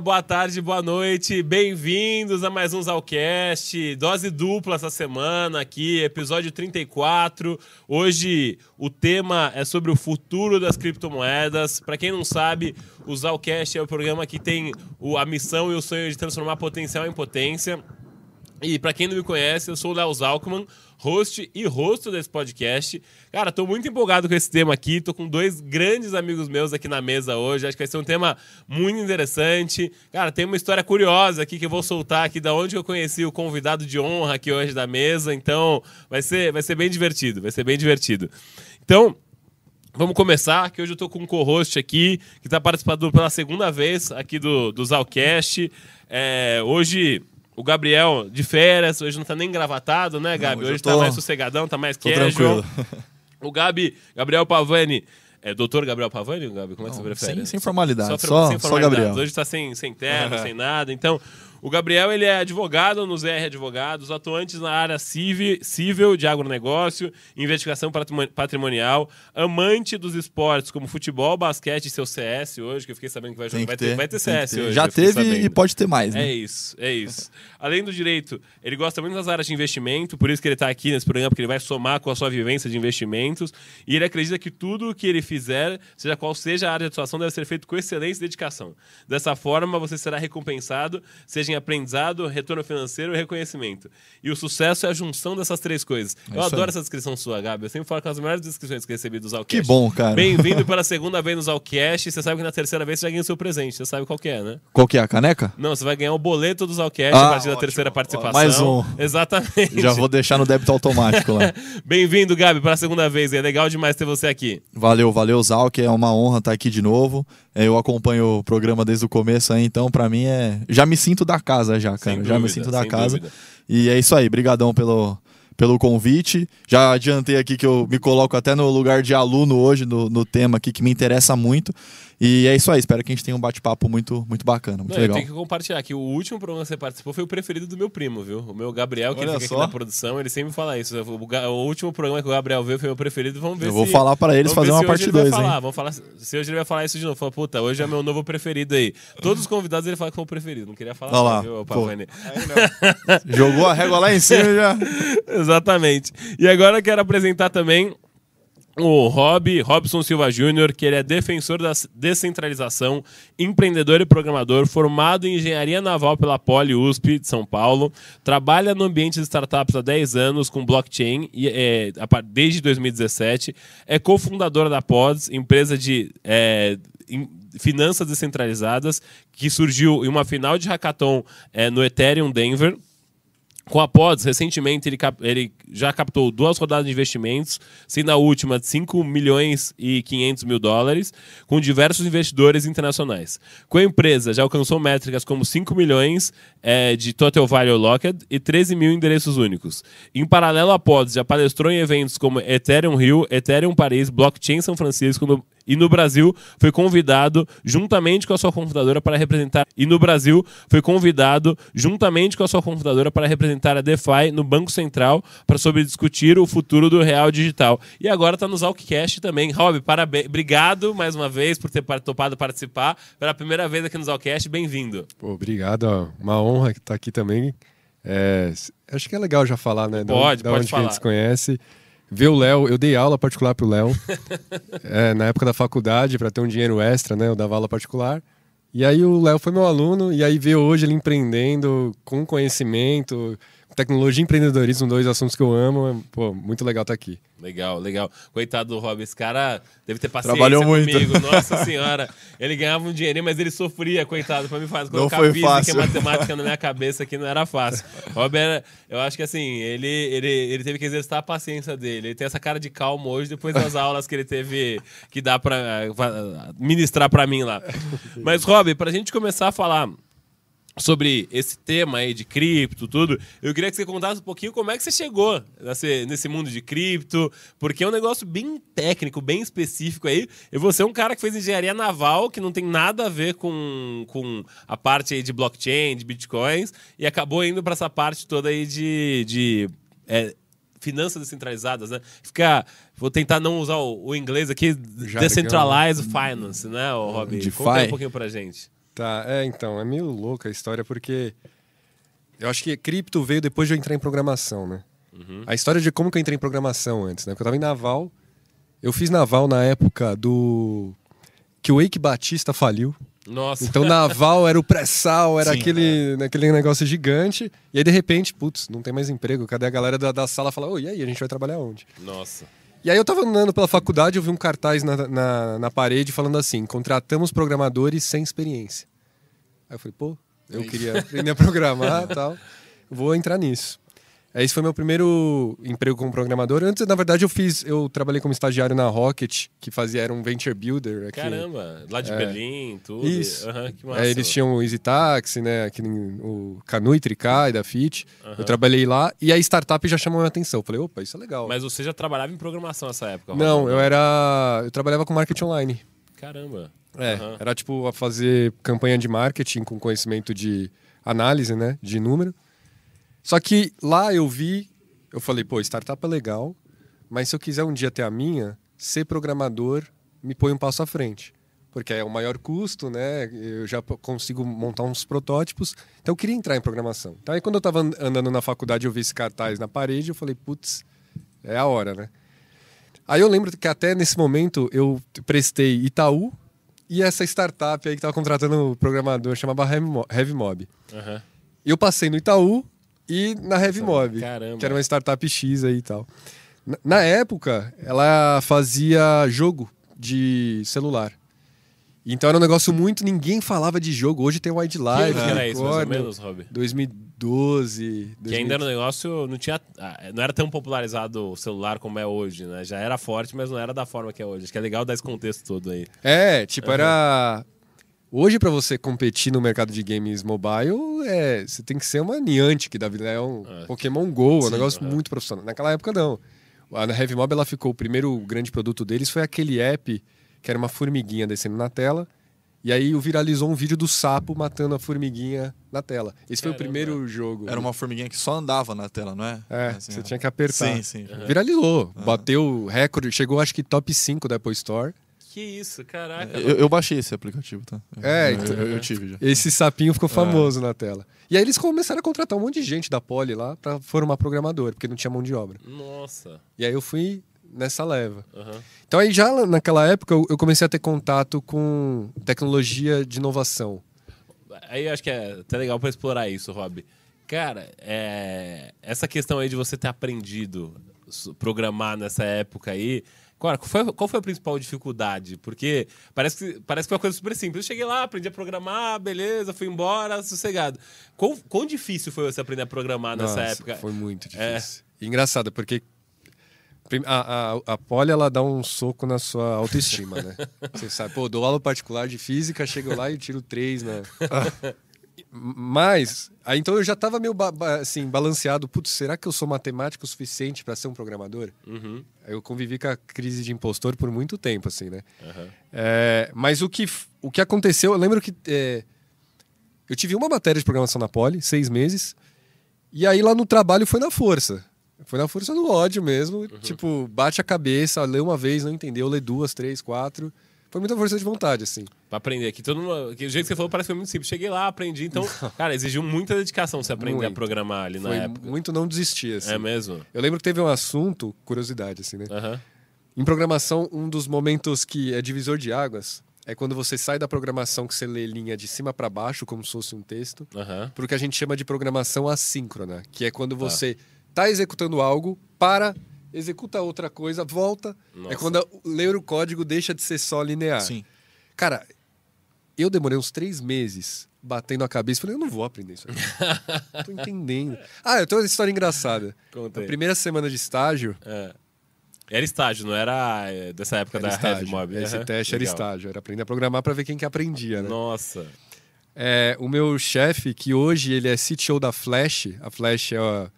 boa tarde, boa noite. Bem-vindos a mais um Zalcast. Dose dupla essa semana aqui, episódio 34. Hoje o tema é sobre o futuro das criptomoedas. Para quem não sabe, o Zalcast é o programa que tem a missão e o sonho de transformar potencial em potência. E para quem não me conhece, eu sou o Léo Zalkman, host e rosto desse podcast. Cara, tô muito empolgado com esse tema aqui. Tô com dois grandes amigos meus aqui na mesa hoje. Acho que vai ser um tema muito interessante. Cara, tem uma história curiosa aqui que eu vou soltar aqui da onde eu conheci o convidado de honra aqui hoje da mesa. Então, vai ser, vai ser bem divertido. Vai ser bem divertido. Então, Vamos começar, que hoje eu tô com um co-host aqui, que está participando pela segunda vez aqui do, do Zalcast. É, hoje o Gabriel de férias, hoje não tá nem gravatado, né, Gabi? Não, hoje, tô... tá mais sossegadão, tá mais casual. O Gabi, Gabriel Pavani, é doutor Gabriel Pavani, Gabi? Como é que você prefere? Sem, sem formalidade, Só, só, sem só, formalidades. Gabriel. Hoje tá sem, sem terno, sem nada. Então, o Gabriel ele é advogado no ZR Advogados, atuantes na área civil, de agronegócio, investigação patrimoni- patrimonial, amante dos esportes como futebol, basquete e seu CS hoje, que eu fiquei sabendo que vai jogar. Tem Vai que ter, ter, vai ter que CS ter. hoje. Já teve sabendo. e pode ter mais, né? É isso, é isso. Além do direito, ele gosta muito das áreas de investimento, por isso que ele está aqui nesse programa, porque ele vai somar com a sua vivência de investimentos. E ele acredita que tudo que ele fizer, seja qual seja a área de atuação, deve ser feito com excelência e dedicação. Dessa forma, você será recompensado, seja aprendizado, retorno financeiro e reconhecimento. E o sucesso é a junção dessas três coisas. Eu isso adoro aí. essa descrição sua, Gabi. Eu sempre falo com as melhores descrições que eu recebi dos Que Alcast. bom, cara. Bem-vindo pela segunda vez no Zalcast. Você sabe que na terceira vez você já ganha o seu presente. Você sabe qual que é, né? Qual que é a caneca? Não, você vai ganhar o boleto do Zalcast Ah, a partir da ótimo. terceira participação. Mais um. Exatamente. Já vou deixar no débito automático lá. Bem-vindo, Gabi, para a segunda vez. É legal demais ter você aqui. Valeu, valeu, Zal, que é uma honra estar aqui de novo. É, Eu acompanho o programa desde o começo aí, então pra mim é. Já me sinto da casa, já, cara. Sem já me dúvida, sinto da casa. dúvida. E é isso aí, brigadão pelo, pelo convite. Já adiantei aqui que eu me coloco até no lugar de aluno hoje no, no tema aqui que me interessa muito. E é isso aí, espero que a gente tenha um bate-papo muito, muito bacana, muito Não, eu legal. tenho que compartilhar que o último programa que você participou foi o preferido do meu primo, viu? O meu Gabriel, que Olha fica aqui só. na produção, ele sempre fala isso. O, o último programa que o Gabriel veio foi o meu preferido. Vamos ver Eu se... vou falar pra eles fazer uma parte ele vai 2, falar. hein? Vamos falar se hoje ele vai falar isso de novo. Fala, puta, hoje é meu novo preferido aí. Todos os convidados ele fala que foi o preferido. Não queria falar, Olha não, lá, viu. Pavani? Jogou a régua lá em cima já. Exatamente. E agora eu quero apresentar também o Rob, Robson Silva Júnior, que ele é defensor da descentralização, empreendedor e programador, formado em engenharia naval pela Poli USP de São Paulo, trabalha no ambiente de startups há 10 anos com blockchain e, é, desde 2017, é cofundador da Pods, empresa de é, em- finanças descentralizadas, que surgiu em uma final de hackathon é, no Ethereum Denver. Com a Pods, recentemente ele, cap- ele já captou duas rodadas de investimentos, sendo a última de 5 milhões e 500 mil dólares, com diversos investidores internacionais. Com a empresa, já alcançou métricas como 5 milhões eh, de Total Value Locked e 13 mil endereços únicos. Em paralelo, a Pods já palestrou em eventos como Ethereum Rio, Ethereum Paris, Blockchain São Francisco no- e no Brasil foi convidado juntamente com a sua confundadora para representar e no Brasil foi convidado juntamente com a sua confundadora para representar a DeFi no Banco Central para sobre discutir o futuro do real digital. E agora está no Zalcast também. Rob, parabéns, obrigado mais uma vez por ter topado participar pela primeira vez aqui no Zalcast. Bem-vindo. Obrigado, ó. uma honra estar aqui também. É, acho que é legal já falar, né? da Pode, da pode onde que a falar. gente se conhece. Ver o Léo, eu dei aula particular pro Léo é, na época da faculdade para ter um dinheiro extra, né? Eu dava aula particular. E aí o Léo foi meu aluno e aí ver hoje ele empreendendo com conhecimento, tecnologia e empreendedorismo, dois assuntos que eu amo. é, Pô, muito legal estar aqui. Legal, legal. Coitado do Rob, esse cara deve ter paciência Trabalhou muito. comigo. Nossa senhora. Ele ganhava um dinheirinho, mas ele sofria, coitado, pra me fazer. Não Colocar foi física fácil. e matemática na minha cabeça aqui não era fácil. Rob era, eu acho que assim, ele, ele, ele teve que exercitar a paciência dele. Ele tem essa cara de calmo hoje, depois das aulas que ele teve que dar pra eh, va- ministrar pra mim lá. Mas, Rob, pra gente começar a falar sobre esse tema aí de cripto, tudo, eu queria que você contasse um pouquinho como é que você chegou nesse, mundo de cripto, porque é um negócio bem técnico, bem específico aí. E você é um cara que fez engenharia naval, que não tem nada a ver com, com a parte aí de blockchain, de bitcoins, e acabou indo para essa parte toda aí de. de é, Finanças descentralizadas, né? Fica. Vou tentar não usar o, o inglês aqui. Jargão. Decentralized finance, né? DeFi. Conta um pouquinho pra gente. Tá, é, então, é meio louca a história porque eu acho que cripto veio depois de eu entrar em programação, né? Uhum. A história de como que eu entrei em programação antes, né? Porque eu tava em naval, eu fiz naval na época do que o Eike Batista faliu. Nossa. Então naval era o pré-sal, era Sim. aquele, aquele negócio gigante. E aí de repente, putz, não tem mais emprego. Cadê a galera da, da sala fala, ô, e aí, a gente vai trabalhar onde? Nossa. E aí eu tava andando pela faculdade, eu vi um cartaz na, na, na parede falando assim: contratamos programadores sem experiência. Aí eu falei, pô, eu queria aprender a programar e tal. Vou entrar nisso. Aí Esse foi meu primeiro emprego como programador. Antes, na verdade, eu fiz, eu trabalhei como estagiário na Rocket, que fazia era um venture builder. Aqui. Caramba. Lá de Berlim, tudo. É. Isso. Aham, que massa. É, eles tinham o Easy Taxi, né? Aquele, o Canui Tricai da Fit. Aham. Eu trabalhei lá e a startup já chamou minha atenção. Eu Falei, opa, isso é legal. Mas você já trabalhava em programação nessa época? Não, Rob? eu era. Eu trabalhava com marketing online. Caramba. É, Aham. era tipo a fazer campanha de marketing com conhecimento de análise, né? De número. Só que lá eu vi, eu falei, pô, startup é legal, mas se eu quiser um dia ter a minha, ser programador me põe um passo à frente. Porque é o maior custo, né? Eu já consigo montar uns protótipos. Então eu queria entrar em programação. Então aí quando eu tava and- andando na faculdade, eu vi esse cartaz na parede, eu falei, putz, é a hora, né? Aí eu lembro que até nesse momento eu prestei Itaú e essa startup aí que tava contratando um programador chamava Heavy Mo- Heavy Mob. Aham. Eu passei no Itaú e na Heavy Mob, caramba. que era uma startup X aí e tal. Na, na época, ela fazia jogo de celular. Então era um negócio muito. Ninguém falava de jogo. Hoje tem o Wide Live. que era isso, mais ou menos, Rob? 2012. Que ainda era um negócio, não tinha, ah, não era tão popularizado o celular como é hoje, né? Já era forte, mas não era da forma que é hoje. Acho que é legal dar esse contexto todo aí. É, tipo, era. Hoje, pra você competir no mercado de games mobile, é, você tem que ser uma Niantic da vida. É um É. Pokémon GO, é um Sim, negócio muito profissional. Naquela época, não. A Heavy Mob, ela ficou. O primeiro grande produto deles foi aquele app que era uma formiguinha descendo na tela. E aí viralizou um vídeo do sapo matando a formiguinha na tela. Esse foi o primeiro jogo. Era uma formiguinha que só andava na tela, não é? É, Assim, você ó. tinha que apertar. Sim, sim. Viralizou. Bateu recorde. Chegou, acho que, top 5 da Apple Store. Que isso, caraca. Eu, eu baixei esse aplicativo, tá? É, eu, então- eu, eu tive já. Esse sapinho ficou famoso na tela. E aí eles começaram a contratar um monte de gente da Poli lá pra formar programador, porque não tinha mão de obra. Nossa. E aí eu fui nessa leva. Aham. Então aí já naquela época eu comecei a ter contato com tecnologia de inovação. Aí eu acho que é até legal pra explorar isso, Rob. Cara, é, essa questão aí de você ter aprendido programar nessa época aí, qual qual foi, qual foi a principal dificuldade? Porque parece que, parece que foi uma coisa super simples. Eu cheguei lá, aprendi a programar, beleza, fui embora, sossegado. Quão, quão difícil foi você aprender a programar nessa Nossa, época? Foi muito É. difícil. E Engraçado, porque a, a, a Poli ela dá um soco na sua autoestima, né? Você sabe, pô, dou aula particular de física, chego lá e tiro três, né? Mas, aí então eu já tava meio ba- ba- assim, balanceado. Putz, será que eu sou matemático o suficiente para ser um programador? Uhum, Eu convivi com a crise de impostor por muito tempo, assim, né? aham. É, mas o que, o que aconteceu, eu lembro que é, eu tive uma matéria de programação na Poli, seis meses, e aí lá no trabalho foi na força. Foi na força do ódio mesmo. Tipo, bate a cabeça, lê uma vez, não entendeu, lê duas, três, quatro. Foi muita força de vontade, assim. Pra aprender aqui. Todo mundo, que o jeito que você falou parece que foi muito simples. Cheguei lá, aprendi. Então, cara, exigiu muita dedicação você aprender a Muito. programar ali na Foi época. muito não desistir, assim. É mesmo? Eu lembro que teve um assunto, curiosidade, assim, né? Em programação, um dos momentos que é divisor de águas é quando você sai da programação que você lê linha de cima para baixo, como se fosse um texto, Aham. para o que a gente chama de programação assíncrona, que é quando Tá. você está executando algo, para, executa outra coisa, volta. Nossa. É quando a- ler o código deixa de ser só linear. Sim. Cara, eu demorei uns três meses batendo a cabeça. Falei, eu não vou aprender isso aqui. Não tô entendendo. Ah, eu tenho uma história engraçada. Conta Na primeira semana de estágio, É. Era estágio, não era é, dessa época era da estágio. Heavy Mob. Esse Aham, teste era legal. estágio. Era aprender a programar para ver quem que aprendia, né? Nossa. É, o meu chefe, que hoje ele é CTO da Flash, a Flash é ó,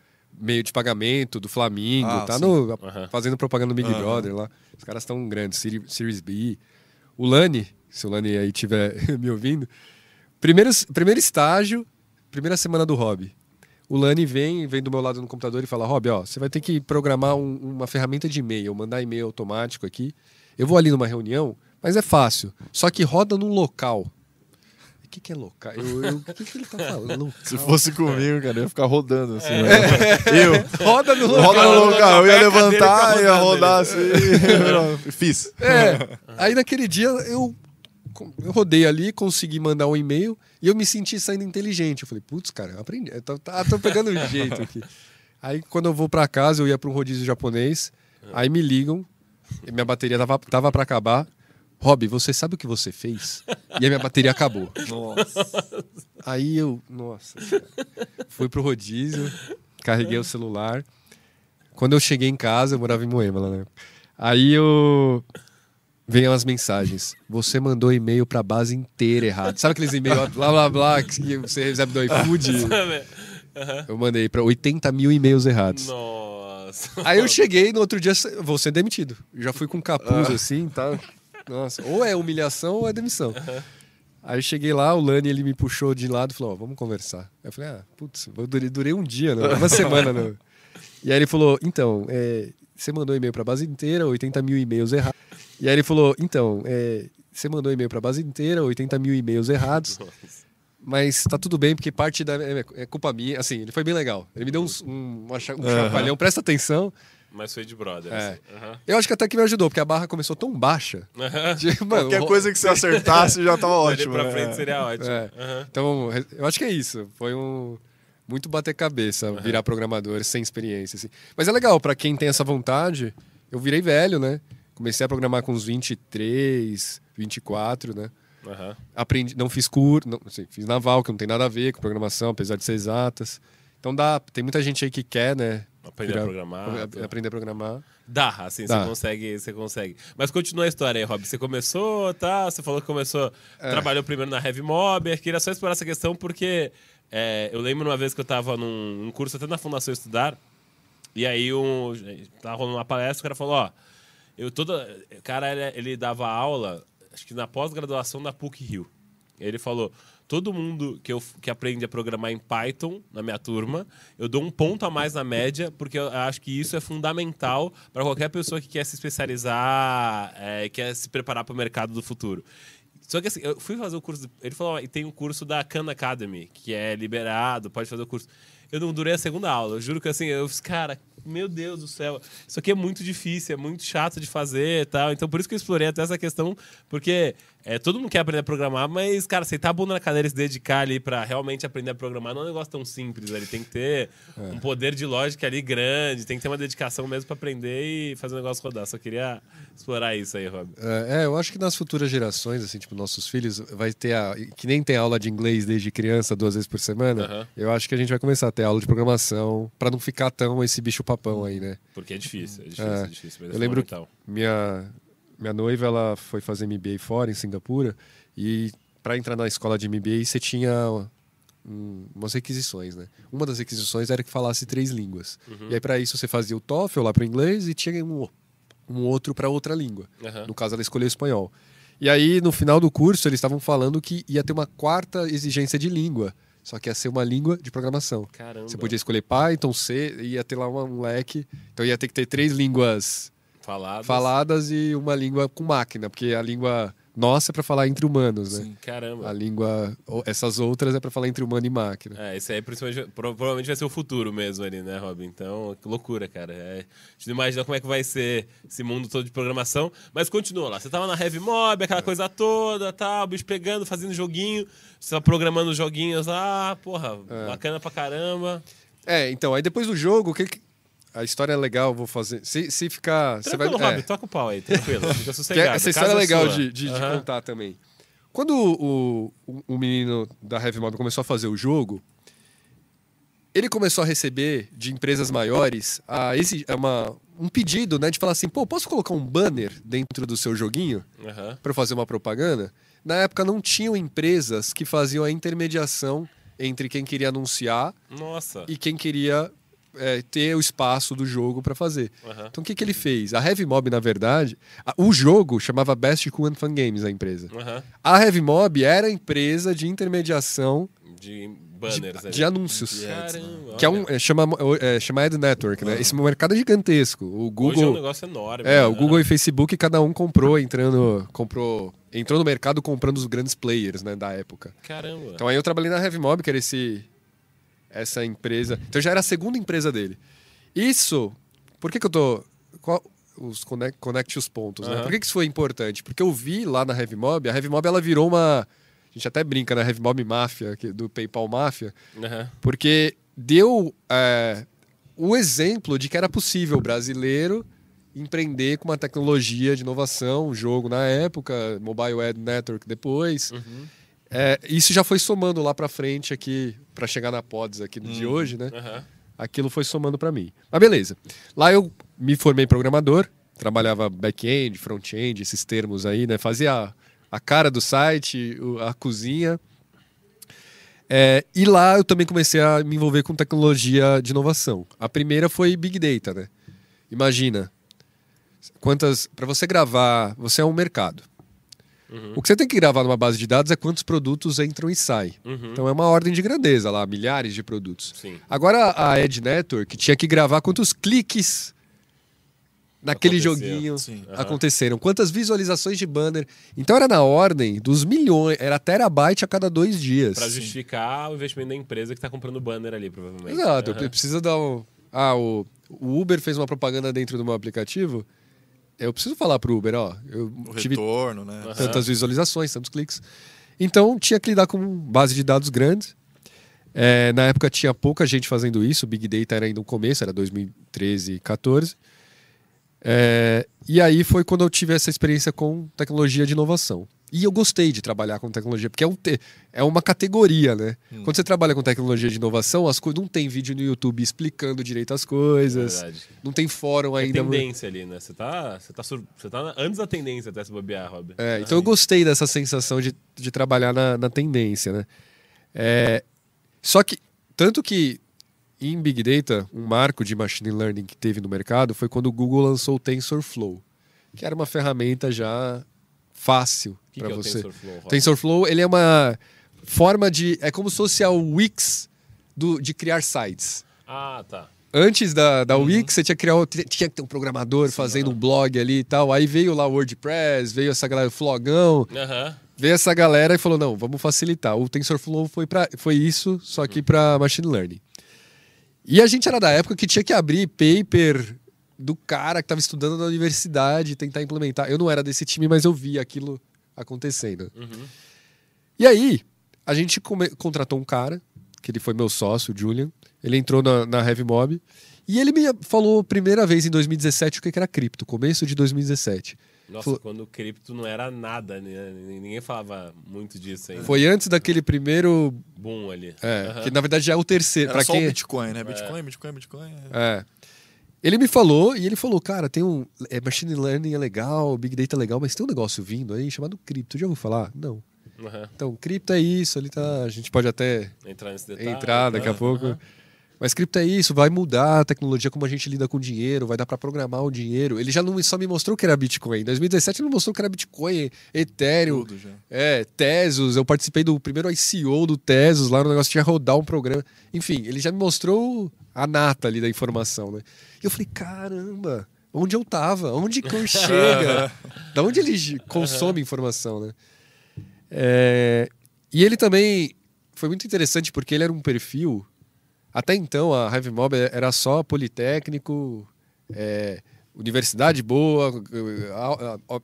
meio de pagamento do Flamengo, Ah, tá no, Aham. fazendo propaganda no Big Aham. Brother lá. Os caras estão grandes, Seri- Series B. O Lani, se o Lani aí estiver me ouvindo, primeiro, primeiro estágio, primeira semana do hobby. O Lani vem, vem do meu lado no computador e fala: Rob, ó, você vai ter que programar um- uma ferramenta de e-mail, mandar e-mail automático aqui. Eu vou ali numa reunião, mas é fácil. Só que roda num local que, que é local? Eu, eu, o que, que ele tá falando? Local. Se fosse comigo, cara, eu ia ficar rodando assim. né? Eu. Roda no local. Roda no local, eu ia e levantar, ia rodar assim. Fiz. É. Aí naquele dia eu, eu rodei ali, consegui mandar um e-mail e eu me senti saindo inteligente. Eu falei, putz, cara, eu aprendi. Eu tô, tá- tô pegando o jeito aqui. Aí quando eu vou pra casa, eu ia pra um rodízio japonês. Aí me ligam, minha bateria tava, tava pra acabar. Rob, você sabe o que você fez? E a minha bateria acabou. Nossa. Aí eu, nossa, cara. fui pro rodízio, carreguei o celular. Quando eu cheguei em casa, eu morava em Moema lá, né? Aí eu vem umas mensagens. Você mandou e-mail pra base inteira errado. Sabe aqueles e-mails blá blá blá que você recebe do iFood? Eu mandei pra 80 mil e-mails errados. Nossa. Aí eu cheguei no outro dia, vou ser demitido. Já fui com capuz assim, tá? Nossa, ou é humilhação ou é demissão. Aí eu cheguei lá, o Lani ele me puxou de lado e falou: ó, vamos conversar. Eu falei: ah, putz, eu durei, durei um dia, né? uma semana. Né? E aí ele falou: então, é, você mandou e-mail pra base inteira, 80 mil e-mails errados. E aí ele falou: então, é, você mandou e-mail pra base inteira, 80 mil e-mails errados. Mas tá tudo bem, porque parte da. É, é culpa minha. Assim, ele foi bem legal. Ele me deu um, cha- um chacoalhão, presta atenção. Mas foi de brother. É. Aham. Eu acho que até que me ajudou, porque a barra começou tão baixa. De- mano, Qualquer coisa que você acertasse já tava ótimo. pra né? frente seria ótimo. É. Aham. Então, re- eu acho que é isso. Foi um. Muito bater cabeça virar programador sem experiência. Assim. Mas é legal, pra quem tem essa vontade. Eu virei velho, né? Comecei a programar com uns 23, 24, né? Aham. Aprendi, não fiz curso, não, assim, fiz naval, que não tem nada a ver com programação, apesar de ser exatas. Então dá, tem muita gente aí que quer, né? Aprender a virar- programar, a- tudo. Aprender a programar. Dá, assim, Dá. você consegue, você consegue. Mas continua a história aí, Rob. Você começou, tá? Você falou que começou, É. trabalhou primeiro na Heavy Mob. Eu queria só explorar essa questão porque é, eu lembro uma vez que eu tava num, curso até na Fundação Estudar, e aí um, tava rolando uma palestra, o cara falou, ó, eu toda, o cara ele, ele dava aula, acho que na pós-graduação da PUC Rio. Ele falou: todo mundo que, eu, que aprende a programar em Python na minha turma, eu dou um ponto a mais na média, porque eu acho que isso é fundamental para qualquer pessoa que quer se especializar, é, quer se preparar para o mercado do futuro. Só que assim, eu fui fazer o curso. Ele falou: "Ó, e tem um curso da Khan Academy, que é liberado, pode fazer o curso. Eu não durei a segunda aula. Eu juro que assim, eu fiz, cara, meu Deus do céu, isso aqui é muito difícil, é muito chato de fazer e tal. Então, por isso que eu explorei até essa questão, porque é, todo mundo quer aprender a programar, mas, cara, sentar a bunda na cadeira e se dedicar ali pra realmente aprender a programar não é um negócio tão simples. Ele tem que ter um poder de lógica ali grande, tem que ter uma dedicação mesmo pra aprender e fazer o negócio rodar. Só queria explorar isso aí, Rob. É, é, eu acho que nas futuras gerações, assim, tipo, nossos filhos, vai ter a. Que nem tem aula de inglês desde criança, duas vezes por semana. Eu acho que a gente vai começar a ter aula de programação pra não ficar tão esse bicho papão aí, né? Porque é difícil, é difícil, É. é difícil. Mas é Eu lembro que fundamental. minha, minha noiva, ela foi fazer MBA fora, em Singapura, e pra entrar na escola de MBA, você tinha um, umas requisições, né? Uma das requisições era que falasse três línguas. E aí, pra isso, você fazia o TOEFL lá pro inglês e tinha um, um outro pra outra língua. Aham. No caso, ela escolheu espanhol. E aí, no final do curso, eles estavam falando que ia ter uma quarta exigência de língua. Só que ia ser uma língua de programação. Caramba. Você podia escolher Python, C, ia ter lá um leque. Então ia ter que ter três línguas Faladas. faladas e uma língua com máquina, porque a língua nossa é para falar entre humanos, né? Sim, caramba. A língua, essas outras é para falar entre humano e máquina. É, esse aí provavelmente vai ser o futuro mesmo ali, né, Robin? Então, que loucura, cara. É, a gente não imagina como é que vai ser esse mundo todo de programação. Mas continua lá. Você tava na Heavy Mob, aquela coisa toda, tal, o bicho pegando, fazendo joguinho. Você tava programando joguinhos lá, porra, bacana pra caramba. É, então, aí depois do jogo, o que que- a história é legal, vou fazer. Se, se ficar, você vai Tranquilo, Robin, é. toca o pau aí, tranquilo. Fica Que sossegado. essa história é legal de, de- de Aham. contar também. Quando o, o, o menino da Heavy Mob começou a fazer o jogo, ele começou a receber de empresas maiores a exi- a uma, um pedido, né, de falar assim, pô, posso colocar um banner dentro do seu joguinho Aham. para fazer uma propaganda? Na época não tinham empresas que faziam a intermediação entre quem queria anunciar Nossa. e quem queria é, ter o espaço do jogo para fazer. Aham. Então o que, que ele fez? A Heavy Mob, na verdade, a- o jogo chamava Best Cool and Fun Games, a empresa. Aham. A Heavy Mob era a empresa de intermediação De de, banners ali. de anúncios. Caramba. Que é, um, é, chama, é, chama Ad Network, né? Esse mercado é gigantesco. O Hoje é um Google. negócio enorme. É, né? o Google e Facebook, cada um comprou entrando. Comprou entrou no mercado comprando os grandes players né, da época. Caramba. Então aí eu trabalhei na Heavy Mob, que era esse, essa empresa. Então já era a segunda empresa dele. Isso, por que, que eu tô. Qual, os connect, connect os pontos, né? Aham. Por que, que isso foi importante? Porque eu vi lá na Heavy Mob, a Heavy Mob ela virou uma. A gente até brinca na Heavy Mob Máfia, do PayPal Máfia, Aham. porque deu é, o exemplo de que era possível o brasileiro empreender com uma tecnologia de inovação, um jogo na época, Mobile Ad Network depois. Uhum. É, isso já foi somando lá pra frente aqui, pra chegar na Pods aqui no de Uhum. hoje, né? Aquilo foi somando pra mim. Mas beleza. Lá eu me formei programador, trabalhava back-end, front-end, esses termos aí, né? Fazia a, a cara do site, a cozinha. É, e lá eu também comecei a me envolver com tecnologia de inovação. A primeira foi Big Data, né? Imagina, quantas. Para você gravar, você é um mercado. Uhum. O que você tem que gravar numa base de dados é quantos produtos entram e saem. Uhum. Então é uma ordem de grandeza lá, milhares de produtos. Sim. Agora a Ed Network tinha que gravar quantos cliques naquele joguinho. Aham. aconteceram, quantas visualizações de banner. Então era na ordem dos milhões, era terabyte a cada dois dias. Pra justificar o investimento da empresa que tá comprando banner ali, provavelmente. Exato, precisa dar um. Ah, o, o Uber fez uma propaganda dentro do meu aplicativo. Eu preciso falar pro Uber, ó. Eu O tive retorno, né? Tantas visualizações, tantos cliques. Então tinha que lidar com base de dados grandes. É, na época tinha pouca gente fazendo isso, o Big Data era ainda no começo, era 2013, 14. É, e aí foi quando eu tive essa experiência com tecnologia de inovação. E eu gostei de trabalhar com tecnologia, porque é, um te- é uma categoria, né? Quando você trabalha com tecnologia de inovação, as coisas não tem vídeo no YouTube explicando direito as coisas, Verdade. não tem fórum É ainda. tendência ali, né? Você tá, você tá, sur- você tá antes da tendência até se bobear, Rob. É, então eu gostei dessa sensação de, de trabalhar na, na tendência, né? É, só que, tanto que em Big Data, um marco de machine learning que teve no mercado foi quando o Google lançou o TensorFlow, que era uma ferramenta já fácil para é você. TensorFlow? TensorFlow, ele é uma forma de... É como se fosse a Wix do, de criar sites. Ah, tá. Antes da, da Wix, você tinha que, criar, tinha que ter um programador fazendo um blog ali e tal. Aí veio lá o WordPress, veio essa galera, o Flogão, Aham. veio essa galera e falou: não, vamos facilitar. O TensorFlow foi, pra, foi isso, só que para machine learning. E a gente era da época que tinha que abrir paper do cara que estava estudando na universidade, tentar implementar. Eu não era desse time, mas eu vi aquilo acontecendo. Uhum. E aí, a gente come- contratou um cara, que ele foi meu sócio, o Julian. Ele entrou na, na Heavy Mob. E ele me falou primeira vez em 2017 o que que era cripto, começo de 2017. Nossa, Falou- quando o cripto não era nada, né? Ninguém falava muito disso ainda. Foi antes daquele primeiro. Boom ali. É, Aham. que na verdade já é o terceiro. Era Pra só quem... o Bitcoin, né? Bitcoin, Bitcoin, Bitcoin. é. É. Ele me falou e ele falou, cara, tem um. É, machine learning é legal, Big Data é legal, mas tem um negócio vindo aí chamado cripto. Já ouviu falar? Não. Aham. Então, cripto é isso, ali tá. A gente pode até Entrar nesse detalhe. entrar daqui a aham, pouco. aham. Mas cripto é isso, vai mudar a tecnologia como a gente lida com dinheiro, vai dar pra programar o dinheiro. Ele já não só me mostrou que era Bitcoin. Em 2017 ele me mostrou que era Bitcoin, Ethereum, Tudo já. é, Tesos. Eu participei do primeiro ICO do Tesos, lá no negócio tinha rodar um programa. Enfim, ele já me mostrou a nata ali da informação, né? E eu falei, caramba, onde eu tava? Onde que eu chega? da onde ele consome informação, né? É, E ele também foi muito interessante porque ele era um perfil. Até então, a Heavy Mob era só politécnico, é, universidade boa,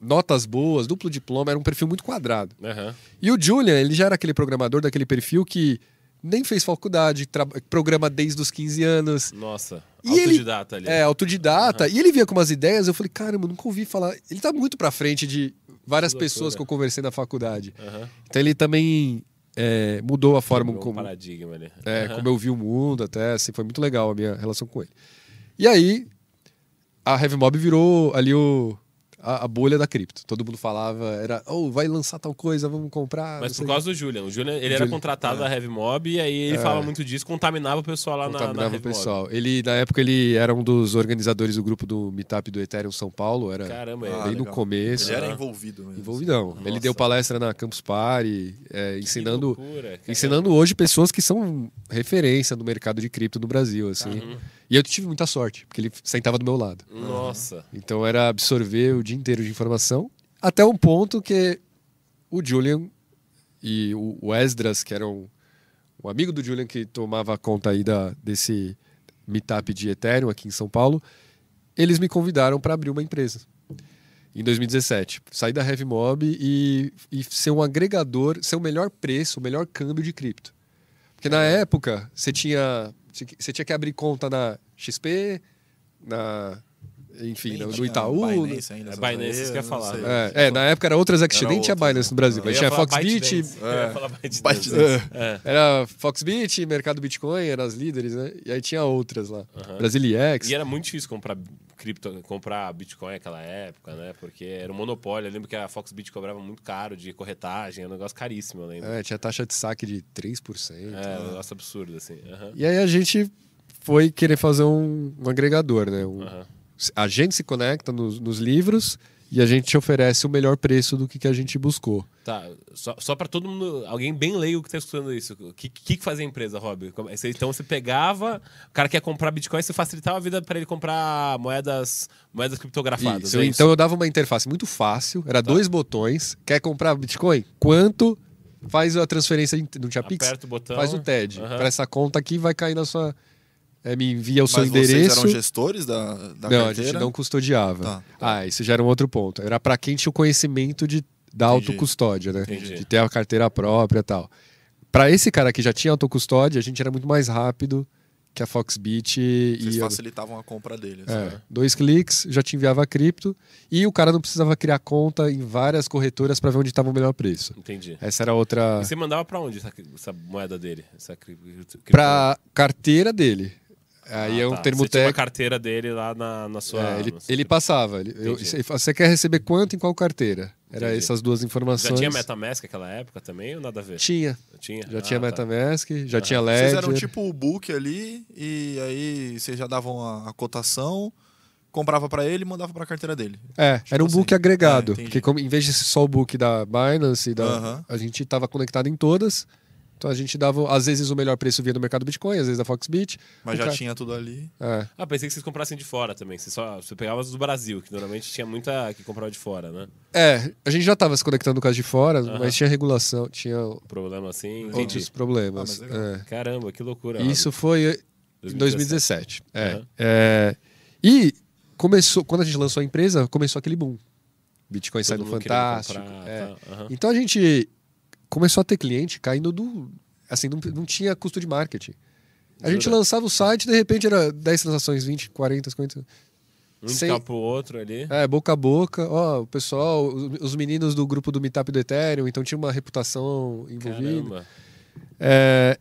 notas boas, duplo diploma, era um perfil muito quadrado. Aham. E o Julian, ele já era aquele programador daquele perfil que nem fez faculdade, programa desde os 15 anos. Nossa. E ele- autodidata ali. É, autodidata. E ele vinha com umas ideias, eu falei, caramba, nunca ouvi falar. Ele tá muito pra frente de várias pessoas que eu conversei na faculdade. Aham. Então ele também é, mudou a forma um como, paradigma ali. é, Aham. como eu vi o mundo, até assim, foi muito legal a minha relação com ele. E aí, a Heavy Mob virou ali o, a, a bolha da cripto. Todo mundo falava, era, oh, vai lançar tal coisa, vamos comprar. Mas por causa do Julian. O Julian, ele era Julian, contratado da Heavy Mob e aí ele falava muito disso, contaminava o pessoal lá na, na Contaminava o Heavy Mob. pessoal. Ele, na época, ele era um dos organizadores do grupo do Meetup do Ethereum São Paulo. Era Caramba, Ah, bem ele... no legal. começo. Ele era envolvido mesmo. Envolvidão. Ele Nossa. deu palestra na Campus Party, é, ensinando, loucura, ensinando hoje pessoas que são referência no mercado de cripto no Brasil. Assim. Uhum. E eu tive muita sorte, porque ele sentava do meu lado. Nossa. Então era absorver o dia inteiro de informação, até um ponto que o Julian e o Esdras, que era um, um amigo do Julian que tomava conta aí da, desse meetup de Ethereum aqui em São Paulo, eles me convidaram para abrir uma empresa. Em 2017. Sair da Heavy Mob e, e ser um agregador, ser o melhor preço, o melhor câmbio de cripto. Porque na época, você tinha, você tinha que abrir conta na XP, na. Enfim, Nem no, Itaú. Binance ainda, É Binance, aí, isso que eu ia não falar, sei. né? É, é, na época era outras exchanges, Era nem tinha Binance no né? Brasil, mas tinha Foxbit, ByteDance. Eu ia falar ByteDance. ByteDance. É. era Foxbit, Mercado Bitcoin, eram as líderes, né? E aí tinha outras lá. Aham. Brasiliex. E era muito difícil comprar cripto, comprar Bitcoin naquela época, né? Porque era um monopólio. Eu lembro que a Foxbit cobrava muito caro de corretagem, era um negócio caríssimo, eu lembro. É, tinha taxa de saque de 3%. É, um negócio absurdo, assim. E aí a gente foi querer fazer um, um agregador, né? Um- Aham. A gente se conecta nos, nos livros e a gente te oferece o melhor preço do que, que a gente buscou. Tá, só, só pra todo mundo, alguém bem leigo que tá escutando isso. O que, que, que fazia a empresa, Rob? Então você pegava, o cara quer comprar Bitcoin, você facilitava a vida para ele comprar moedas, moedas criptografadas. Isso, é então eu dava uma interface muito fácil, era dois botões. Quer comprar Bitcoin? Quanto? Faz a transferência, não tinha Pix? Aperta o botão. Faz o TED. Aham. Para essa conta aqui vai cair na sua. É, me envia o seu Mas vocês endereço. eram gestores da, da não, a carteira? gente não custodiava. Tá, Ah, isso já era um outro ponto. Era para quem tinha o conhecimento de, da Entendi. autocustódia, né? Entendi. De ter a carteira própria e tal. Para esse cara que já tinha autocustódia, a gente era muito mais rápido que a Foxbit Vocês e. facilitavam a compra deles. É, dois cliques, já te enviava cripto e o cara não precisava criar conta em várias corretoras para ver onde estava o melhor preço. Entendi. Essa era outra. E você mandava pra onde essa, essa moeda dele? Essa cri- cripto- Para carteira dele. Aí Ah, é um tá. termo Você tinha uma técnico. carteira dele lá na, na sua. É, ele, na sua- ele passava. Ele, eu- você- quer receber quanto em qual carteira? Era Entendi. essas duas Já informações. tinha MetaMask naquela época também ou nada a ver? Tinha. Tinha? Já Ah, tinha tá. MetaMask, já Ah. tinha Vocês Ledger. eram tipo o book ali e aí vocês já davam a, a cotação, comprava pra ele e mandava pra carteira dele. É, era um assim. book agregado. É, porque como, em vez de ser só o book da Binance, da, Aham. a gente estava conectado em todas. Então a gente dava, às vezes, o melhor preço via do mercado Bitcoin, às vezes da Foxbit. Mas já cara- tinha tudo ali. É. Ah, pensei que vocês comprassem de fora também. Você, só, você pegava as do Brasil, que normalmente tinha muita que comprava de fora, né? É, a gente já estava se conectando com as de fora, mas tinha regulação, tinha Problema assim. outros Entendi. problemas. Ah. É. Caramba, que loucura. Isso foi em 2017. 2017. É. É, E começou, quando a gente lançou a empresa, começou aquele boom. Bitcoin Todo saindo mundo querendo fantástico. comprar, é. tá. Então a gente começou a ter cliente caindo do. Assim, não, não tinha custo de marketing. A gente Jura? lançava o site, de repente era 10 transações, 20, 40, 50. Um sem- indicava pro outro ali. É, boca a boca. Ó, o pessoal, os, os meninos do grupo do Meetup do Ethereum, então tinha uma reputação envolvida. Caramba. É,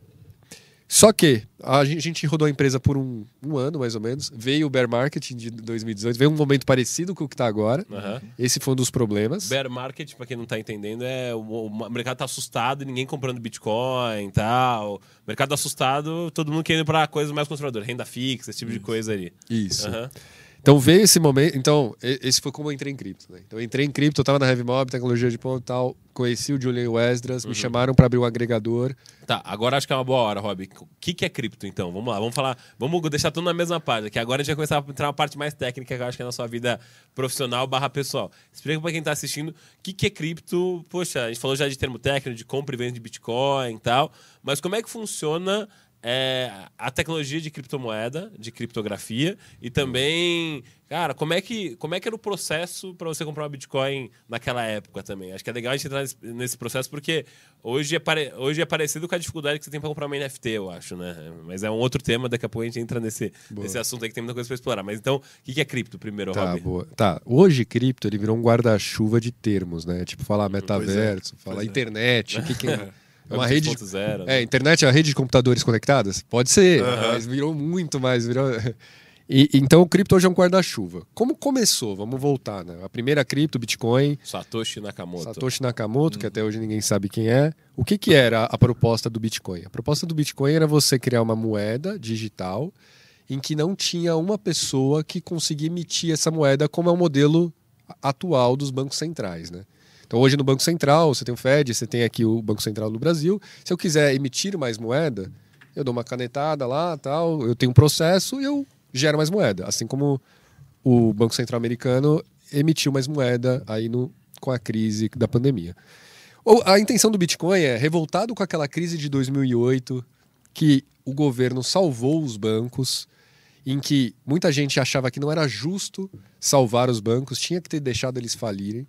Só que a gen- a gente rodou a empresa por um, um ano, mais ou menos. Veio o bear market de 2018, veio um momento parecido com o que está agora. Aham. Esse foi um dos problemas. Bear market, pra quem não tá entendendo, é o, o mercado tá assustado e ninguém comprando Bitcoin e tal. O mercado assustado, todo mundo querendo pra coisas mais conservadoras, renda fixa, esse tipo de coisa ali. Isso. Aham. Então veio esse momento. Então, esse foi como eu entrei em cripto. Né? Então eu entrei em cripto, eu tava na Heavy Mob, tecnologia de ponto e tal. Conheci o Julian Wesdras, me chamaram para abrir um agregador. Tá, agora acho que é uma boa hora, Rob. O que, que é cripto, então? Vamos lá, vamos falar. Vamos deixar tudo na mesma página, que agora a gente vai começar a entrar uma parte mais técnica, que eu acho que é na sua vida profissional barra pessoal. Explica pra quem tá assistindo o que, que é cripto. Poxa, a gente falou já de termo técnico, de compra e venda de Bitcoin e tal. Mas como é que funciona é, a tecnologia de criptomoeda, de criptografia, e também, cara, como é que, como é que era o processo para você comprar uma Bitcoin naquela época também? Acho que é legal a gente entrar nesse, processo, porque hoje é, pare, hoje é parecido com a dificuldade que você tem para comprar uma NFT, eu acho, né? Mas é um outro tema, daqui a pouco a gente entra nesse, nesse assunto aí que tem muita coisa para explorar. Mas então, o que que é cripto primeiro, Tá, Rob? boa. Tá, hoje cripto ele virou um guarda-chuva de termos, né? Tipo, falar metaverso, falar pois é. internet, o que, que é? É uma rede de 3.0, É, internet é a rede de computadores conectadas? Pode ser, mas virou muito mais. Virou... E, então o cripto hoje é um guarda-chuva. Como começou? Vamos voltar, né? A primeira cripto, Bitcoin, Satoshi Nakamoto. Satoshi Nakamoto, que até hoje ninguém sabe quem é. O que, que era a proposta do Bitcoin? A proposta do Bitcoin era você criar uma moeda digital em que não tinha uma pessoa que conseguia emitir essa moeda como é o modelo atual dos bancos centrais, né? Então hoje no Banco Central, você tem o Fed, você tem aqui o Banco Central do Brasil. Se eu quiser emitir mais moeda, eu dou uma canetada lá, tal, eu tenho um processo e eu gero mais moeda, assim como o Banco Central americano emitiu mais moeda aí no, com a crise da pandemia. A intenção do Bitcoin é, revoltado com aquela crise de 2008, que o governo salvou os bancos, em que muita gente achava que não era justo salvar os bancos, tinha que ter deixado eles falirem.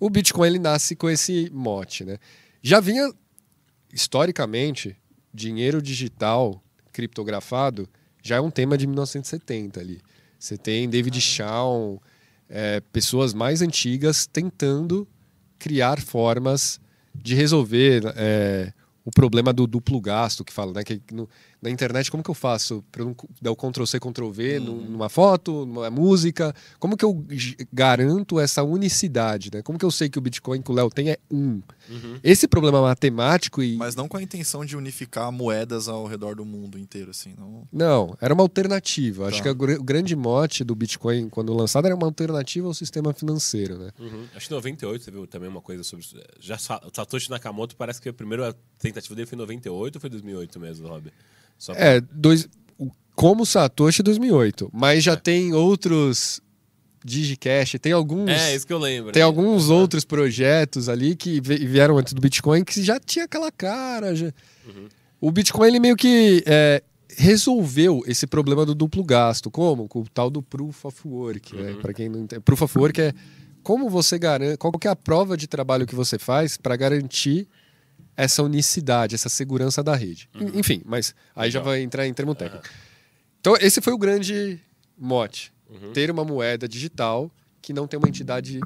O Bitcoin ele nasce com esse mote, né? Já vinha historicamente dinheiro digital criptografado já é um tema de 1970 ali. Você tem David Shaw, é, pessoas mais antigas tentando criar formas de resolver é, o problema do duplo gasto que fala, né? Que no- na internet, como que eu faço para não dar o Ctrl C, Ctrl V num- numa foto, numa música? Como que eu garanto essa unicidade, né? Como que eu sei que o Bitcoin que o Léo tem é um? Esse problema matemático e Mas não com a intenção de unificar moedas ao redor do mundo inteiro, assim. Não... Não, era uma alternativa. Acho Tá. que a gr- o grande mote do Bitcoin, quando lançado, era uma alternativa ao sistema financeiro, né? Uhum. Acho que em 98 você viu também uma coisa sobre isso. Já Satoshi Nakamoto parece que a primeira tentativa dele foi em 98 ou foi 2008 mesmo, Rob? Só pra- É, dois, o- como Satoshi 2008. Mas já tem outros Digicash, tem alguns. É, isso que eu lembro. Tem alguns outros projetos ali que vieram antes do Bitcoin que já tinha aquela cara. já- O Bitcoin ele meio que é, resolveu esse problema do duplo gasto. Como? Com o tal do Proof of Work. Né? Para quem não entende. Proof of Work é como você garante. Qual que é a prova de trabalho que você faz para garantir essa unicidade, essa segurança da rede. En- Enfim, mas aí já Legal. vai entrar em termo técnico. Então, esse foi o grande mote. Ter uma moeda digital que não tem uma entidade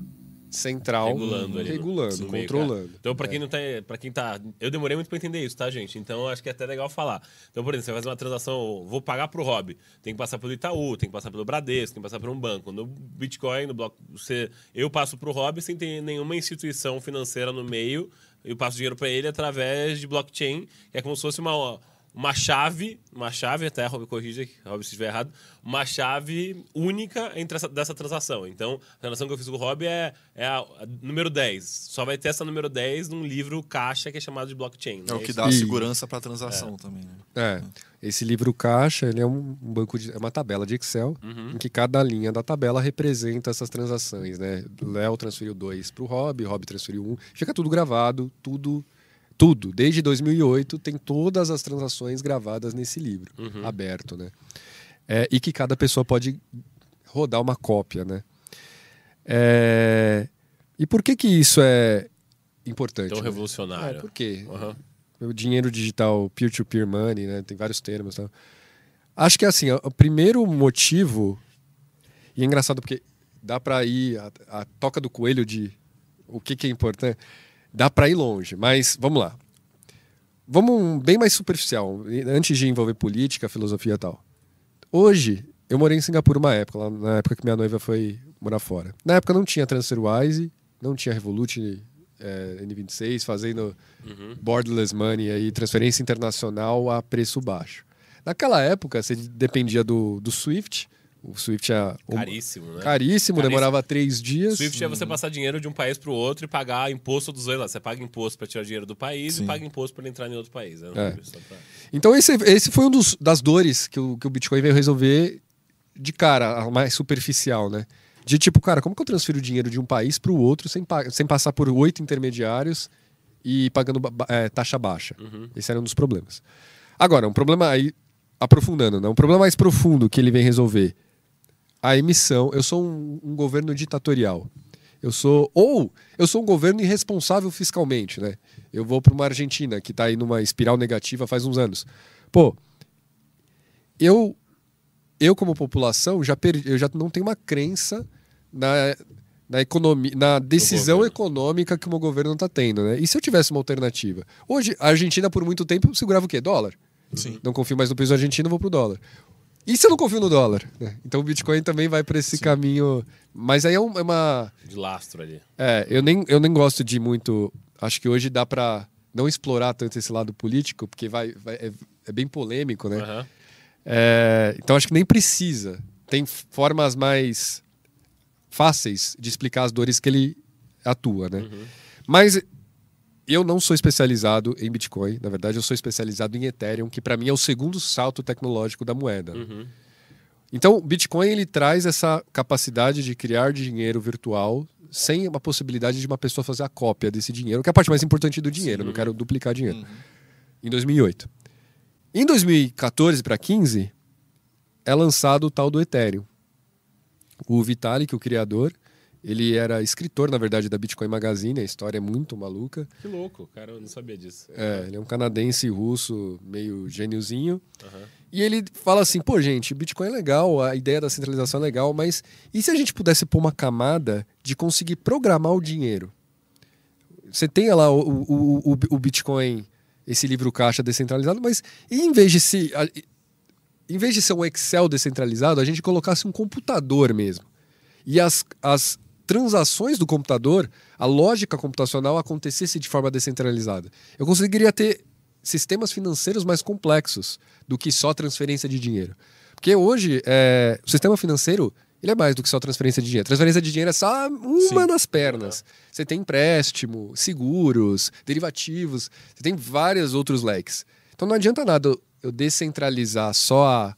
central regulando ali. regulando, no meio, controlando. Então, pra quem não tá. para quem tá. Eu demorei muito pra entender isso, tá, gente? Então acho que é até legal falar. Então, por exemplo, você faz uma transação, vou pagar pro Rob. Tem que passar pelo Itaú, tem que passar pelo Bradesco, tem que passar por um banco. No Bitcoin, no bloco, você, eu passo pro Rob sem ter nenhuma instituição financeira no meio. Eu passo dinheiro pra ele através de blockchain, que é como se fosse uma. Uma chave, uma chave, até Rob corrija, Rob se estiver errado, uma chave única entre essa, dessa transação. Então, a transação que eu fiz com o Rob é, é a, a número 10. Só vai ter essa número 10 num livro caixa que é chamado de blockchain. É não o que dá E- segurança para a transação também, né? É. Esse livro caixa, ele é um banco de, é uma tabela de Excel Uhum. em que cada linha da tabela representa essas transações, né? Léo transferiu dois para o Rob, Rob transferiu um. Fica tudo gravado, tudo, tudo. Desde 2008 tem todas as transações gravadas nesse livro, Uhum. aberto, né? É, e que cada pessoa pode rodar uma cópia, né? É, E por que que isso é importante? Tão né? revolucionário. É, por quê? Aham. o dinheiro digital, peer-to-peer money, né? Tem vários termos. Tá? Acho que assim, o o primeiro motivo e é engraçado porque dá para ir a, a toca do coelho de o que, que é importante, dá para ir longe. Mas vamos lá, vamos um bem mais superficial antes de envolver política, filosofia e tal. Hoje eu morei em Singapura uma época, lá na época que minha noiva foi morar fora. Na época não tinha TransferWise, não tinha Revolut é, N26 fazendo borderless money aí, transferência internacional a preço baixo. Naquela época, você dependia do, do Swift. O Swift é Caríssimo, né? caríssimo, demorava três dias. Swift é você passar dinheiro de um país pro outro e pagar imposto dos dois lados. Você paga imposto pra tirar dinheiro do país e Sim. paga imposto pra entrar em outro país. Né? É. Pra- Então esse, esse foi um dos, das dores que o, que o Bitcoin veio resolver de cara, a mais superficial, né? De tipo, cara, como que eu transfiro dinheiro de um país para o outro sem, sem passar por oito intermediários e pagando é, taxa baixa? Esse era um dos problemas. Agora, um problema aí, aprofundando, né? Um problema mais profundo que ele vem resolver. A emissão. Eu sou um, um governo ditatorial. Eu sou. Ou eu sou um governo irresponsável fiscalmente, né? Eu vou para uma Argentina que está aí numa espiral negativa faz uns anos. Pô, eu, eu como população, já perdi, eu já não tenho uma crença na, na, economia, na decisão econômica que o meu governo está tendo, né? E se eu tivesse uma alternativa? Hoje, a Argentina, por muito tempo, segurava o quê? Dólar. Sim. Não confio mais no peso argentino, vou pro dólar. E se eu não confio no dólar? né? Então o Bitcoin também vai para esse caminho. Mas aí é um- é uma. De lastro ali. É, eu nem, eu nem gosto de muito. Acho que hoje dá para não explorar tanto esse lado político, porque vai, vai- é, é bem polêmico, né? Aham. É, então acho que nem precisa. Tem formas mais fáceis de explicar as dores que ele atua, né? Mas eu não sou especializado em Bitcoin, na verdade eu sou especializado em Ethereum, que para mim é o segundo salto tecnológico da moeda. Uhum. Então, o Bitcoin ele traz essa capacidade de criar dinheiro virtual sem a possibilidade de uma pessoa fazer a cópia desse dinheiro, que é a parte mais importante do dinheiro. Eu Não quero duplicar dinheiro. Uhum. Em 2008. Em 2014 para 15 é lançado o tal do Ethereum. O Vitalik, o criador, ele era escritor, na verdade, da Bitcoin Magazine. A história é muito maluca. Que louco, cara, eu não sabia disso. É, ele é um canadense russo, meio gêniozinho. Aham. E ele fala assim: pô, gente, Bitcoin é legal, a ideia da centralização é legal, mas e se a gente pudesse pôr uma camada de conseguir programar o dinheiro? Você tem lá o, o, o, o Bitcoin, esse livro caixa descentralizado, mas em vez de se. em vez de ser um Excel descentralizado, a gente colocasse um computador mesmo. E as, as transações do computador, a lógica computacional acontecesse de forma descentralizada. Eu conseguiria ter sistemas financeiros mais complexos do que só transferência de dinheiro. Porque hoje, é, o sistema financeiro ele é mais do que só transferência de dinheiro. Transferência de dinheiro é só uma Sim. das pernas. Você tem empréstimo, seguros, derivativos, você tem vários outros leques. Então não adianta nada eu- descentralizar só a.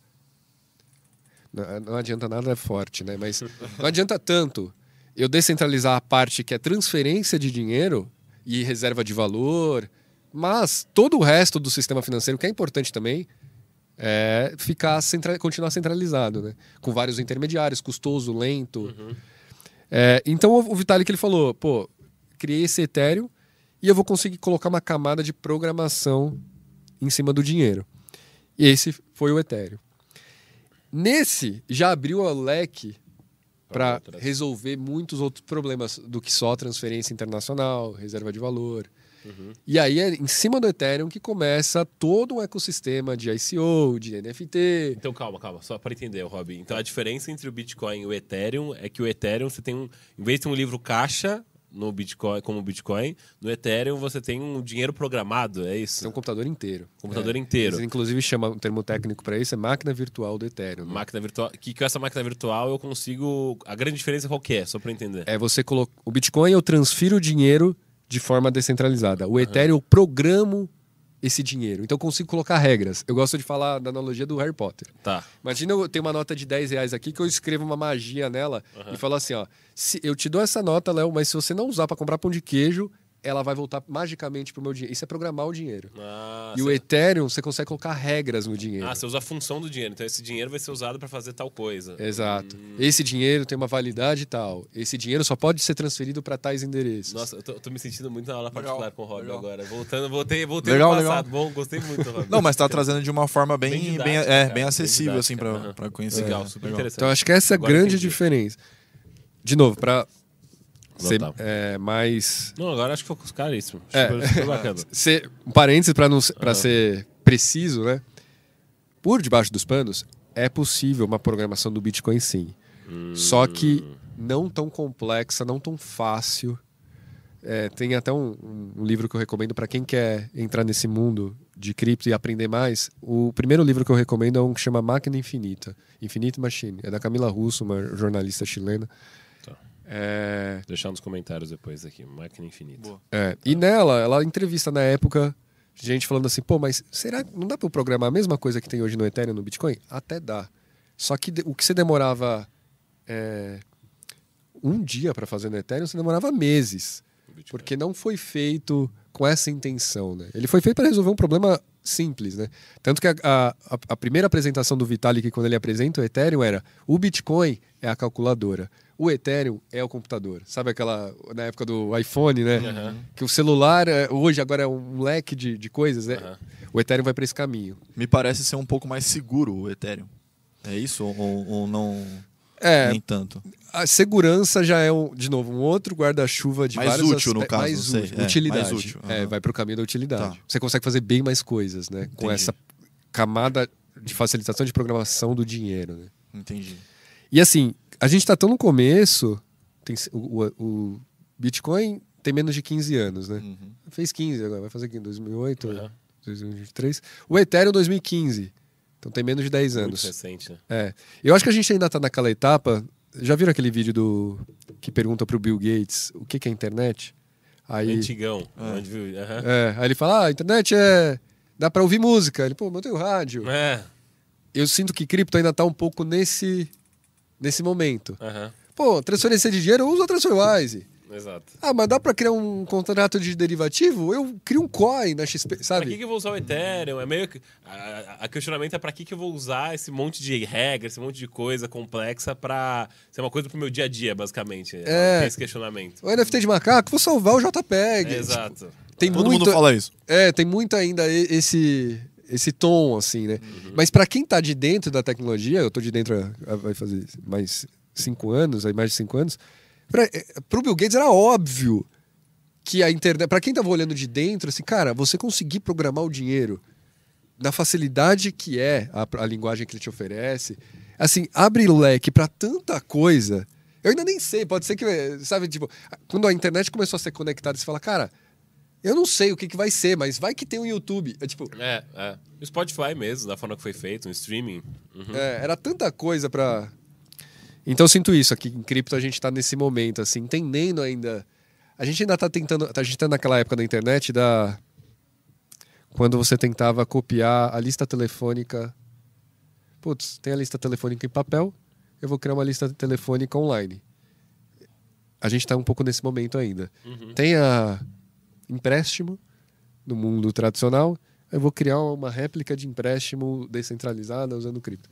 Não, não adianta nada é forte, né? Mas não adianta tanto eu descentralizar a parte que é transferência de dinheiro e reserva de valor, mas todo o resto do sistema financeiro, que é importante também, é ficar centra- continuar centralizado, né? Com vários intermediários, custoso, lento. É, então o o Vitalik ele falou, pô, criei esse Ethereum e eu vou conseguir colocar uma camada de programação em cima do dinheiro. E esse foi o Ethereum. Nesse já abriu o leque para resolver muitos outros problemas do que só transferência internacional, reserva de valor. E aí é em cima do Ethereum que começa todo um ecossistema de ICO, de NFT. Então calma, calma, só para entender, Rob. Então a diferença entre o Bitcoin e o Ethereum é que o Ethereum você tem um, em vez de ter um livro caixa no Bitcoin, como o Bitcoin, no Ethereum você tem um dinheiro programado, é isso? Tem um computador inteiro. Computador É. inteiro. Eles, inclusive chamam um termo técnico para isso, é máquina virtual do Ethereum. né? Máquina virtual. Que com essa máquina virtual eu consigo. A grande diferença qual que é? Só para entender. É você coloca o Bitcoin eu transfiro o dinheiro de forma descentralizada. O Ethereum eu programo esse dinheiro. Então eu consigo colocar regras. Eu gosto de falar da analogia do Harry Potter. Tá. Imagina eu tenho uma nota de 10 reais aqui que eu escrevo uma magia nela e falo assim, ó, se eu te dou essa nota, Léo, mas se você não usar para comprar pão de queijo, ela vai voltar magicamente pro meu dinheiro. Isso é programar o dinheiro. Ah, e o. Ethereum, você consegue colocar regras no dinheiro. ah, você usa a função do dinheiro. Então esse dinheiro vai ser usado para fazer tal coisa. Exato. Hum. Esse dinheiro tem uma validade tal. Esse dinheiro só pode ser transferido para tais endereços. Nossa, eu tô, eu tô me sentindo muito na aula Legal, particular com o Rob legal. agora. Voltando, voltei, voltei Legal, no legal. passado. Bom, gostei muito, Rob. Não, mas tá trazendo de uma forma bem, Bem bem, didática, é, cara, bem bem acessível, assim, didática. pra, Aham. pra conhecer. Legal, super interessante. Então acho que essa é a grande entendi. diferença. De novo, para Tá. é, mais Não, agora acho que ficou caríssimo. É. Super, super bacana. ser um parênteses para não para Aham. ser preciso, né? Por debaixo dos panos é possível uma programação do Bitcoin sim. Só que não tão complexa, não tão fácil. É, tem até um, um- um livro que eu recomendo para quem quer entrar nesse mundo de cripto e aprender mais. O primeiro livro que eu recomendo é um que chama Máquina Infinita, Infinite Machine. É da Camila Russo, uma jornalista chilena. Tá. É, Deixar nos comentários depois aqui. Máquina infinita. Boa. é, e nela, ela entrevista na época gente falando assim, pô, mas será que não dá para eu programar a mesma coisa que tem hoje no Ethereum no Bitcoin? Até dá. Só que o que você demorava é, um dia para fazer no Ethereum, você demorava meses. Porque não foi feito com essa intenção, né? Ele foi feito para resolver um problema simples, né? Tanto que a, a- a- primeira apresentação do Vitalik, quando ele apresenta o Ethereum, era o Bitcoin é a calculadora, o Ethereum é o computador. Sabe aquela, na época do iPhone, né? Aham. Que o celular, é- hoje, agora é um leque de, de coisas, né? Aham. O Ethereum vai para esse caminho. Me parece ser um pouco mais seguro o Ethereum. É isso? Ou- ou não É, nem tanto? a segurança já é, um, de novo, um outro guarda-chuva de Mais vários útil, no caso, mais sei. útil, É, utilidade. mais útil, É, aham. vai para o caminho da utilidade. Tá. Você consegue fazer bem mais coisas, né? Com Entendi. essa camada de facilitação de programação do dinheiro, né? Entendi. E assim, a gente está tão no começo, tem, o, o- o Bitcoin tem menos de 15 anos, né? Uhum. Fez 15 agora, vai fazer aqui em 2008, Aham. 2023. O Ethereum 2015, então tem menos de 10 Muito anos. recente, né? É. Eu acho que a gente ainda tá naquela etapa. Já viram aquele vídeo do que pergunta pro Bill Gates o que, que é internet? Aí, Antigão. É. Onde viu? Aham. é, aí ele fala: ah, a internet é. dá pra ouvir música. Ele, pô, mas eu tenho rádio. É. eu sinto que cripto ainda tá um pouco nesse, nesse momento. Aham, Pô, transferência de dinheiro, uso a TransferWise. Exato. Ah, mas dá pra criar um contrato de derivativo? Eu crio um coin na XP, Pra sabe? que, que eu vou usar o Ethereum? É meio que. A, a questionamento é pra que, que eu vou usar esse monte de regra, esse monte de coisa complexa pra ser uma coisa pro meu dia a dia, basicamente. É. Tem esse questionamento. O NFT de macaco, vou salvar o JPEG. É, exato. Tem Todo muito, mundo fala isso. É, tem muito ainda esse esse tom assim, né? Mas pra quem tá de dentro da tecnologia, eu tô de dentro há- vai fazer mais cinco anos, aí mais de cinco anos. Pra, é, pro Bill Gates era óbvio que a internet, Pra quem tava olhando de dentro, assim, cara, você conseguir programar o dinheiro na facilidade que é a, a linguagem que ele te oferece, assim, abre leque pra tanta coisa. Eu ainda nem sei, pode ser que, sabe, tipo, quando a internet começou a ser conectada, você fala, cara, eu não sei o que, que vai ser, mas vai que tem um YouTube. É, tipo, É, é. O Spotify mesmo, da forma que foi feito, um streaming. Uhum. é, era tanta coisa pra. Então eu sinto isso aqui em cripto, a gente tá nesse momento, assim, entendendo ainda. A gente ainda tá tentando. A gente tá naquela época da internet da. Quando você tentava copiar a lista telefônica. Putz, tem a lista telefônica em papel, eu vou criar uma lista telefônica online. A gente tá um pouco nesse momento ainda. Tem a empréstimo no mundo tradicional, eu vou criar uma réplica de empréstimo descentralizada usando cripto.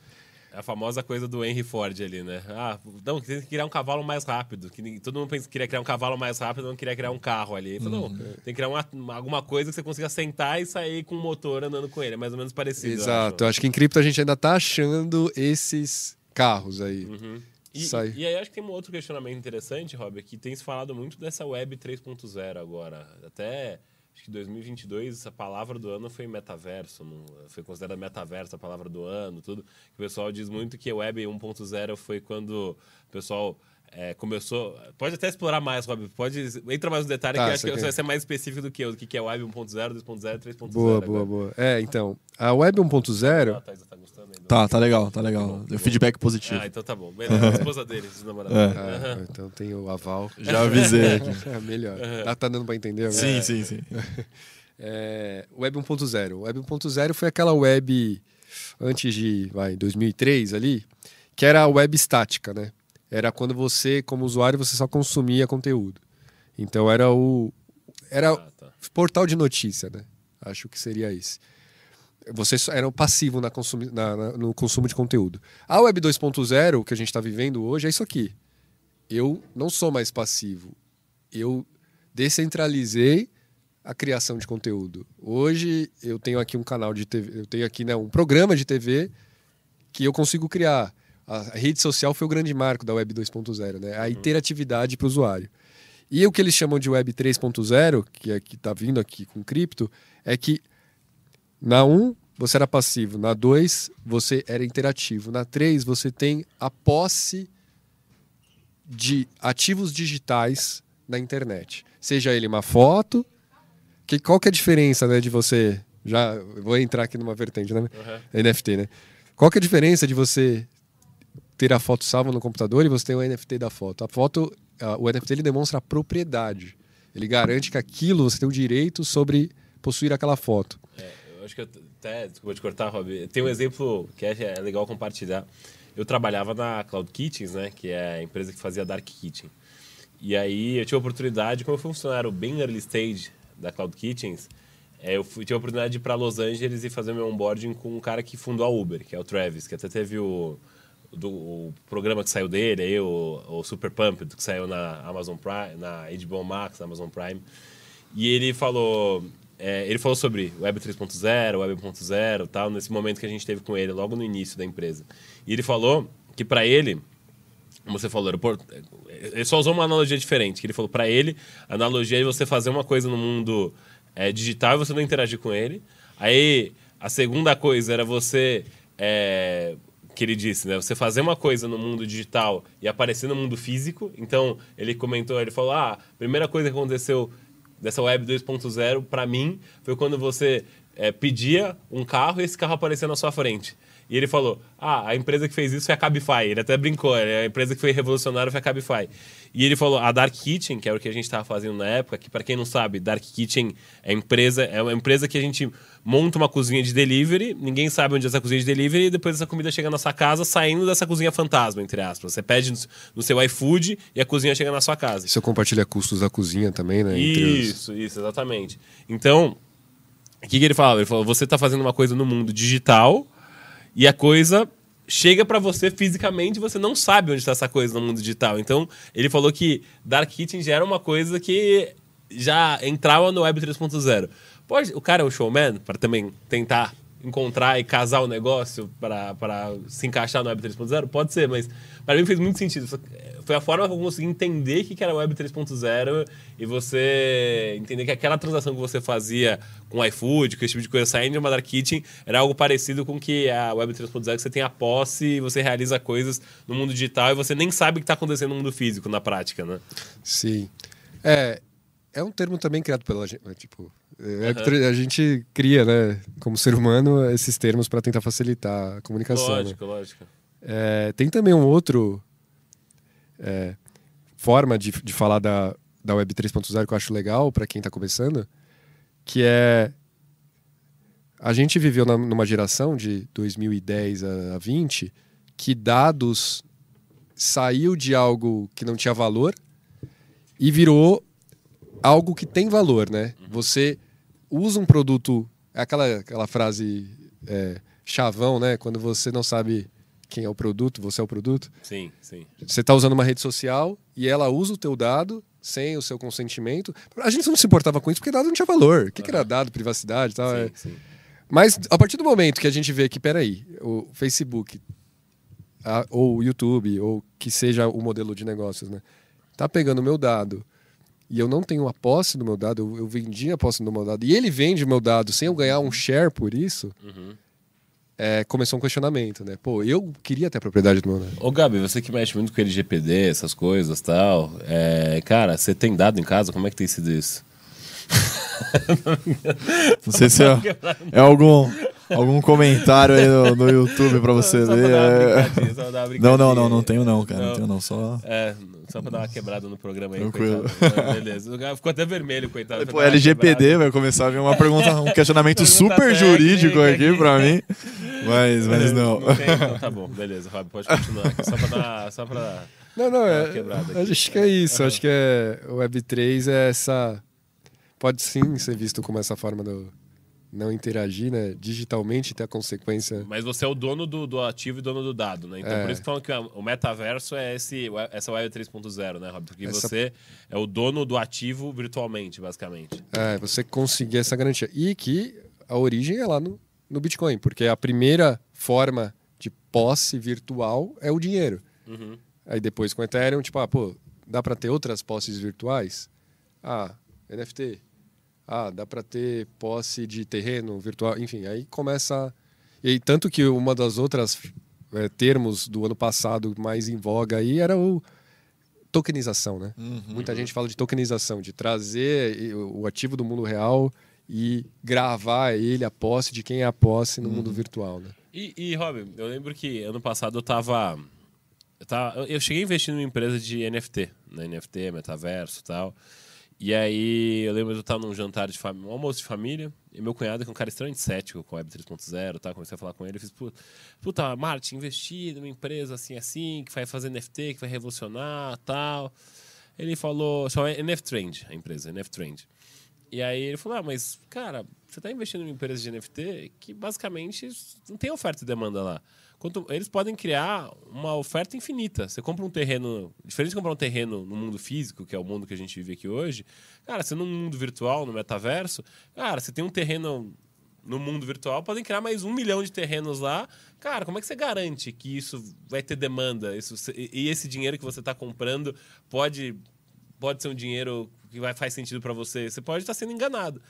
É a famosa coisa do Henry Ford ali, né? Ah, não, tem que criar um cavalo mais rápido. Que todo mundo pensa que queria criar um cavalo mais rápido, não queria criar um carro ali. Ele falou, não, tem que criar uma- uma- alguma coisa que você consiga sentar e sair com o motor andando com ele. É mais ou menos parecido. Exato. acho. Eu acho que em cripto a gente ainda tá achando esses carros aí. Uhum. E, e aí acho que tem um outro questionamento interessante, Rob, que tem se falado muito dessa web 3.0 agora. Até acho que 2022 a palavra do ano foi metaverso, não- foi considerada metaverso a palavra do ano, tudo. O pessoal diz muito que a web 1.0 foi quando o pessoal é, começou. Pode até explorar mais, Rob. Pode entra mais no detalhe Tá, que eu acho que você vai ser mais específico do que eu, do que é web 1.0, 2.0, 3.0. Boa, agora. boa, boa. É, então, a Web 1.0, Ah, tá gostando do- Tá, tá legal, tá legal. Deu feedback positivo. Ah, então tá bom. Beleza, a esposa dele, os namorados. É. ah, então tem o aval. Já avisei aqui. É melhor. Ah, tá dando pra entender agora? Sim, sim, sim. É, web 1.0. Web 1.0 foi aquela web antes de, vai, 2003 ali, que era a web estática, né? Era quando você, como usuário, você só consumia conteúdo. Então era o era Ah, tá. portal de notícia, né? Acho que seria esse. Você era o passivo na consumi- na- na- no consumo de conteúdo. A Web 2.0, que a gente está vivendo hoje, é isso aqui. Eu não sou mais passivo. Eu descentralizei a criação de conteúdo. Hoje eu tenho aqui um canal de TV, eu tenho aqui né, um programa de TV que eu consigo criar. A rede social foi o grande marco da Web 2.0, né? A interatividade para o usuário. E o que eles chamam de Web 3.0, que é que está vindo aqui com cripto, é que na 1 você era passivo, na 2 você era interativo, na 3 você tem a posse de ativos digitais na internet. Seja ele uma foto, que qual que é a diferença, né, de você já vou entrar aqui numa vertente, né? Uhum. NFT, né? Qual que é a diferença de você ter a foto salva no computador e você ter o NFT da foto? A foto, o NFT ele demonstra a propriedade. Ele garante que aquilo você tem o direito sobre possuir aquela foto. É, eu acho que eu até, desculpa te cortar, Rob. Tem um exemplo que é, é legal compartilhar. Eu trabalhava na Cloud Kitchens, né? Que é a empresa que fazia Dark Kitchen. E aí eu tive a oportunidade, como eu fui funcionário bem early stage da Cloud Kitchens, é, eu fui, tive a oportunidade de ir para Los Angeles e fazer meu onboarding com um cara que fundou a Uber, que é o Travis, que até teve o, do, programa que saiu dele, aí, o, o Super Pumped, que saiu na Amazon Prime, na HBO Max, na Amazon Prime. E ele falou, é, ele falou sobre Web 3.0, Web 1.0, tal, nesse momento que a gente teve com ele, logo no início da empresa. E ele falou que para ele, como você falou, ele só usou uma analogia diferente. Que ele falou para ele, a analogia é você fazer uma coisa no mundo é, digital e você não interagir com ele. Aí a segunda coisa era você é, que ele disse, né? Você fazer uma coisa no mundo digital e aparecer no mundo físico. Então ele comentou, ele falou, ah, a primeira coisa que aconteceu dessa web 2.0 para mim foi quando você é, pedia um carro e esse carro aparecia na sua frente. E ele falou: Ah, a empresa que fez isso foi a Cabify. Ele até brincou, é, a empresa que foi revolucionária foi a Cabify. E ele falou: a Dark Kitchen, que era o que a gente estava fazendo na época, que para quem não sabe, Dark Kitchen é empresa, é uma empresa que a gente monta uma cozinha de delivery, ninguém sabe onde é essa cozinha de delivery, e depois essa comida chega na sua casa saindo dessa cozinha fantasma, entre aspas. Você pede no seu iFood e a cozinha chega na sua casa. Você compartilha custos da cozinha também, né? Isso, os... isso, exatamente. Então, o que, que ele falava? Ele falou: você está fazendo uma coisa no mundo digital e a coisa chega para você fisicamente você não sabe onde está essa coisa no mundo digital. Então, ele falou que Dark Kitchen já era uma coisa que já entrava no Web 3.0. Pode, o cara é um showman para também tentar encontrar e casar o negócio para se encaixar no Web 3.0? Pode ser, mas para mim fez muito sentido. Foi a forma que eu consegui entender o que era Web 3.0 e você entender que aquela transação que você fazia com iFood, com esse tipo de coisa saindo de uma Dark Kitchen, era algo parecido com que a Web 3.0, que você tem a posse e você realiza coisas no mundo digital e você nem sabe o que está acontecendo no mundo físico, na prática, né? Sim. É, é um termo também criado pela gente, tipo, é, a gente cria, né, como ser humano, esses termos para tentar facilitar a comunicação. Né? Lógico, né? lógico. É, tem também um outro é, forma de, de falar da, da Web 3.0 que eu acho legal para quem está começando, que é a gente viveu na, numa geração de 2010 a, a 20 que dados saiu de algo que não tinha valor e virou algo que tem valor, né? Uhum. Você usa um produto, é aquela, aquela frase é, chavão, né? Quando você não sabe quem é o produto, você é o produto. Sim, sim. Você está usando uma rede social e ela usa o teu dado sem o seu consentimento. A gente não se importava com isso porque dado não tinha valor. O que, que era dado, privacidade e tal. Sim, é... sim. Mas a partir do momento que a gente vê que, peraí, o Facebook, a, ou o YouTube, ou que seja o modelo de negócios, né? Tá pegando o meu dado e eu não tenho a posse do meu dado, eu, eu vendi a posse do meu dado, e ele vende o meu dado sem eu ganhar um share por isso, uhum. é, começou um questionamento, né? Pô, eu queria ter a propriedade do meu dado. Ô, Gabi, você que mexe muito com LGPD, essas coisas tal, é, cara, você tem dado em casa? Como é que tem sido isso? Não sei se é, é algum algum comentário aí no, no YouTube pra você ler. É... Não, não, não, não tenho não, cara. Não, não tenho não, só. É, só pra dar uma quebrada no programa aí. Tranquilo. Coitado. Beleza. O cara ficou até vermelho, coitado. Pô, LGPD vai começar a vir uma pergunta, um questionamento super jurídico aqui, aqui pra mim. Mas, mas não. não tem, então tá bom, beleza, Fábio, pode continuar aqui. Só pra dar. Só pra não, não, é. Acho que é isso. Acho que é, o Web3 é essa. Pode sim ser visto como essa forma do não interagir, né, digitalmente ter a consequência. Mas você é o dono do, do ativo e dono do dado, né? Então é. por isso que falam que o metaverso é esse, essa Web 3.0, né, Rob? Porque essa... você é o dono do ativo virtualmente, basicamente. É, você conseguir essa garantia. E que a origem é lá no, no Bitcoin, porque a primeira forma de posse virtual é o dinheiro. Uhum. Aí depois com o Ethereum, tipo, ah, pô, dá para ter outras posses virtuais? Ah, NFT. Ah, dá para ter posse de terreno virtual, enfim, aí começa. E tanto que uma das outras é, termos do ano passado mais em voga aí era o tokenização, né? Uhum. Muita gente fala de tokenização, de trazer o ativo do mundo real e gravar ele, a posse de quem é a posse no uhum. mundo virtual, né? E, e Rob, eu lembro que ano passado eu tava, eu tava. Eu cheguei a investir numa empresa de NFT, né? NFT, metaverso tal. E aí eu lembro de eu estar num jantar de família, um almoço de família, e meu cunhado, que é um cara extremamente cético com Web 3.0, tá? comecei a falar com ele, eu fiz, puta, Martin, investir numa empresa assim, assim, que vai fazer NFT, que vai revolucionar, tal. Ele falou, chama NFT Trend, a empresa, NFT Trend. E aí ele falou, ah, mas, cara, você está investindo em uma empresa de NFT que basicamente não tem oferta e demanda lá. Quanto, eles podem criar uma oferta infinita. Você compra um terreno, diferente de comprar um terreno no mundo físico, que é o mundo que a gente vive aqui hoje, cara, você no mundo virtual, no metaverso, cara, você tem um terreno no mundo virtual, podem criar mais um milhão de terrenos lá. Cara, como é que você garante que isso vai ter demanda? Isso, e esse dinheiro que você está comprando pode, pode ser um dinheiro que vai, faz sentido para você? Você pode estar sendo enganado.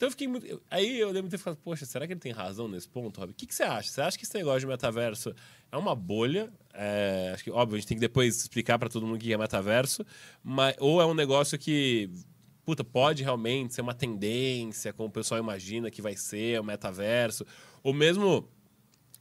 Então eu fiquei muito. Aí eu lembro de ter falado, poxa, será que ele tem razão nesse ponto, Rob? O que, que você acha? Você acha que esse negócio de metaverso é uma bolha? É, acho que, óbvio, a gente tem que depois explicar para todo mundo o que é metaverso, mas, ou é um negócio que puta, pode realmente ser uma tendência, como o pessoal imagina que vai ser, o metaverso. Ou mesmo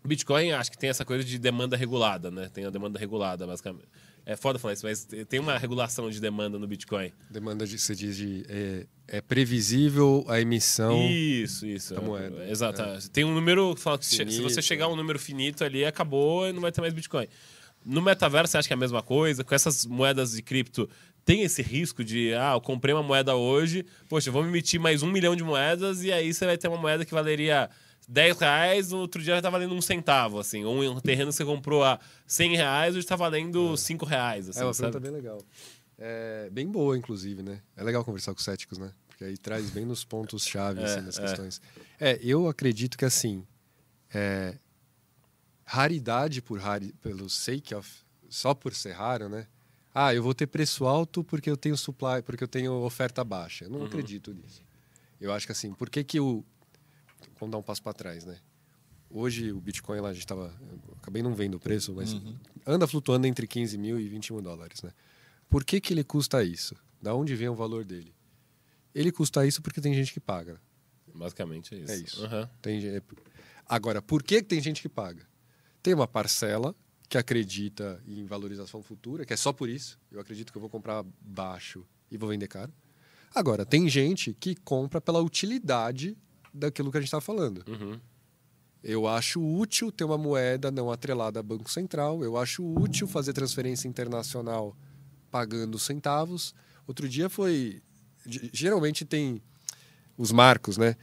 Bitcoin, acho que tem essa coisa de demanda regulada, né? Tem a demanda regulada, basicamente. É foda falar isso, mas tem uma regulação de demanda no Bitcoin. Demanda de, você diz de. É, é previsível a emissão. Isso, isso. da moeda. Exato. É. Tem um número que fala que se- se Finito, você chegar a é. um número finito ali, acabou e não vai ter mais Bitcoin. No metaverso, você acha que é a mesma coisa? Com essas moedas de cripto, tem esse risco de, ah, eu comprei uma moeda hoje, poxa, vamos emitir mais um milhão de moedas e aí você vai ter uma moeda que valeria 10 reais, no outro dia já tá valendo um centavo, assim. Ou um terreno você comprou a 100 reais, hoje tá valendo 5 reais, assim, É uma sabe? pergunta bem legal. É bem boa, inclusive, né? É legal conversar com céticos, né? Porque aí traz bem nos pontos-chave, É, assim, das é. questões. É, eu acredito que, assim, é, raridade por rari, pelo sake of, só por ser raro, né? Ah, eu vou ter preço alto porque eu tenho supply, porque eu tenho oferta baixa. Eu não acredito nisso. Eu acho que, assim, por que que o... Vamos dar um passo para trás, né? Hoje o Bitcoin lá, a gente tava... eu Acabei não vendo o preço, mas anda flutuando entre 15 mil e 20 mil dólares, né? Por que, que ele custa isso? Da onde vem o valor dele? Ele custa isso porque tem gente que paga. Basicamente é isso. É isso. Aham. Tem, gen- Agora, por que, que tem gente que paga? Tem uma parcela que acredita em valorização futura, que é só por isso. Eu acredito que eu vou comprar baixo e vou vender caro. Agora, tem gente que compra pela utilidade daquilo que a gente está falando. Uhum. Eu acho útil ter uma moeda não atrelada a Banco Central. Eu acho útil fazer transferência internacional pagando centavos. Outro dia foi. ge- Geralmente tem os marcos, né?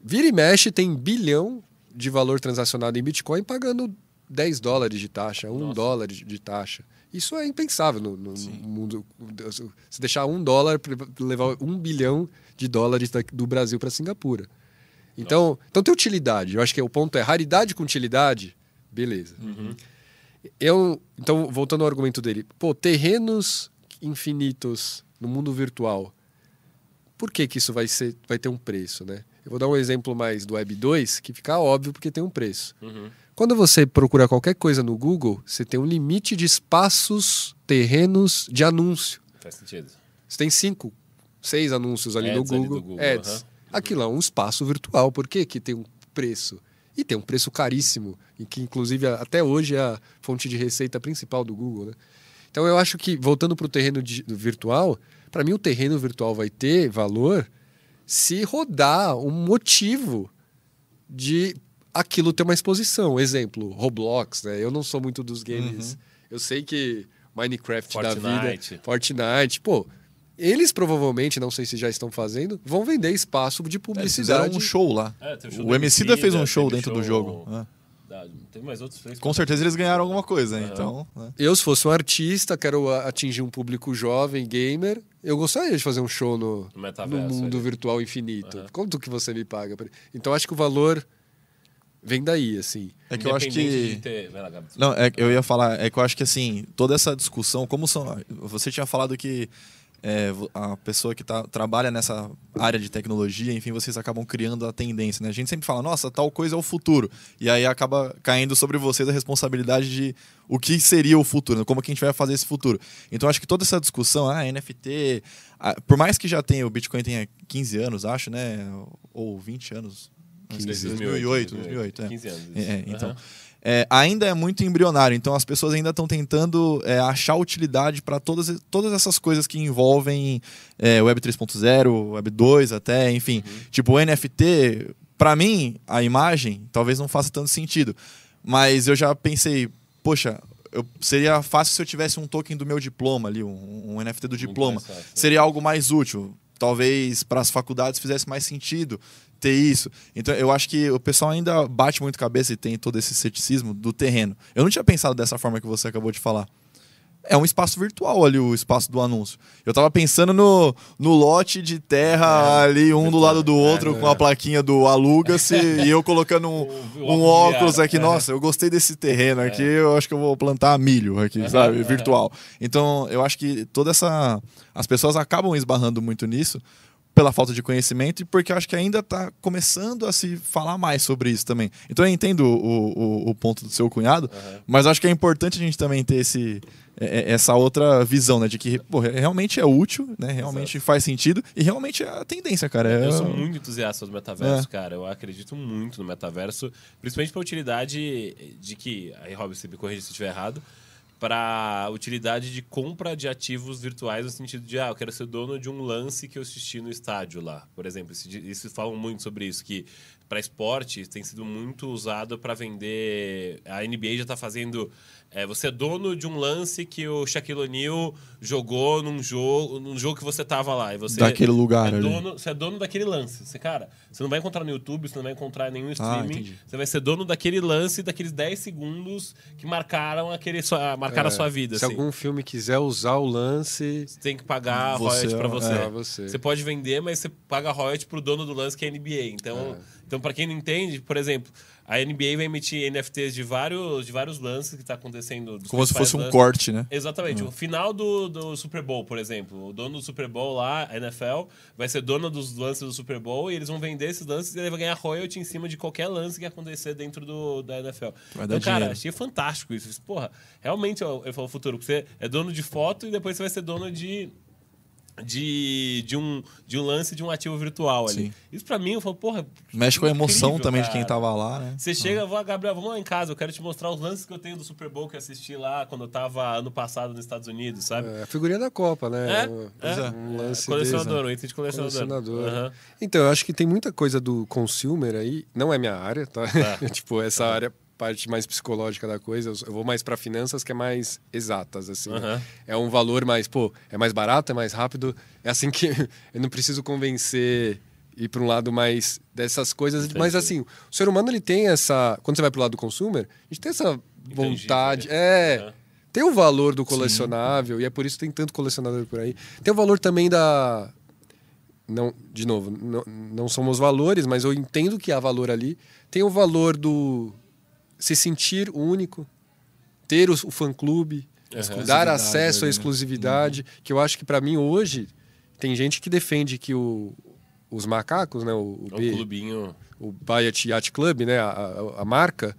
Vira e mexe tem bilhão de valor transacionado em Bitcoin pagando 10 dólares de taxa, 1 Nossa. dólar de, de taxa. Isso é impensável no, no mundo. Se deixar um dólar para levar um bilhão de dólares da- do Brasil para Singapura. Então, então tem utilidade. Eu acho que o ponto é raridade com utilidade. Beleza. Eu, então, voltando ao argumento dele, pô, terrenos infinitos no mundo virtual. Por que, que isso vai, ser, vai ter um preço, né? Eu vou dar um exemplo mais do Web 2, que fica óbvio porque tem um preço. Uhum. Quando você procura qualquer coisa no Google, você tem um limite de espaços, terrenos de anúncio. Faz sentido. Você tem cinco, seis anúncios ali, no Ads ali Google. do Google, Ads. aham. Aquilo é um espaço virtual. Por quê? Que tem um preço. E tem um preço caríssimo, e que inclusive até hoje é a fonte de receita principal do Google. Né? Então eu acho que, voltando para o terreno de- virtual, para mim o terreno virtual vai ter valor se rodar um motivo de aquilo ter uma exposição. Exemplo, Roblox, né? Eu não sou muito dos games. Eu sei que Minecraft da vida, Fortnite. Fortnite, pô, eles provavelmente, não sei se já estão fazendo, vão vender espaço de Eles fizeram publicidade. um show lá. É, teve show o do Emicida fez um Emicida, show dentro do show- jogo. né? Mais outros três. Com certeza eles ganharam alguma coisa, então. né? Eu, se fosse um artista, quero atingir um público jovem, gamer, eu gostaria de fazer um show no, No mundo ali. virtual infinito. Aham. Quanto que você me paga? Então acho que o valor vem daí, assim. É que eu acho que. ter-. Não, é, eu ia falar, é que eu acho que assim, toda essa discussão, como são. Você tinha falado que é, a pessoa que tá, trabalha nessa área de tecnologia, enfim, vocês acabam criando a tendência, né? A gente sempre fala, nossa, tal coisa é o futuro. E aí acaba caindo sobre vocês a responsabilidade de o que seria o futuro, né? como que a gente vai fazer esse futuro. Então acho que toda essa discussão, ah, NFT, ah, por mais que já tenha, o Bitcoin tenha 15 anos, acho, né? Ou 20 anos. Não sei, 2008, 2008, é. 15 anos. isso. É, então, Aham. É, ainda é muito embrionário, então as pessoas ainda estão tentando é, achar utilidade para todas, todas essas coisas que envolvem é, Web 3.0, Web 2 até, enfim. Tipo, o NFT, para mim, a imagem talvez não faça tanto sentido, mas eu já pensei, poxa, eu, seria fácil se eu tivesse um token do meu diploma ali, um, um NFT do diploma. né? Seria algo mais útil. Talvez para as faculdades fizesse mais sentido ter isso. Então eu acho que o pessoal ainda bate muito cabeça e tem todo esse ceticismo do terreno. Eu não tinha pensado dessa forma que você acabou de falar. É um espaço virtual ali, o espaço do anúncio. Eu tava pensando no, no lote de terra ali, um do lado do outro, com a plaquinha do aluga-se, e eu colocando um, um óculos aqui. Nossa, eu gostei desse terreno aqui, eu acho que eu vou plantar milho aqui, sabe? Virtual. Então, eu acho que toda essa. As pessoas acabam esbarrando muito nisso, pela falta de conhecimento e porque acho que ainda está começando a se falar mais sobre isso também. Então eu entendo o, o, o ponto do seu cunhado, Aham. mas acho que é importante a gente também ter esse, é- é- essa outra visão, né? De que pô, realmente é útil, né? Realmente faz sentido e realmente é a tendência, cara. É- Eu sou muito entusiasta do metaverso, cara. Eu acredito muito no metaverso, principalmente pra utilidade de que. Aí, Rob, você me corrija se eu estiver errado. Pra utilidade de compra de ativos virtuais no sentido de, ah, eu quero ser dono de um lance que eu assisti no estádio lá. Por exemplo, isso, isso falam muito sobre isso, que para esporte tem sido muito usado para vender. A NBA já está fazendo. É, você é dono de um lance que o Shaquille O'Neal jogou num jogo, num jogo que você tava lá. E você Daquele lugar é ali. dono, você é dono daquele lance. Você, cara, você não vai encontrar no YouTube, você não vai encontrar em nenhum streaming. entendi. você vai ser dono daquele lance, daqueles 10 segundos que marcaram, aquele sua, marcaram a sua vida. Se assim. algum filme quiser usar o lance, Você tem que pagar Você royalty pra é- você. é, você. Você pode vender, mas você paga royalty pro dono do lance que é a NBA. Então, então para quem não entende, por exemplo, a NBA vai emitir NFTs de vários, de vários lances que tá acontecendo. Como se fosse um lances. corte, né? Exatamente. O final do, do Super Bowl, por exemplo. O dono do Super Bowl lá, a NFL, vai ser dono dos lances do Super Bowl e eles vão vender esses lances e ele vai ganhar royalty em cima de qualquer lance que acontecer dentro do, da NFL. Vai então, cara, dinheiro. achei fantástico isso. Porra, realmente é o, é o futuro. Você é dono de foto e depois você vai ser dono de. De, de, um, de um lance de um ativo virtual ali. Sim. Isso pra mim, eu falo, porra. Mexe com a emoção incrível, também de quem cara. tava lá, né? Você chega, vou, Gabriel, vamos lá em casa, eu quero te mostrar os lances que eu tenho do Super Bowl que eu assisti lá quando eu tava ano passado nos Estados Unidos, sabe? é a figurinha da Copa, né? É, Um- é. Um lance colecionador, desse, um item de colecionador. Colecionador. Aham. Então, eu acho que tem muita coisa do consumer aí. Não é minha área, tá? tipo, essa área, parte mais psicológica da coisa. Eu vou mais para finanças, que é mais exatas, assim. né? Aham. É um valor mais, pô, é mais barato, é mais rápido. É assim que eu não preciso convencer ir para um lado mais dessas coisas. Mas assim, o ser humano ele tem essa. Quando você vai pro lado do consumer, a gente tem essa vontade. É. Aham. Tem o valor do colecionável, e é por isso que tem tanto colecionador por aí. Tem o valor também da. Não, de novo, não, não são meus valores, mas eu entendo que há valor ali. Tem o valor do se sentir único, ter o, o fã-clube, Aham. dar acesso à né? exclusividade, que eu acho que para mim hoje tem gente que defende que o, os macacos, né, o, o, É B- um clubinho. o Bayat Yacht Club, né, a, a, a marca,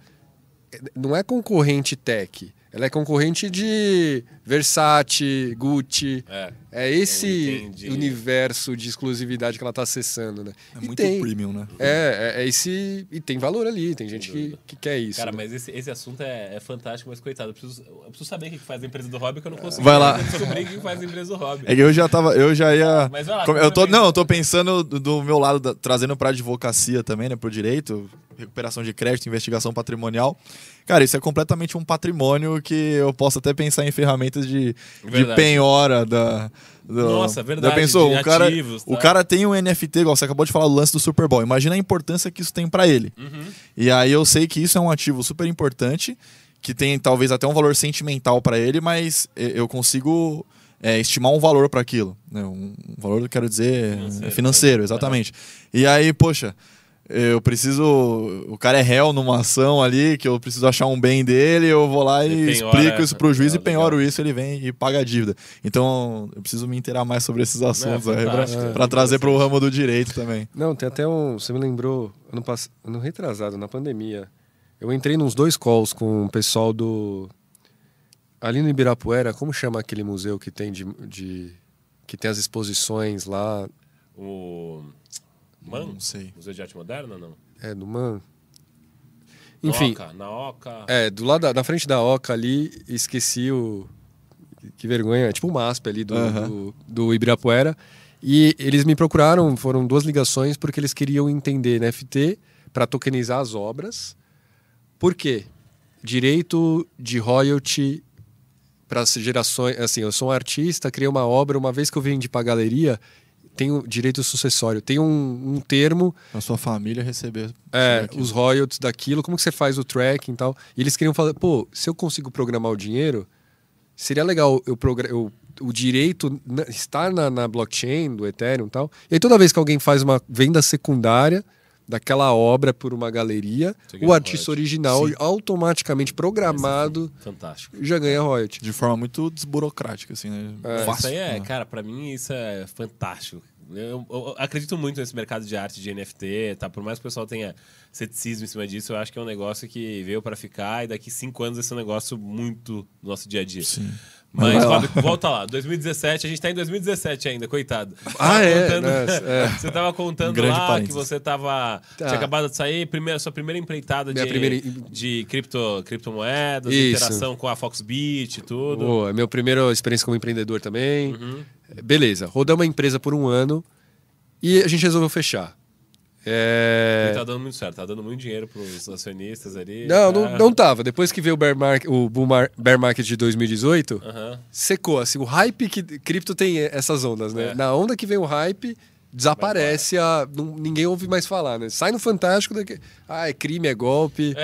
não é concorrente tech. Ela é concorrente de Versace, Gucci. É. É esse Entendi. universo de exclusividade que ela está acessando, né? É E muito tem, premium, né? É, é, é esse. E tem valor ali, tem gente que, que quer isso. Cara, né? mas esse, esse assunto é, é fantástico, mas coitado, eu preciso, eu preciso saber o que faz a empresa do Hobby, que eu não consigo Vai lá. descobrir o que faz a empresa do Hobby. É que eu já tava, eu já ia. Mas vai lá, eu tô, não, eu tô pensando do, meu lado, da- trazendo pra advocacia também, né, pro direito, recuperação de crédito, investigação patrimonial. Cara, isso é completamente um patrimônio que eu posso até pensar em ferramentas de, de penhora da. Do- Nossa, verdade, Já pensou? o cara, ativos, o tá? cara tem um NFT, igual você acabou de falar do lance do Super Bowl. Imagina a importância que isso tem pra ele. Uhum. E aí eu sei que isso é um ativo super importante, que tem talvez até um valor sentimental para ele, mas eu consigo é, estimar um valor para aquilo. Né? Um valor, eu quero dizer, Financeiro, financeiro, financeiro né? exatamente. E aí, poxa, eu preciso. O cara é réu numa ação ali, que eu preciso achar um bem dele, eu vou lá e penhora explico isso pro juiz essa. e penhoro Legal. isso, ele vem e paga a dívida. Então, eu preciso me inteirar mais sobre esses assuntos aí fantástico, pra, é trazer pro ramo do direito também. Não, tem até um. Você me lembrou, ano, pass... ano retrasado, na pandemia. Eu entrei nos dois calls com o pessoal do. Ali no Ibirapuera, como chama aquele museu que tem de. de- que tem as exposições lá? O. Man? Não sei. Museu de Arte Moderna, não? É, do Man. Enfim, Oca, na Oca. é, do lado da, na frente da Oca ali, esqueci o. Que vergonha, é tipo uma aspa ali do, Aham. do, do Ibirapuera. E eles me procuraram, foram duas ligações, porque eles queriam entender NFT para tokenizar as obras. Por quê? Direito de royalty para as gerações. Assim, eu sou um artista, criei uma obra, uma vez que eu vendi para galeria, tenho direito sucessório. Tem um, um termo A sua família receber. é, os royalties daquilo, como que você faz o tracking e tal. E eles queriam falar, pô, se eu consigo programar o dinheiro, seria legal eu, eu o direito na- estar na, na blockchain do Ethereum e tal. E aí toda vez que alguém faz uma venda secundária daquela obra por uma galeria, o artista royalty. original Sim. automaticamente programado Fantástico. já ganha royalty. De forma muito desburocrática, assim, né? É, Fácil, isso aí é, né? cara, pra mim isso é fantástico. Eu, eu acredito muito nesse mercado de arte de NFT, tá? Por mais que o pessoal tenha ceticismo em cima disso, eu acho que é um negócio que veio para ficar e daqui cinco anos esse é um negócio muito do nosso dia a dia. Sim. Mas. Rob, volta lá. 2017, a gente tá em 2017 ainda, coitado. Ah, é, contando- é. Você tava contando grande lá que parênteses. você tava. Tá. Tinha acabado de sair, primeira, sua primeira empreitada Minha de, primeira- de cripto, criptomoedas, Isso. interação com a Foxbit e tudo. Boa, é minha primeira experiência como empreendedor também. Uhum. Beleza, rodamos a empresa por um ano e a gente resolveu fechar. É... E tá dando muito certo, tá dando muito dinheiro pros acionistas ali. Não, tá? não, não tava. Depois que veio o bear market, o bear market de 2018, Aham. secou. Assim, o hype que cripto tem essas ondas, né? É. Na onda que vem o hype, desaparece, a, não- ninguém ouve mais falar, né? Sai no Fantástico daqui. Ah, é crime, é golpe,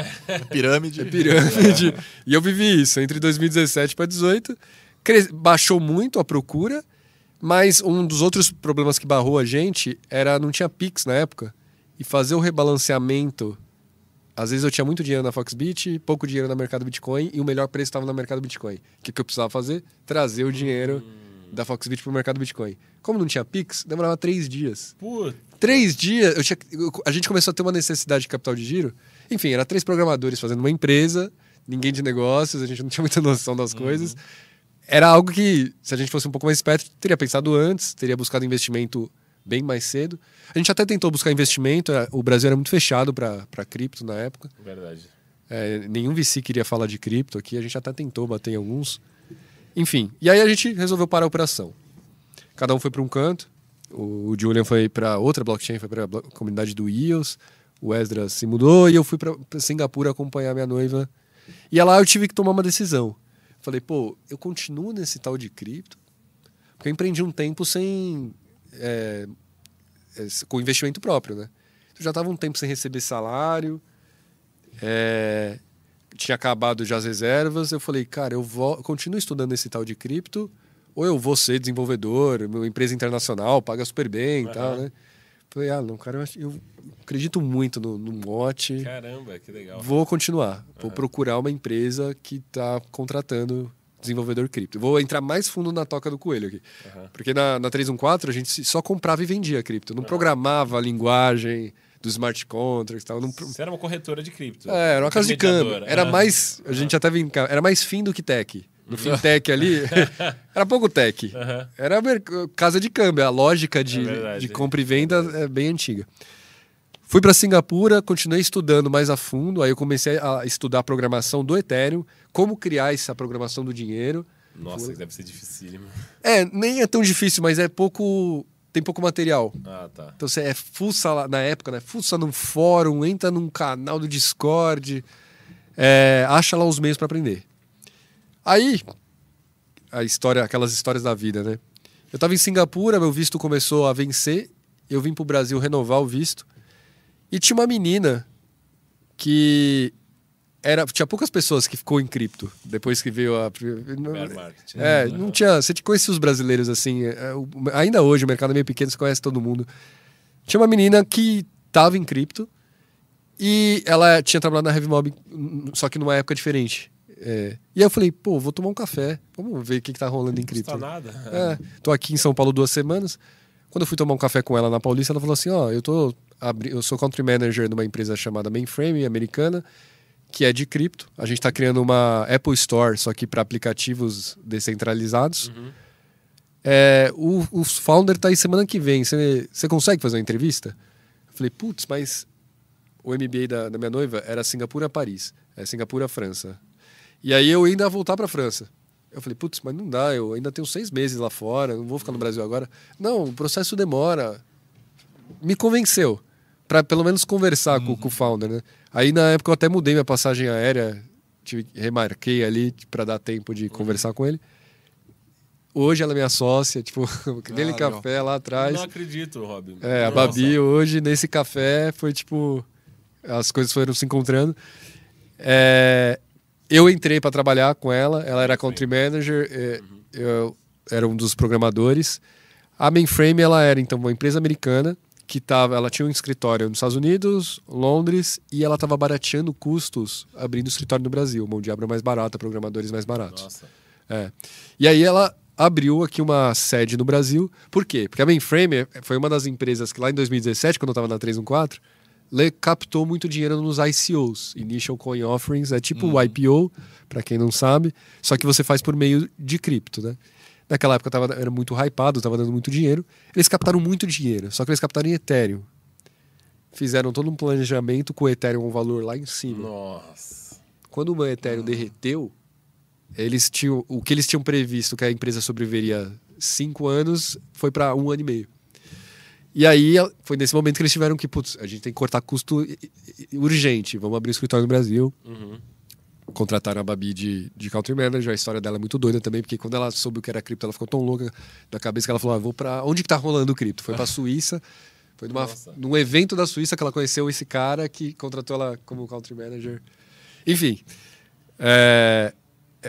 Pirâmide. é pirâmide. e eu vivi isso entre 2017 para 2018. Cre- Baixou muito a procura, mas um dos outros problemas que barrou a gente era não tinha Pix na época. E fazer o rebalanceamento. Às vezes eu tinha muito dinheiro na Foxbit, pouco dinheiro no mercado Bitcoin e o melhor preço estava no mercado Bitcoin. O que, que eu precisava fazer? Trazer o dinheiro da Foxbit para o mercado Bitcoin. Como não tinha Pix, demorava três dias. Puta. Três dias, eu tinha- eu- a gente começou a ter uma necessidade de capital de giro. Enfim, era três programadores fazendo uma empresa, ninguém de negócios, a gente não tinha muita noção das coisas. Era algo que, se a gente fosse um pouco mais esperto, teria pensado antes, teria buscado investimento bem mais cedo. A gente até tentou buscar investimento, eh, o Brasil era muito fechado para cripto na época. Verdade. É, nenhum VC queria falar de cripto aqui, a gente até tentou bater em alguns. Enfim, e aí a gente resolveu parar a operação. Cada um foi para um canto. O Julian foi para outra blockchain, foi para a comunidade do EOS. O Esdras se mudou e eu fui para Singapura acompanhar minha noiva. E lá eu tive que tomar uma decisão. Falei, pô, eu continuo nesse tal de cripto? Porque eu empreendi um tempo sem. É, é, com investimento próprio, né? Eu já estava um tempo sem receber salário. É, tinha acabado já as reservas. Eu falei, cara, eu vou, continuo estudando esse tal de cripto, ou eu vou ser desenvolvedor, uma empresa internacional, paga super bem e tal, né? Falei, ah, não, cara, eu, eu acredito muito no, no mote. Caramba, que legal. Vou continuar. Vou procurar uma empresa que está contratando desenvolvedor cripto. Vou entrar mais fundo na toca do coelho aqui. Aham. Porque na, na 314 a gente só comprava e vendia cripto. Não programava a linguagem dos smart contracts tal. Não, Você era uma corretora de cripto. é, era uma casa de câmbio. Era mais. A gente até brinca, era mais fim do que tech. No fintech ali, era pouco tech. Era casa de câmbio. A lógica de, É verdade. de compra e venda é bem antiga. Fui para Singapura, continuei estudando mais a fundo. Aí eu comecei a estudar a programação do Ethereum, como criar essa programação do dinheiro. Nossa, isso deve ser dificílimo. É, nem é tão difícil, mas é pouco. Tem pouco material. Ah, tá. Então você é fuça lá na época, né? Fuça num fórum, entra num canal do Discord, é, acha lá os meios para aprender. Aí, a história, aquelas histórias da vida, né? Eu tava em Singapura, meu visto começou a vencer, eu vim pro Brasil renovar o visto. E tinha uma menina que era tinha poucas pessoas que ficou em cripto depois que veio a Bear market. é, não tinha. Você conhecia os brasileiros assim. é, o- ainda hoje, o mercado é meio pequeno, você conhece todo mundo. Tinha uma menina que tava em cripto e ela tinha trabalhado na Heavy Mob, só que numa época diferente. É, e aí eu falei, pô, vou tomar um café. Vamos ver o que, que tá rolando em Não cripto. custa nada. É, tô aqui em São Paulo duas semanas. Quando eu fui tomar um café com ela na Paulista, ela falou assim: Ó, eu tô abri... eu sou country manager numa empresa chamada Mainframe americana, que é de cripto. A gente está criando uma Apple Store, só que para aplicativos descentralizados. É, o, o founder tá aí semana que vem. Você consegue fazer uma entrevista? Eu falei, putz, mas o MBA da, da minha noiva era Singapura Paris, é Singapura França. E aí eu ainda ia voltar para França. Eu falei, putz, mas não dá, eu ainda tenho seis meses lá fora, não vou ficar no Brasil agora. Não, o processo demora. Me convenceu, para pelo menos conversar com, com o founder, né? Aí na época eu até mudei minha passagem aérea, tive, remarquei ali para dar tempo de conversar com ele. Hoje ela é minha sócia, tipo, aquele legal. café lá atrás. Não acredito, Robin. É, a Nossa. Babi hoje, nesse café, foi tipo. As coisas foram se encontrando. É, eu entrei para trabalhar com ela, ela era country manager, é, eu era um dos programadores. A Mainframe, ela era então uma empresa americana que tava, ela tinha um escritório nos Estados Unidos, Londres, e ela estava barateando custos abrindo escritório no Brasil, mão de obra mais barata, programadores mais baratos. Nossa. É. E aí ela abriu aqui uma sede no Brasil. Por quê? Porque a Mainframe foi uma das empresas que lá em 2017, quando eu estava na 314, le- captou muito dinheiro nos ICOs, Initial Coin Offerings, é tipo o IPO, para quem não sabe, só que você faz por meio de cripto, né? Naquela época tava, era muito hypado, estava dando muito dinheiro. Eles captaram muito dinheiro, só que eles captaram em Ethereum. Fizeram todo um planejamento com o Ethereum um valor lá em cima. Nossa. Quando o Ethereum derreteu, eles tinham o que eles tinham previsto que a empresa sobreviveria cinco anos foi para um ano e meio. E aí foi nesse momento que eles tiveram que, putz, a gente tem que cortar custo urgente. Vamos abrir um escritório no Brasil. Uhum. Contrataram a Babi de, de country manager. A história dela é muito doida também, porque quando ela soube o que era cripto, ela ficou tão louca na cabeça que ela falou: ah, vou para onde que tá rolando o cripto? Foi para Suíça. Foi numa, Nossa. num evento da Suíça que ela conheceu esse cara que contratou ela como country manager. Enfim, é,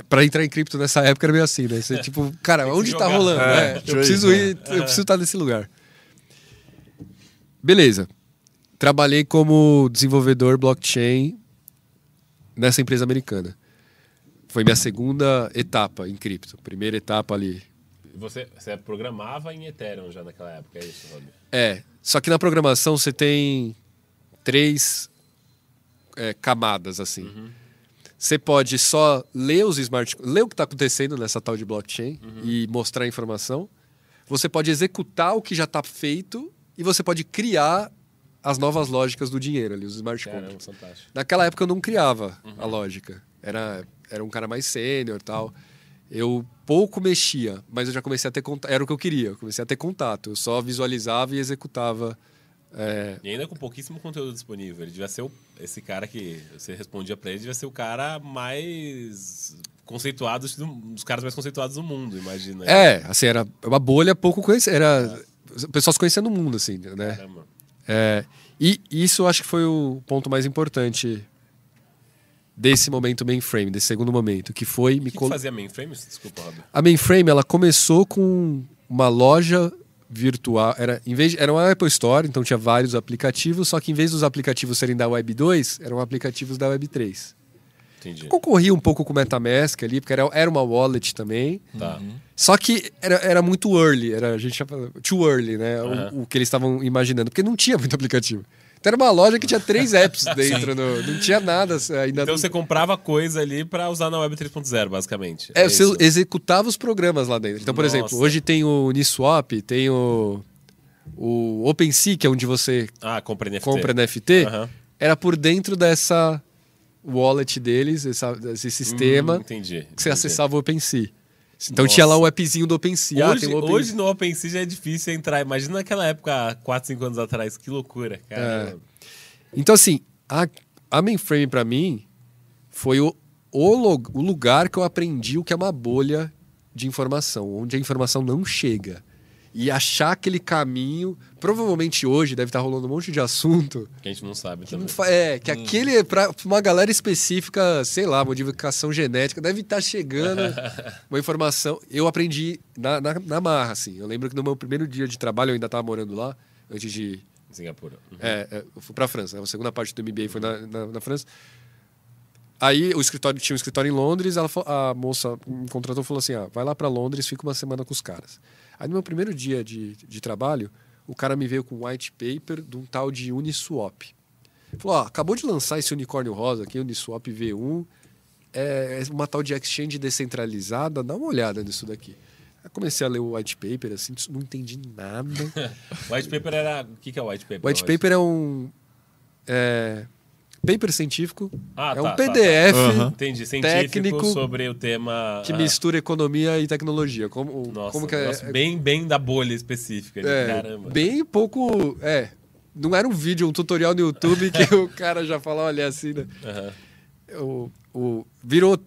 para entrar em cripto nessa época era meio assim, né? Você, tipo, cara, onde tá rolando? É, É, deixa eu preciso ir, eu preciso estar nesse lugar. Beleza. Trabalhei como desenvolvedor blockchain nessa empresa americana. Foi minha segunda etapa em cripto. Primeira etapa ali. Você, você programava em Ethereum já naquela época, é isso, Rob? É, só que na programação você tem três é, camadas assim. Você pode só ler os smart, ler o que está acontecendo nessa tal de blockchain e mostrar a informação. Você pode executar o que já está feito e você pode criar as novas lógicas do dinheiro ali, os smart contracts. fantástico. Naquela época eu não criava a lógica. Era, era um cara mais sênior tal. Eu pouco mexia, mas eu já comecei a ter contato. Era o que eu queria, eu comecei a ter contato. Eu só visualizava e executava. é, E ainda com pouquíssimo conteúdo disponível. Ele devia ser o, esse cara que você respondia pra ele, devia ser o cara mais conceituado, do- um dos caras mais conceituados do mundo, imagina. é, assim, era uma bolha pouco conhecida. Era. O pessoal se conhecia no mundo, assim, né? Caramba. É, e isso eu acho que foi o ponto mais importante desse momento mainframe, desse segundo momento, que foi O me que, que colo- fazia mainframe? Desculpa, Rob. A Mainframe ela começou com uma loja virtual, era em vez de- era uma Apple Store, então tinha vários aplicativos, só que em vez dos aplicativos serem da Web 2, eram aplicativos da Web 3. Entendi. Concorria um pouco com o MetaMask ali, porque era, era uma wallet também. Tá. Só que era, era muito early, era, a gente chama too early, né? o- Aham. O, que eles estavam imaginando, porque não tinha muito aplicativo. Então era uma loja que tinha três apps dentro, no- não tinha nada ainda. Então não- você comprava coisa ali pra usar na Web 3.0, basicamente. É, você isso. executava os programas lá dentro. Então, por Nossa. exemplo, hoje tem o Uniswap, tem o, o OpenSea, que é onde você Ah, compra NFT. compra NFT. Aham. Era por dentro dessa wallet deles, essa- desse sistema, Hum, entendi. que você entendi. acessava o OpenSea. Então Nossa. tinha lá um appzinho do OpenSea. Ah, Hoje, o Open- hoje no OpenSea já é difícil entrar. Imagina naquela época, há 4, 5 anos atrás. Que loucura, cara. Então, assim, a, a mainframe pra mim foi o, o, o lugar que eu aprendi o que é uma bolha de informação, onde a informação não chega. E achar aquele caminho. Provavelmente hoje deve estar rolando um monte de assunto. Que a gente não sabe também. não é, que aquele, pra pra uma galera específica, sei lá, modificação genética, deve estar chegando uma informação. Eu aprendi na, na, na marra, assim. Eu lembro que no meu primeiro dia de trabalho, eu ainda estava morando lá, antes de Singapura. Uhum. é, é, eu fui pra França. né? A segunda parte do MBA foi na, na, na França. Aí o escritório tinha um escritório em Londres, ela, a moça me contratou e falou assim: ah, vai lá pra Londres, fica uma semana com os caras. Aí no meu primeiro dia de, de trabalho, o cara me veio com um white paper de um tal de Uniswap. Falou: ó, acabou de lançar esse unicórnio rosa aqui, Uniswap V1. É é uma tal de exchange descentralizada, dá uma olhada nisso daqui. Aí comecei a ler o white paper, assim, não entendi nada. White paper era. O que, que é white paper? White paper é um é, paper científico, Ah, é tá, um tá, tá. PDF Aham. Entendi. Científico técnico sobre o tema. que ah, mistura economia e tecnologia. Como, Nossa, como que é, nossa, bem, bem da bolha específica. ali, é, Caramba. bem pouco, é, não era um vídeo, um tutorial no YouTube que o cara já fala, olha assim, né? Aham. O, o, virou,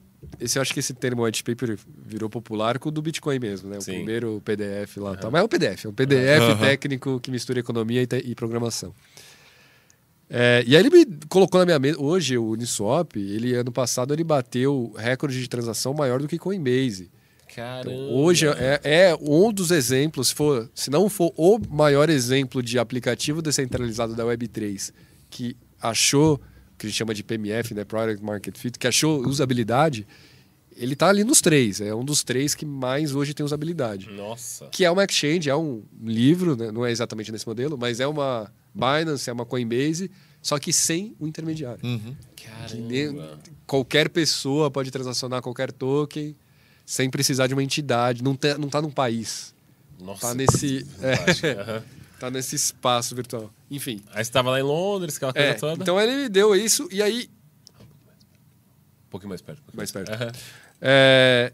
esse, eu acho que esse termo white paper virou popular com o do Bitcoin mesmo, né? O Sim. primeiro PDF lá. Tal. Mas é um PDF, é um PDF Aham. técnico que mistura economia e, te- e programação. É, e aí ele me colocou na minha mesa. Hoje, o Uniswap, ele ano passado ele bateu recorde de transação maior do que Coinbase. Caramba. Então, hoje é, é um dos exemplos, se, for, se não for o maior exemplo de aplicativo descentralizado da Web3 que achou, que a gente chama de PMF, né, Product Market Fit, que achou usabilidade, ele tá ali nos três. É um dos três que mais hoje tem usabilidade. Nossa. Que é uma exchange, é um livro, né? não é exatamente nesse modelo, mas é uma Binance, é uma Coinbase, só que sem o intermediário. Uhum. Nem- qualquer pessoa pode transacionar qualquer token sem precisar de uma entidade. Não, tá- não tá num país. Nossa. Tá nesse, é, tá nesse espaço virtual. Enfim. Aí você tava lá em Londres, aquela coisa É, toda. então ele me deu isso e aí. Um pouquinho mais perto. um pouquinho Mais perto. Aham. É,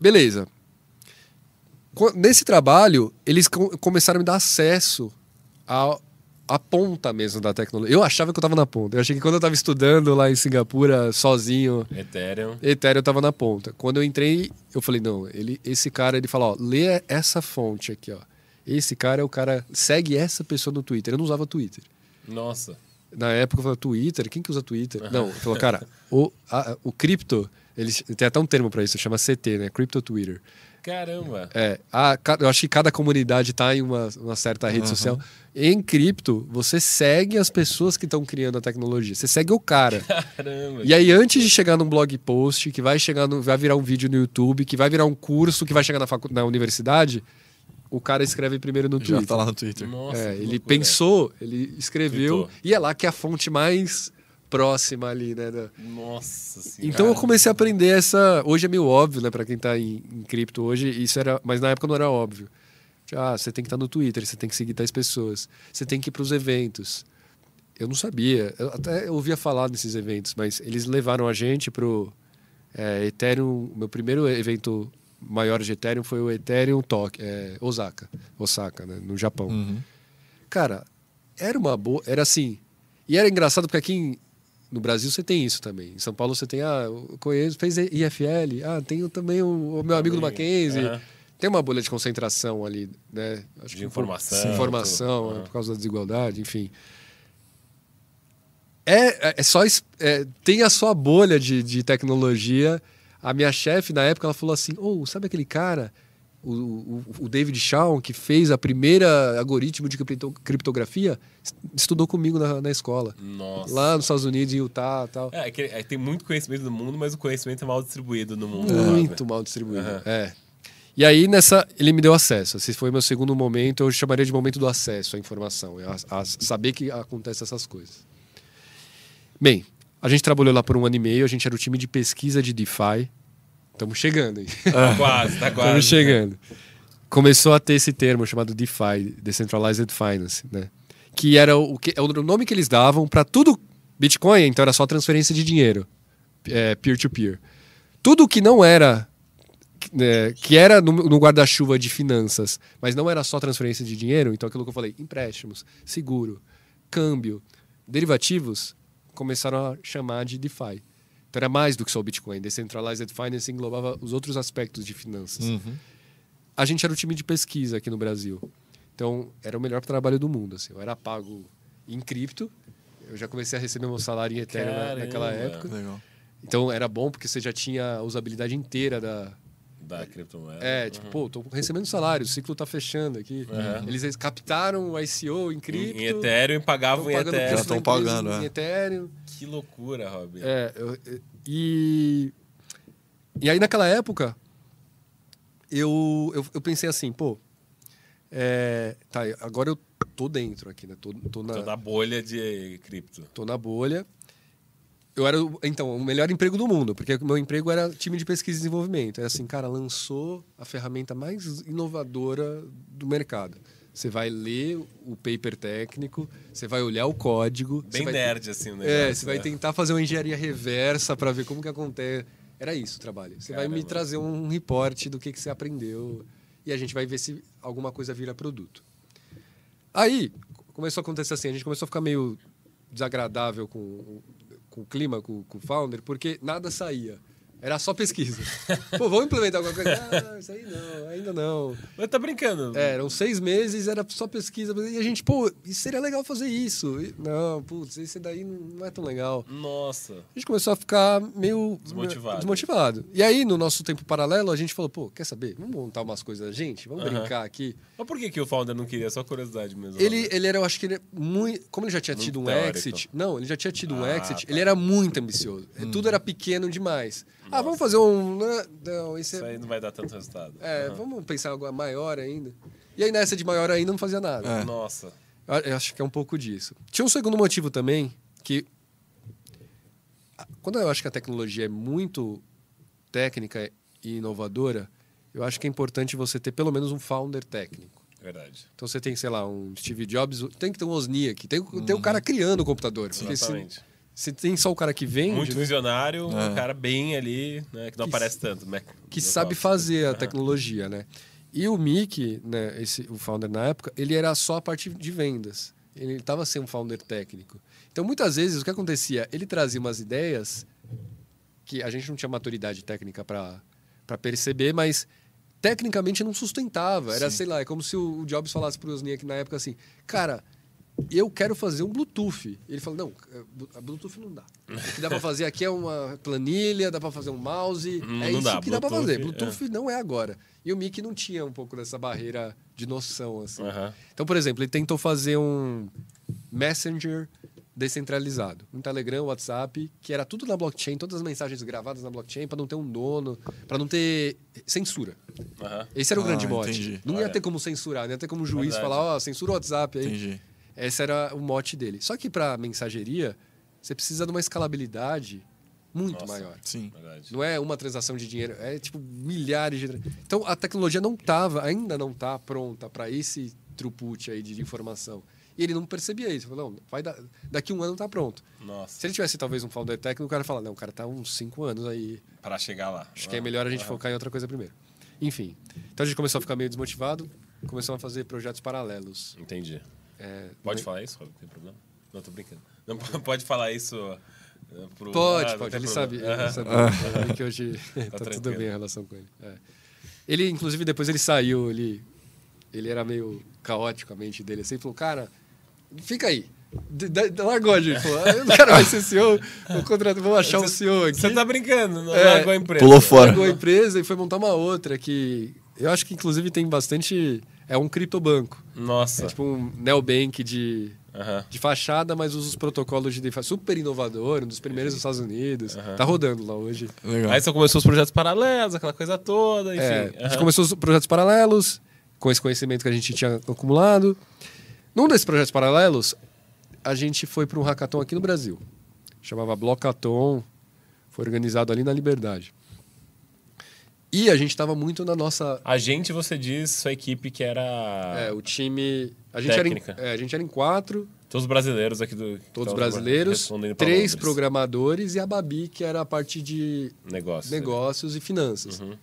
Beleza. Nesse trabalho, eles co- começaram a me dar acesso à, à ponta mesmo da tecnologia. Eu achava que eu estava na ponta. Eu achei que quando eu estava estudando lá em Singapura, sozinho, Ethereum. Ethereum estava na ponta. Quando eu entrei, eu falei, não, ele, esse cara, ele fala, ó, lê essa fonte aqui, ó. Esse cara é o cara, segue essa pessoa no Twitter. Eu não usava Twitter. Nossa. Na época eu falei, Twitter? Quem que usa Twitter? Não, ele falou, cara, o, a- o cripto, eles tem até um termo para isso, chama CT, né? Crypto Twitter. Caramba. É, a, eu acho que cada comunidade tá em uma, uma certa rede social. Em cripto, você segue as pessoas que estão criando a tecnologia. Você segue o cara. Caramba. E aí, antes de chegar num blog post, que vai chegar no, vai virar um vídeo no YouTube, que vai virar um curso, que vai chegar na, facu- na universidade, o cara escreve primeiro no Já Twitter. tá lá no Twitter. Nossa, É, ele loucura. pensou, ele escreveu, e é lá que é a fonte mais próxima ali, né? Nossa senhora. Então eu comecei a aprender essa. Hoje é meio óbvio, né, para quem tá em, em cripto hoje, isso era. Mas na época não era óbvio. Ah, você tem que estar no Twitter, você tem que seguir tais pessoas, você tem que ir para os eventos. Eu não sabia, eu até ouvia falar desses eventos, mas eles levaram a gente pro é, Ethereum. Meu primeiro evento maior de Ethereum foi o Ethereum Tok, é, Osaka, Osaka, né, no Japão. Uhum. Cara, era uma boa. Era assim. E era engraçado porque aqui em- no Brasil você tem isso também. Em São Paulo você tem, ah, eu conheço, fez IFL, ah, tem também o, o meu amigo do Mackenzie. Aham. Tem uma bolha de concentração ali, né? Acho De informação, informação, tudo. né, Aham. por causa da desigualdade, enfim. É, é- é só. é, tem a sua bolha de, de tecnologia. A minha chefe, na época, ela falou assim: Ô, sabe aquele cara, o, o, o David Shaw, que fez a primeira algoritmo de cripto- criptografia? Estudou comigo na, na escola. Nossa. Lá nos Estados Unidos, em Utah e tal. É, é, tem muito conhecimento do mundo, mas o conhecimento é mal distribuído no mundo. Muito né? mal distribuído. Aham. É. E aí, nessa, ele me deu acesso. Esse foi meu segundo momento, eu chamaria de momento do acesso à informação, a, a saber que acontecem essas coisas. Bem, a gente trabalhou lá por um ano e meio, a gente era o time de pesquisa de DeFi. Estamos chegando aí. Tá quase, tá quase. Estamos chegando. Começou a ter esse termo chamado DeFi, Decentralized Finance, né? Que era o, que, é o nome que eles davam para tudo. Bitcoin, então era só transferência de dinheiro, é, peer-to-peer. Tudo que não era é, que era no, no guarda-chuva de finanças, mas não era só transferência de dinheiro, então aquilo que eu falei, empréstimos, seguro, câmbio, derivativos, começaram a chamar de DeFi. Então era mais do que só o Bitcoin. Decentralized Finance englobava os outros aspectos de finanças. Uhum. A gente era o time de pesquisa aqui no Brasil. Então era o melhor trabalho do mundo. Assim. Eu era pago em cripto, eu já comecei a receber meu salário em Ethereum na- naquela Caramba. época. Legal. Então era bom porque você já tinha a usabilidade inteira da, Da criptomoeda. é, tipo, pô, tô recebendo salário, o ciclo tá fechando aqui. Eles captaram o ICO em cripto. Em Ethereum e pagavam em Ethereum. Já tão da empresa pagando, em é. Ethereum. Que loucura, Rob. É, eu- e. E aí naquela época, eu, eu, eu pensei assim, pô. é, tá, agora eu tô dentro aqui, né? Tô, tô na, Toda a bolha de cripto. tô na bolha. Eu era, o- então, o melhor emprego do mundo, porque o meu emprego era time de pesquisa e desenvolvimento. Era assim, cara, lançou a ferramenta mais inovadora do mercado. Você vai ler o paper técnico, você vai olhar o código. Bem vai- nerd, assim, negócio. É, você vai né? tentar fazer uma engenharia reversa para ver como que acontece. Era isso o trabalho. Você vai me Caramba. trazer um reporte do que, que você aprendeu e a gente vai ver se alguma coisa vira produto. Aí começou a acontecer assim, a gente começou a ficar meio desagradável com, com o clima, com, com o founder, porque nada saía. Era só pesquisa. Pô, vamos implementar alguma coisa? Ah, isso aí não, ainda não. Mas tá brincando. É, eram seis meses, era só pesquisa. E a gente, pô, isso seria legal fazer isso. E, não, putz, esse daí não é tão legal. Nossa. A gente começou a ficar meio Desmotivado. desmotivado. E aí, no nosso tempo paralelo, a gente falou, pô, quer saber? Vamos montar umas coisas da gente? Vamos Aham. brincar aqui. Mas por que, que o founder não queria? Só curiosidade mesmo. Ele, ele era, eu acho que ele é muito. Como ele já tinha Muito tido um teórico. exit. Não, ele já tinha tido um Ah, exit. tá. Ele era muito ambicioso. Tudo era pequeno demais. Ah, vamos fazer um. né? Não, Isso é. aí não vai dar tanto resultado. É, Aham. vamos pensar em algo maior ainda. E aí, nessa de maior ainda, não fazia nada. É. Nossa. Eu acho que é um pouco disso. Tinha um segundo motivo também, que quando eu acho que a tecnologia é muito técnica e inovadora, eu acho que é importante você ter pelo menos um founder técnico. Verdade. Então você tem, sei lá, um Steve Jobs, tem que ter um Wozniak, tem, tem o cara criando o computador. Porque se, Se tem só o cara que vende, Muito né, visionário, É. um cara bem ali, né? Que não Que aparece tanto. Mac- que no sabe fazer a Aham. tecnologia, né? E o Mick, né, esse, o founder na época, ele era só a parte de vendas. Ele estava sendo um founder técnico. Então, muitas vezes, o que acontecia? Ele trazia umas ideias que a gente não tinha maturidade técnica para perceber, mas tecnicamente não sustentava. Era, Sim. sei lá, é como se o o Jobs falasse para o Wozniak na época assim, cara, eu quero fazer um Bluetooth. Ele falou, não, a Bluetooth não dá. O que dá para fazer aqui é uma planilha, dá para fazer um mouse, Hum, é não isso dá. que dá para fazer. Bluetooth, Bluetooth não é agora. E o Mickey não tinha um pouco dessa barreira de noção, assim. Aham. Então, por exemplo, ele tentou fazer um Messenger descentralizado. Um Telegram, WhatsApp, que era tudo na blockchain, todas as mensagens gravadas na blockchain, para não ter um dono, para não ter censura. Aham. Esse era o Ah, grande mote. entendi. Não ia Olha. ter como censurar, não ia ter como o juiz Verdade. falar, ó, censura o WhatsApp aí. Entendi. Esse era o mote dele. Só que para mensageria, você precisa de uma escalabilidade muito Nossa. maior. Sim. Verdade. Não é uma transação de dinheiro, é tipo milhares de. Então a tecnologia não estava, ainda não está pronta para esse throughput aí de informação. E ele não percebia isso. Falou, não, vai dar, daqui um ano tá pronto. Nossa. Se ele tivesse talvez um founder técnico, o cara fala, não, o cara tá uns cinco anos aí. Para chegar lá. Acho que é melhor a gente focar em outra coisa primeiro. Enfim. Então a gente começou a ficar meio desmotivado, começamos a fazer projetos paralelos. Entendi. É, Pode falar isso? Rob? Não tem problema? Não, tô brincando. Não pode falar isso eh, pro... Pode, Ah, pode. Ele sabe, ele sabe, ele sabe que hoje tá, tudo tranquilo. bem a relação com ele. É. Ele, inclusive, depois ele saiu, ele, ele era meio caótico a mente dele, assim, falou, cara, fica aí. D- d- Largou a gente, falou, "Ah, o cara vai ser CEO, vou, contratar, vou achar um CEO aqui. Você tá brincando, não É. largou a empresa. Pulou fora. Largou a empresa e foi montar uma outra que eu acho que, inclusive, tem bastante... É um criptobanco. Nossa. É tipo um neobank de, Aham. de fachada, mas usa os protocolos de DeFi. Super inovador, um dos primeiros dos Estados Unidos. Tá rodando lá hoje. Legal. Aí só começou os projetos paralelos, aquela coisa toda, enfim. É, a gente começou os projetos paralelos, com esse conhecimento que a gente tinha acumulado. Num desses projetos paralelos, a gente foi para um hackathon aqui no Brasil. Chamava Blockathon, foi organizado ali na Liberdade. E a gente estava muito na nossa. A gente, você diz, sua equipe que era... É, o time. A gente, era em, é, a gente era em quatro, Todos os brasileiros aqui do... todos brasileiros, três Londres. programadores e a Babi, que era a parte de Negócios. negócios e finanças. Uhum.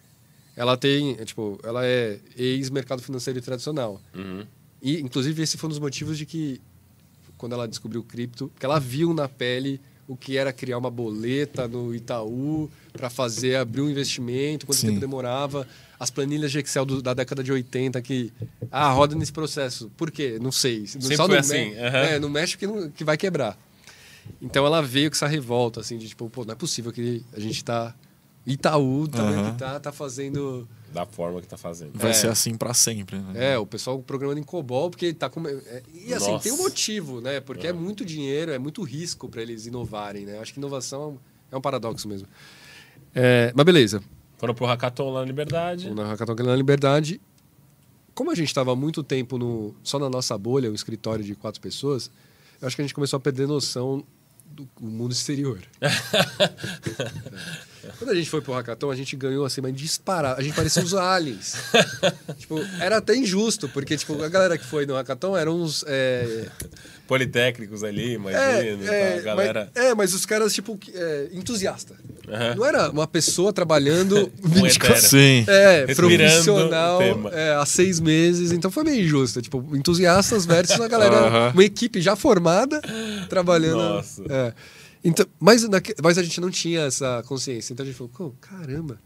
Ela tem, é, tipo, ela é ex-mercado financeiro tradicional. Uhum. E, inclusive, esse foi um dos motivos de que, quando ela descobriu o cripto, que ela viu na pele o que era criar uma boleta no Itaú para fazer abrir um investimento, quanto Sim. tempo demorava, as planilhas de Excel do- da década de 80 que ah, roda nesse processo. Por quê? Não sei. Sempre Só não assim, me- aham. é, não mexe que, não- que vai quebrar. Então ela veio com essa revolta, assim, de tipo, pô, não é possível que a gente tá. Itaú, também Aham. que tá, tá fazendo. Da forma que tá fazendo. Vai É. ser assim pra sempre. Né? É, o pessoal programando em COBOL, porque tá com. é, e assim, Nossa. tem um motivo, né? Porque é muito dinheiro, é muito risco para eles inovarem, né? Acho que inovação é um paradoxo mesmo. É, mas beleza. Foram pro Hackathon lá na Liberdade. O Na Hackathon na Liberdade. Como a gente estava há muito tempo no, só na nossa bolha, um escritório de quatro pessoas, eu acho que a gente começou a perder noção do do mundo exterior. Quando a gente foi pro Hackathon, a gente ganhou assim, mas disparar. A gente parecia uns aliens. tipo, era até injusto, porque tipo, a galera que foi no Hackathon eram uns. É, Politécnicos ali, é, imagina. é, tá, a galera. mas, é, mas os caras, tipo, é, entusiasta. Não era uma pessoa trabalhando 24 hetero. Sim. é, Respirando profissional é, há seis meses, então foi meio injusto. Tipo, entusiastas versus a galera, uma equipe já formada, trabalhando. Nossa. É. Então, mas, naque- mas a gente não tinha essa consciência. Então a gente falou, "Pô, caramba,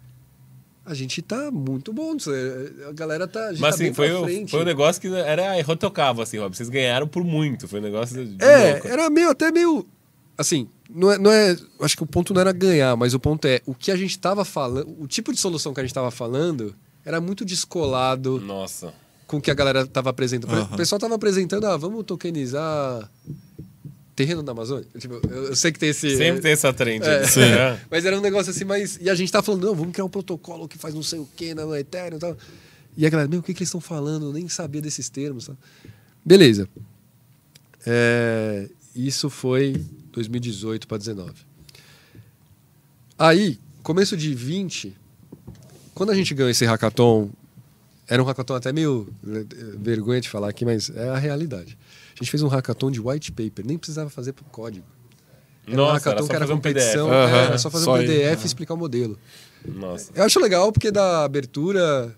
a gente tá muito bom. nisso, é, A galera tá. A gente Mas tá assim, bem foi, pra o- frente. foi um negócio que era irretocável, assim, Rob. Vocês ganharam por muito. Foi um negócio de É, louco. era meio até meio. Assim, não é, não é. Acho que o ponto não era ganhar, mas o ponto é o que a gente tava falando. O tipo de solução que a gente tava falando era muito descolado Nossa. com o que a galera tava apresentando. Aham. O pessoal tava apresentando, ah, vamos tokenizar terreno da Amazônia. Tipo, eu, eu sei que tem esse. Sempre tem essa trend. É. Sim. É. Mas era um negócio assim, mas. E a gente tá falando, não, vamos criar um protocolo que faz não sei o quê no Ethereum e tal. E a galera, meu, o que, que eles estão falando? Eu nem sabia desses termos. Tal. Beleza. É, isso foi 2018 para 19. Aí, começo de 20, quando a gente ganhou esse hackathon, era um hackathon até meio eh, vergonha de falar aqui, mas é a realidade. A gente fez um hackathon de white paper, nem precisava fazer código. Era um Nossa, hackathon era só que era um competição, é, Aham, era só fazer só um PDF e explicar o modelo. Nossa. Eu acho legal porque da abertura,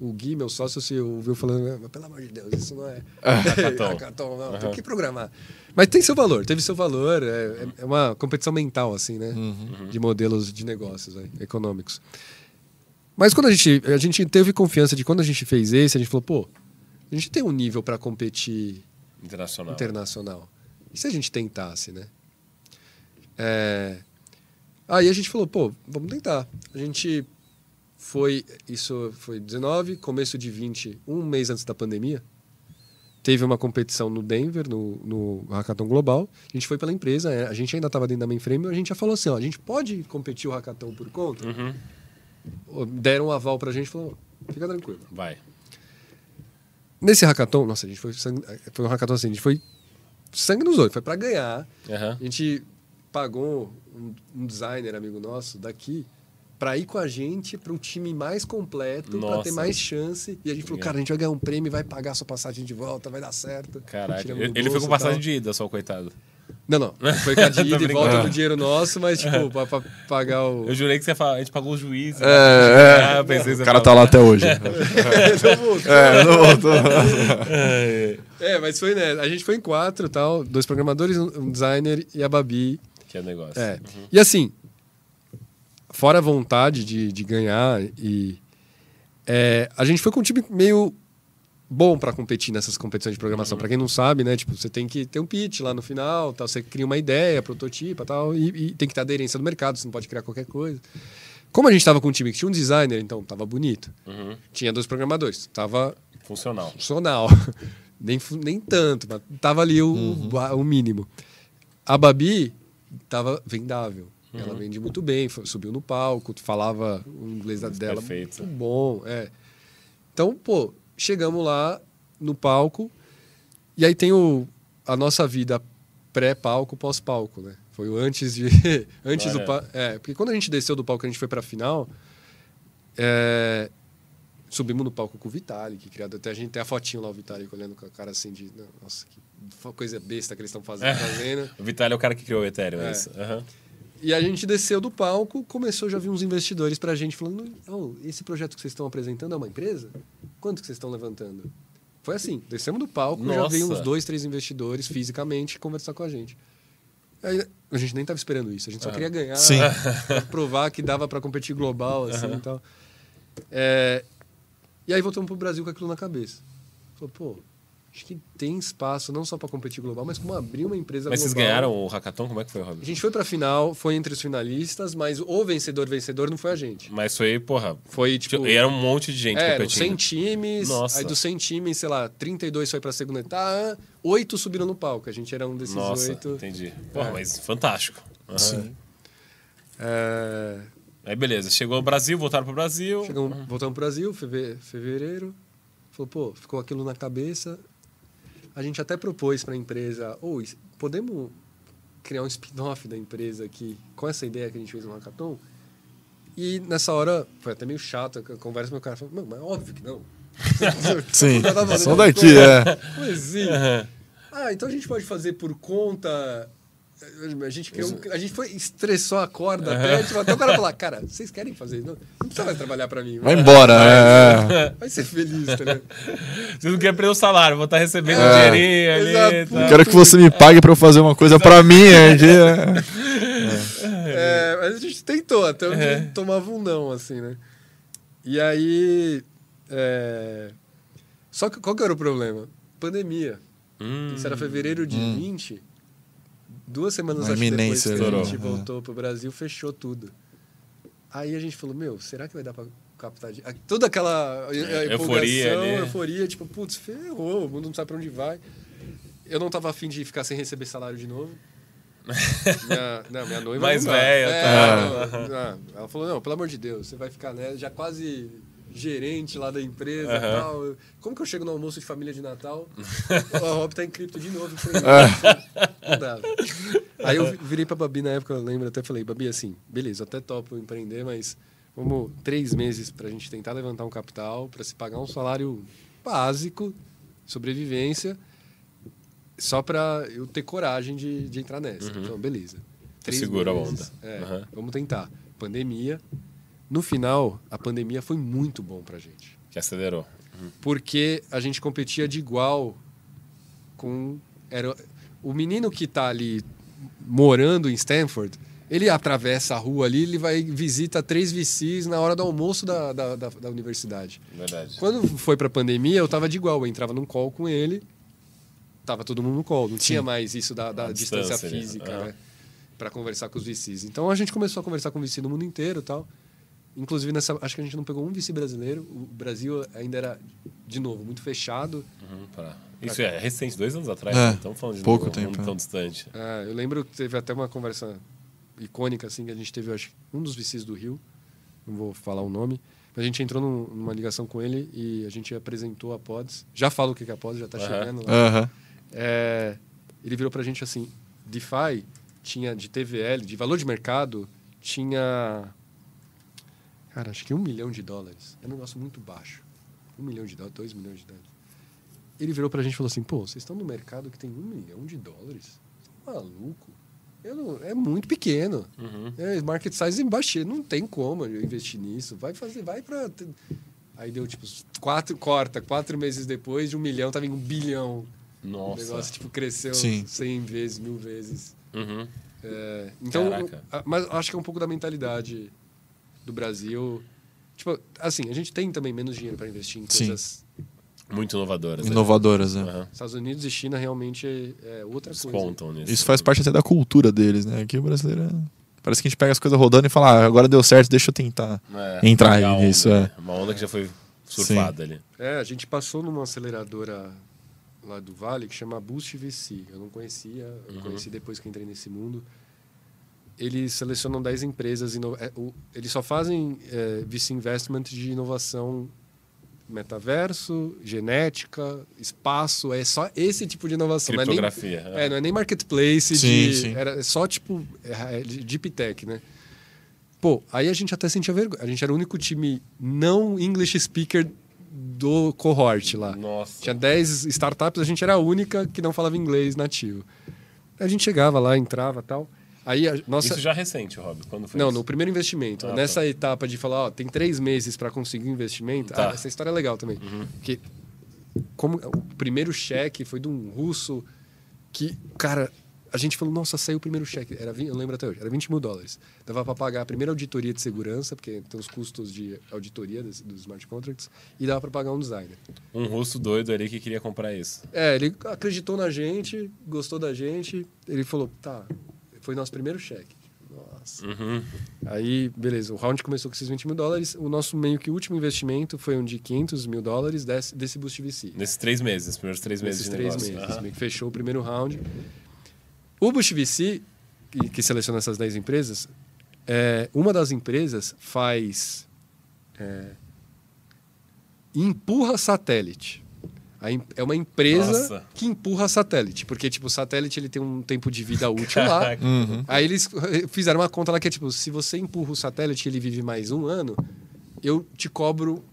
o Gui, meu sócio, se ouviu falando, "Ah, mas pelo amor de Deus, isso não é Hackathon. hackathon, não, tem Aham. que programar. Mas tem seu valor, teve seu valor, é, é uma competição mental, assim, né? De modelos de negócios aí, econômicos. Mas quando a gente, a gente teve confiança de quando a gente fez esse, a gente falou, pô, a gente tem um nível para competir Internacional. internacional. E se a gente tentasse, né? É... Aí a gente falou, pô, vamos tentar. A gente foi, isso foi 19, começo de 20, um mês antes da pandemia. Teve uma competição no Denver, no, no Hackathon Global. A gente foi pela empresa, é, a gente ainda estava dentro da mainframe, a gente já falou assim, ó, a gente pode competir o Hackathon por conta? Uhum. Deram um aval pra gente, falou, fica tranquilo. Vai. Nesse hackathon, nossa, a gente foi, sangue- foi um hackathon assim, a gente foi sangue nos olhos, foi pra ganhar. Aham. A gente pagou um, um designer amigo nosso daqui pra ir com a gente para um time mais completo, pra Nossa. ter mais chance. E a gente falou, cara, a gente vai ganhar um prêmio, vai pagar sua passagem de volta, vai dar certo. Tiramos Ele ele foi com e passagem de ida, só o coitado. Não, não. Foi com a de ida e volta do dinheiro nosso, mas tipo, pra, pra pagar o. Eu jurei que você ia falar, a gente pagou o juiz. É, é. Ah, pensei O cara tá lá até hoje. Não voltou. é, não voltou. É, mas foi, né? A gente foi em quatro tal, dois programadores, um designer e a Babi. Que é negócio. É. E assim, fora a vontade de, de ganhar, e é, a gente foi com um time meio bom para competir nessas competições de programação. Pra quem não sabe, né? Tipo, você tem que ter um pitch lá no final, tal, você cria uma ideia, prototipa tal, e, e tem que ter aderência do mercado, você não pode criar qualquer coisa. Como a gente tava com um time que tinha um designer, então tava bonito. Uhum. Tinha dois programadores, tava Funcional. funcional. nem, nem tanto, mas tava ali o, ba- o mínimo. A Babi tava vendável. Ela vende muito bem, subiu no palco, falava o inglês dela Perfeito. muito bom. É. Então, pô, chegamos lá no palco e aí tem o, a nossa vida pré-palco, pós-palco, né? Foi o antes de. antes do Olha. palco. É, porque quando a gente desceu do palco, a gente foi pra final. é, subimos no palco com o Vitalik, que criado até a gente tem a fotinho lá, o Vitalik olhando com a cara assim de. Nossa, que coisa besta que eles estão fazendo. fazendo. O Vital é o cara que criou o Ethereum, é, É. isso? Aham. E a gente desceu do palco, começou já vir uns investidores pra gente falando: "Oh, esse projeto que vocês estão apresentando é uma empresa? Quanto que vocês estão levantando? Foi assim, descemos do palco, já Nossa. veio uns dois, três investidores fisicamente conversar com a gente. Aí, a gente nem tava esperando isso, a gente só queria ganhar, Sim. provar que dava pra competir global, assim e tal. É, e aí voltamos pro Brasil com aquilo na cabeça. Falou, pô, acho que tem espaço não só pra competir global, mas como abrir uma empresa Mas vocês global. ganharam o hackathon? Como é que foi, A gente foi pra final, foi entre os finalistas, mas o vencedor vencedor não foi a gente. Mas foi, porra. Foi tipo. E era um monte de gente é, competindo. 100 times, Nossa. aí dos 100 times, sei lá, 32 foi pra segunda etapa, 8 subiram no palco. A gente era um desses Nossa, 8. entendi. Porra, É. mas fantástico. Aham. Sim. É, Aí beleza, chegou ao Brasil, voltaram pro Brasil. chegamos, voltamos pro Brasil, feve- fevereiro. Falou, pô, ficou aquilo na cabeça. A gente até propôs pra empresa, ou podemos criar um spin-off da empresa aqui com essa ideia que a gente fez no hackathon? E nessa hora, foi até meio chato a conversa, meu cara falou, não, mas óbvio que não. Sim. Só daqui, coisas. é. Como assim? Aham. Ah, então a gente pode fazer por conta. A gente, criou a gente foi, estressou a corda até, tipo, até o cara falar, cara, vocês querem fazer? Não, não precisa mais trabalhar pra mim. Vai embora. é, é. Vai ser feliz, tá ligado? Vocês não querem perder o salário, vou estar recebendo É. um dinheirinho ali. Exato. Tá. Quero que você me pague pra eu fazer uma coisa pra mim aqui. é. mas a gente tentou, até onde É. tomava um não, assim, né? E aí. é, Só que qual que era o problema? Pandemia. Hum. Isso era fevereiro de 20. Duas semanas acho depois que a gente É. voltou pro Brasil, fechou tudo. Aí a gente falou, meu, será que vai dar pra captar... de- Toda aquela É, empolgação, euforia euforia, tipo, putz, ferrou, o mundo não sabe pra onde vai. Eu não tava afim de ficar sem receber salário de novo. minha, não, minha noiva Mais velha, É, tá. não, não. Ela falou, não, pelo amor de Deus, você vai ficar, né, já quase gerente lá da empresa e Aham. tal. Como que eu chego no almoço de família de Natal? a Rob tá em cripto de novo. Não dava. Aí eu virei pra Babi na época, eu lembro, até falei, Babi, assim, beleza, até topo empreender, mas vamos três meses pra gente tentar levantar um capital, pra se pagar um salário básico, sobrevivência, só pra eu ter coragem de, de entrar nessa. Então, beleza. segura a onda. É, Uhum. Vamos tentar. Pandemia. No final, a pandemia foi muito bom pra gente Que acelerou. porque a gente competia de igual com era o menino que está ali morando em Stanford ele atravessa a rua ali ele vai visita três VCs na hora do almoço da, da, da, da universidade Verdade. quando foi para pandemia eu tava de igual eu entrava num call com ele tava todo mundo no call não tinha mais isso da, da A distância, distância física aham. né? para conversar com os VCs então a gente começou a conversar com VC no mundo inteiro tal Inclusive, nessa, acho que a gente não pegou um vice brasileiro. O Brasil ainda era, de novo, muito fechado. Uhum, pra- Isso é recente, dois anos atrás. É, né? Estamos falando de pouco um tempo, é. tão distante. É, eu lembro que teve até uma conversa icônica, assim, que a gente teve, acho, um dos VCs do Rio. Não vou falar o nome. Mas a gente entrou num- numa ligação com ele e a gente apresentou a Pods. Já falo o que que é a Pods, já tá Aham. chegando lá. Aham. É, ele virou pra gente assim: DeFi tinha de TVL, de valor de mercado, tinha. Cara, acho que um milhão de dólares. É um negócio muito baixo. Um milhão de dólares, dois milhões de dólares. Ele virou pra gente e falou assim: pô, vocês estão no mercado que tem um milhão de dólares? Você tá maluco? Eu não- é muito pequeno. Uhum. É, market size baixo. Não tem como eu investir nisso. Vai fazer, vai pra. Aí deu tipo quatro, corta, quatro meses depois de um milhão, tava em um bilhão. O Nossa. negócio tipo, cresceu Sim. 100 vezes, mil vezes. Uhum. É, então, Caraca. mas acho que é um pouco da mentalidade do Brasil. Tipo, assim, a gente tem também menos dinheiro para investir em Sim. coisas. Muito inovadoras. né? Inovadoras, né? Aham. Estados Unidos e China realmente é, é outra coisa. Nisso. Isso faz parte até da cultura deles, né? Aqui o brasileiro. é- Parece que a gente pega as coisas rodando e fala, ah, agora deu certo, deixa eu tentar. É, entrar pegar a onda, nisso, né? Uma onda que já foi surfada ali. É, a gente passou numa aceleradora lá do Vale que chama Boost VC. Eu não conhecia, eu Uhum. conheci depois que entrei nesse mundo. Eles selecionam 10 empresas, ino- é, eles só fazem é, VC Investment de inovação metaverso, genética, espaço, é só esse tipo de inovação. Não é nem- Criptografia. é, não é nem marketplace Sim, de. sim. Era só tipo é, é, de deep tech, né? Pô, aí a gente até sentia vergonha. A gente era o único time não English speaker do cohort lá. Nossa. Tinha 10 startups, a gente era a única que não falava inglês nativo. A gente chegava lá, entrava e tal. Aí nossa. Isso já recente, Rob. Quando foi Não, isso? no primeiro investimento. Ah, Nessa etapa de falar, ó, tem três meses para conseguir um investimento. Tá. ah, essa história é legal também. Porque como o primeiro cheque foi de um russo que, cara, a gente falou, nossa, saiu o primeiro cheque. Era, 20 eu lembro até hoje, era 20 mil dólares. Dava para pagar a primeira auditoria de segurança, porque tem os custos de auditoria dos, dos smart contracts, e dava para pagar um designer. Um russo doido ali que queria comprar isso. É, ele acreditou na gente, gostou da gente. Ele falou, tá, foi nosso primeiro cheque. Nossa. Uhum. Aí, beleza, o round começou com esses 20 mil dólares. O nosso meio que último investimento foi um de 500 mil dólares desse, desse Boost VC. Nesses três meses, nos primeiros três meses Nesses três negócio. meses. Aham. Meio que fechou o primeiro round. O Boost VC, que, que seleciona essas 10 empresas, é, uma das empresas faz. é, empurra satélite. É uma empresa Nossa. que empurra satélite. Porque, tipo, o satélite ele tem um tempo de vida útil lá. Uhum. Aí eles fizeram uma conta lá que é tipo, se você empurra o satélite e ele vive mais um ano, eu te cobro.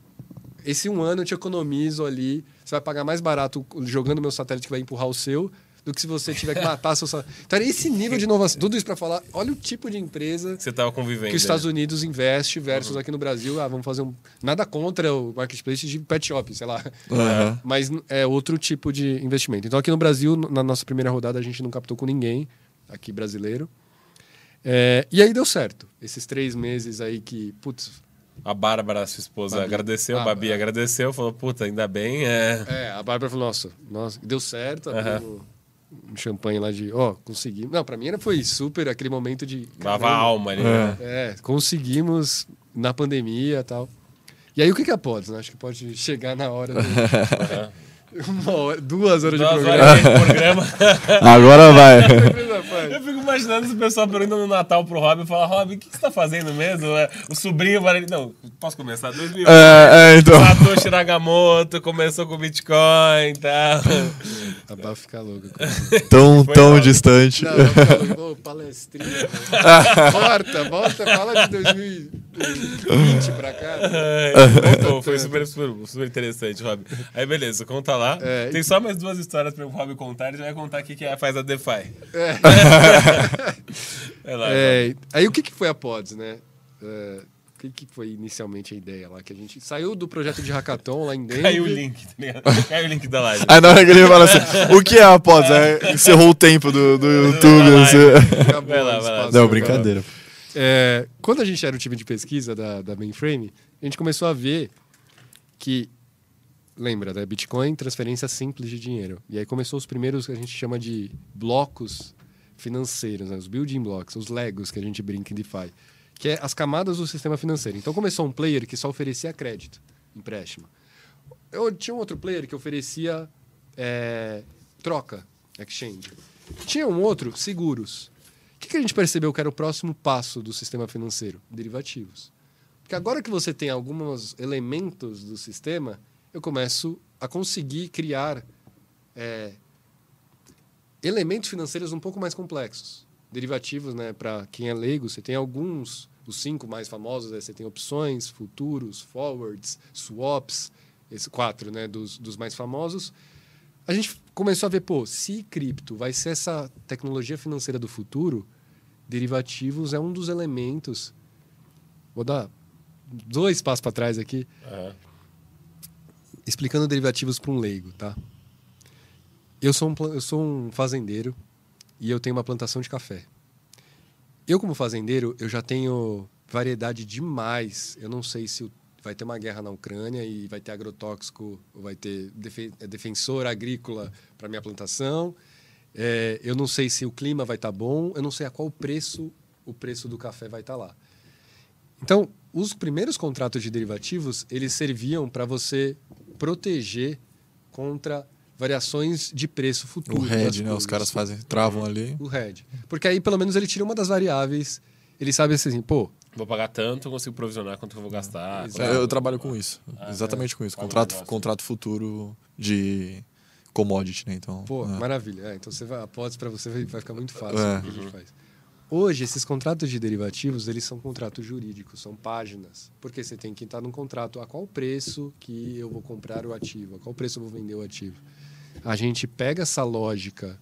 Esse um ano eu te economizo ali. Você vai pagar mais barato jogando meu satélite que vai empurrar o seu do que se você tiver que matar seu satélite. Então era esse nível de inovação. Tudo isso para falar, olha o tipo de empresa Você tava convivendo. que os Estados ali. Unidos investe versus aqui no Brasil. Ah, vamos fazer um. Nada contra o marketplace de pet shop, sei lá. Aham. Mas é outro tipo de investimento. Então, aqui no Brasil, na nossa primeira rodada, a gente não captou com ninguém, aqui brasileiro. É, e aí deu certo. Esses três meses aí que, putz, A Bárbara, sua esposa, Babi. agradeceu, a Ah, Babi é. agradeceu, falou, puta, ainda bem, é... É, a Bárbara falou, nossa, nossa, deu certo, Aham. abrimos um champanhe lá de, ó, conseguimos. Não, pra mim era, foi super aquele momento de... Lava a caramba, alma ali, né? É, conseguimos na pandemia e tal. E aí o que que é a Pods, né? Acho que pode chegar na hora, do, uma hora, duas horas de Duas programa. horas de programa. Agora vai. Eu fico imaginando se o pessoal perguntando no Natal pro Rob e fala, Rob, o que, que você tá fazendo mesmo? É, O sobrinho vai... Não, posso começar? 2000. É, é, então. Satoshi Nagamoto, começou com Bitcoin e tal. A Bá fica louca. Tão, tão mal. distante. Não, louca. Ô, palestrinha. né? volta, volta, fala de 2020 pra cá. Foi super, super, super interessante, Rob. Aí, beleza, conta lá. É, Tem só mais duas histórias para o Rob contar. Ele vai contar o que, que é- faz a DeFi. Lá, Rob. É, aí o que, que foi a Pods, né? É, que, que foi inicialmente a ideia lá? Que a gente saiu do projeto de hackathon lá em Denver. Caiu o link, tá ligado? Caiu o link da live. Aí na hora que ele fala assim, o que é a pós? É, encerrou o tempo do, do YouTube. Vai lá, assim. Acabou Vai lá, o vai lá. Não, brincadeira. É, quando a gente era o time de pesquisa da, da Mainframe, a gente começou a ver que, lembra, da Bitcoin, transferência simples de dinheiro. E aí começou os primeiros que a gente chama de blocos financeiros, né? os building blocks, os Legos que a gente brinca em DeFi, que é as camadas do sistema financeiro. Então começou um player que só oferecia crédito, empréstimo. Eu tinha um outro player que oferecia é, troca, exchange. Tinha um outro, seguros. O que, que a gente percebeu que era o próximo passo do sistema financeiro? Derivativos. Porque agora que você tem alguns elementos do sistema, eu começo a conseguir criar é, elementos financeiros um pouco mais complexos. Derivativos, né? Para quem é leigo, você tem alguns, os cinco mais famosos, né? você tem opções, futuros, forwards, swaps, esses quatro, né? Dos, dos mais famosos. A gente começou a ver, pô, se cripto vai ser essa tecnologia financeira do futuro, derivativos é um dos elementos. Vou dar dois passos para trás aqui, explicando derivativos para um leigo, tá? Eu sou, um, eu sou um fazendeiro e eu tenho uma plantação de café. Eu, como fazendeiro, eu já tenho variedade demais. Eu não sei se vai ter uma guerra na Ucrânia e vai ter agrotóxico, vai ter é, defensor agrícola para minha plantação. É, eu não sei se o clima vai estar bom. Eu não sei a qual preço o preço do café vai estar lá. Então, os primeiros contratos de derivativos, eles serviam para você proteger contra variações de preço futuro. O head, né? Os caras fazem, travam ali. O head. Porque aí, pelo menos, ele tira uma das variáveis. Ele sabe assim, pô, Vou pagar tanto, eu consigo provisionar quanto eu vou gastar. É, Eu trabalho com isso. Ah, Exatamente com isso. É Contrato, contrato futuro de commodity, né? Então, pô, é. maravilha. É, então você vai, após para você vai, vai ficar muito fácil É. o que a gente faz. Hoje, esses contratos de derivativos, eles são contratos jurídicos, são páginas. Porque você tem que estar num contrato a qual preço que eu vou comprar o ativo, a qual preço eu vou vender o ativo. A gente pega essa lógica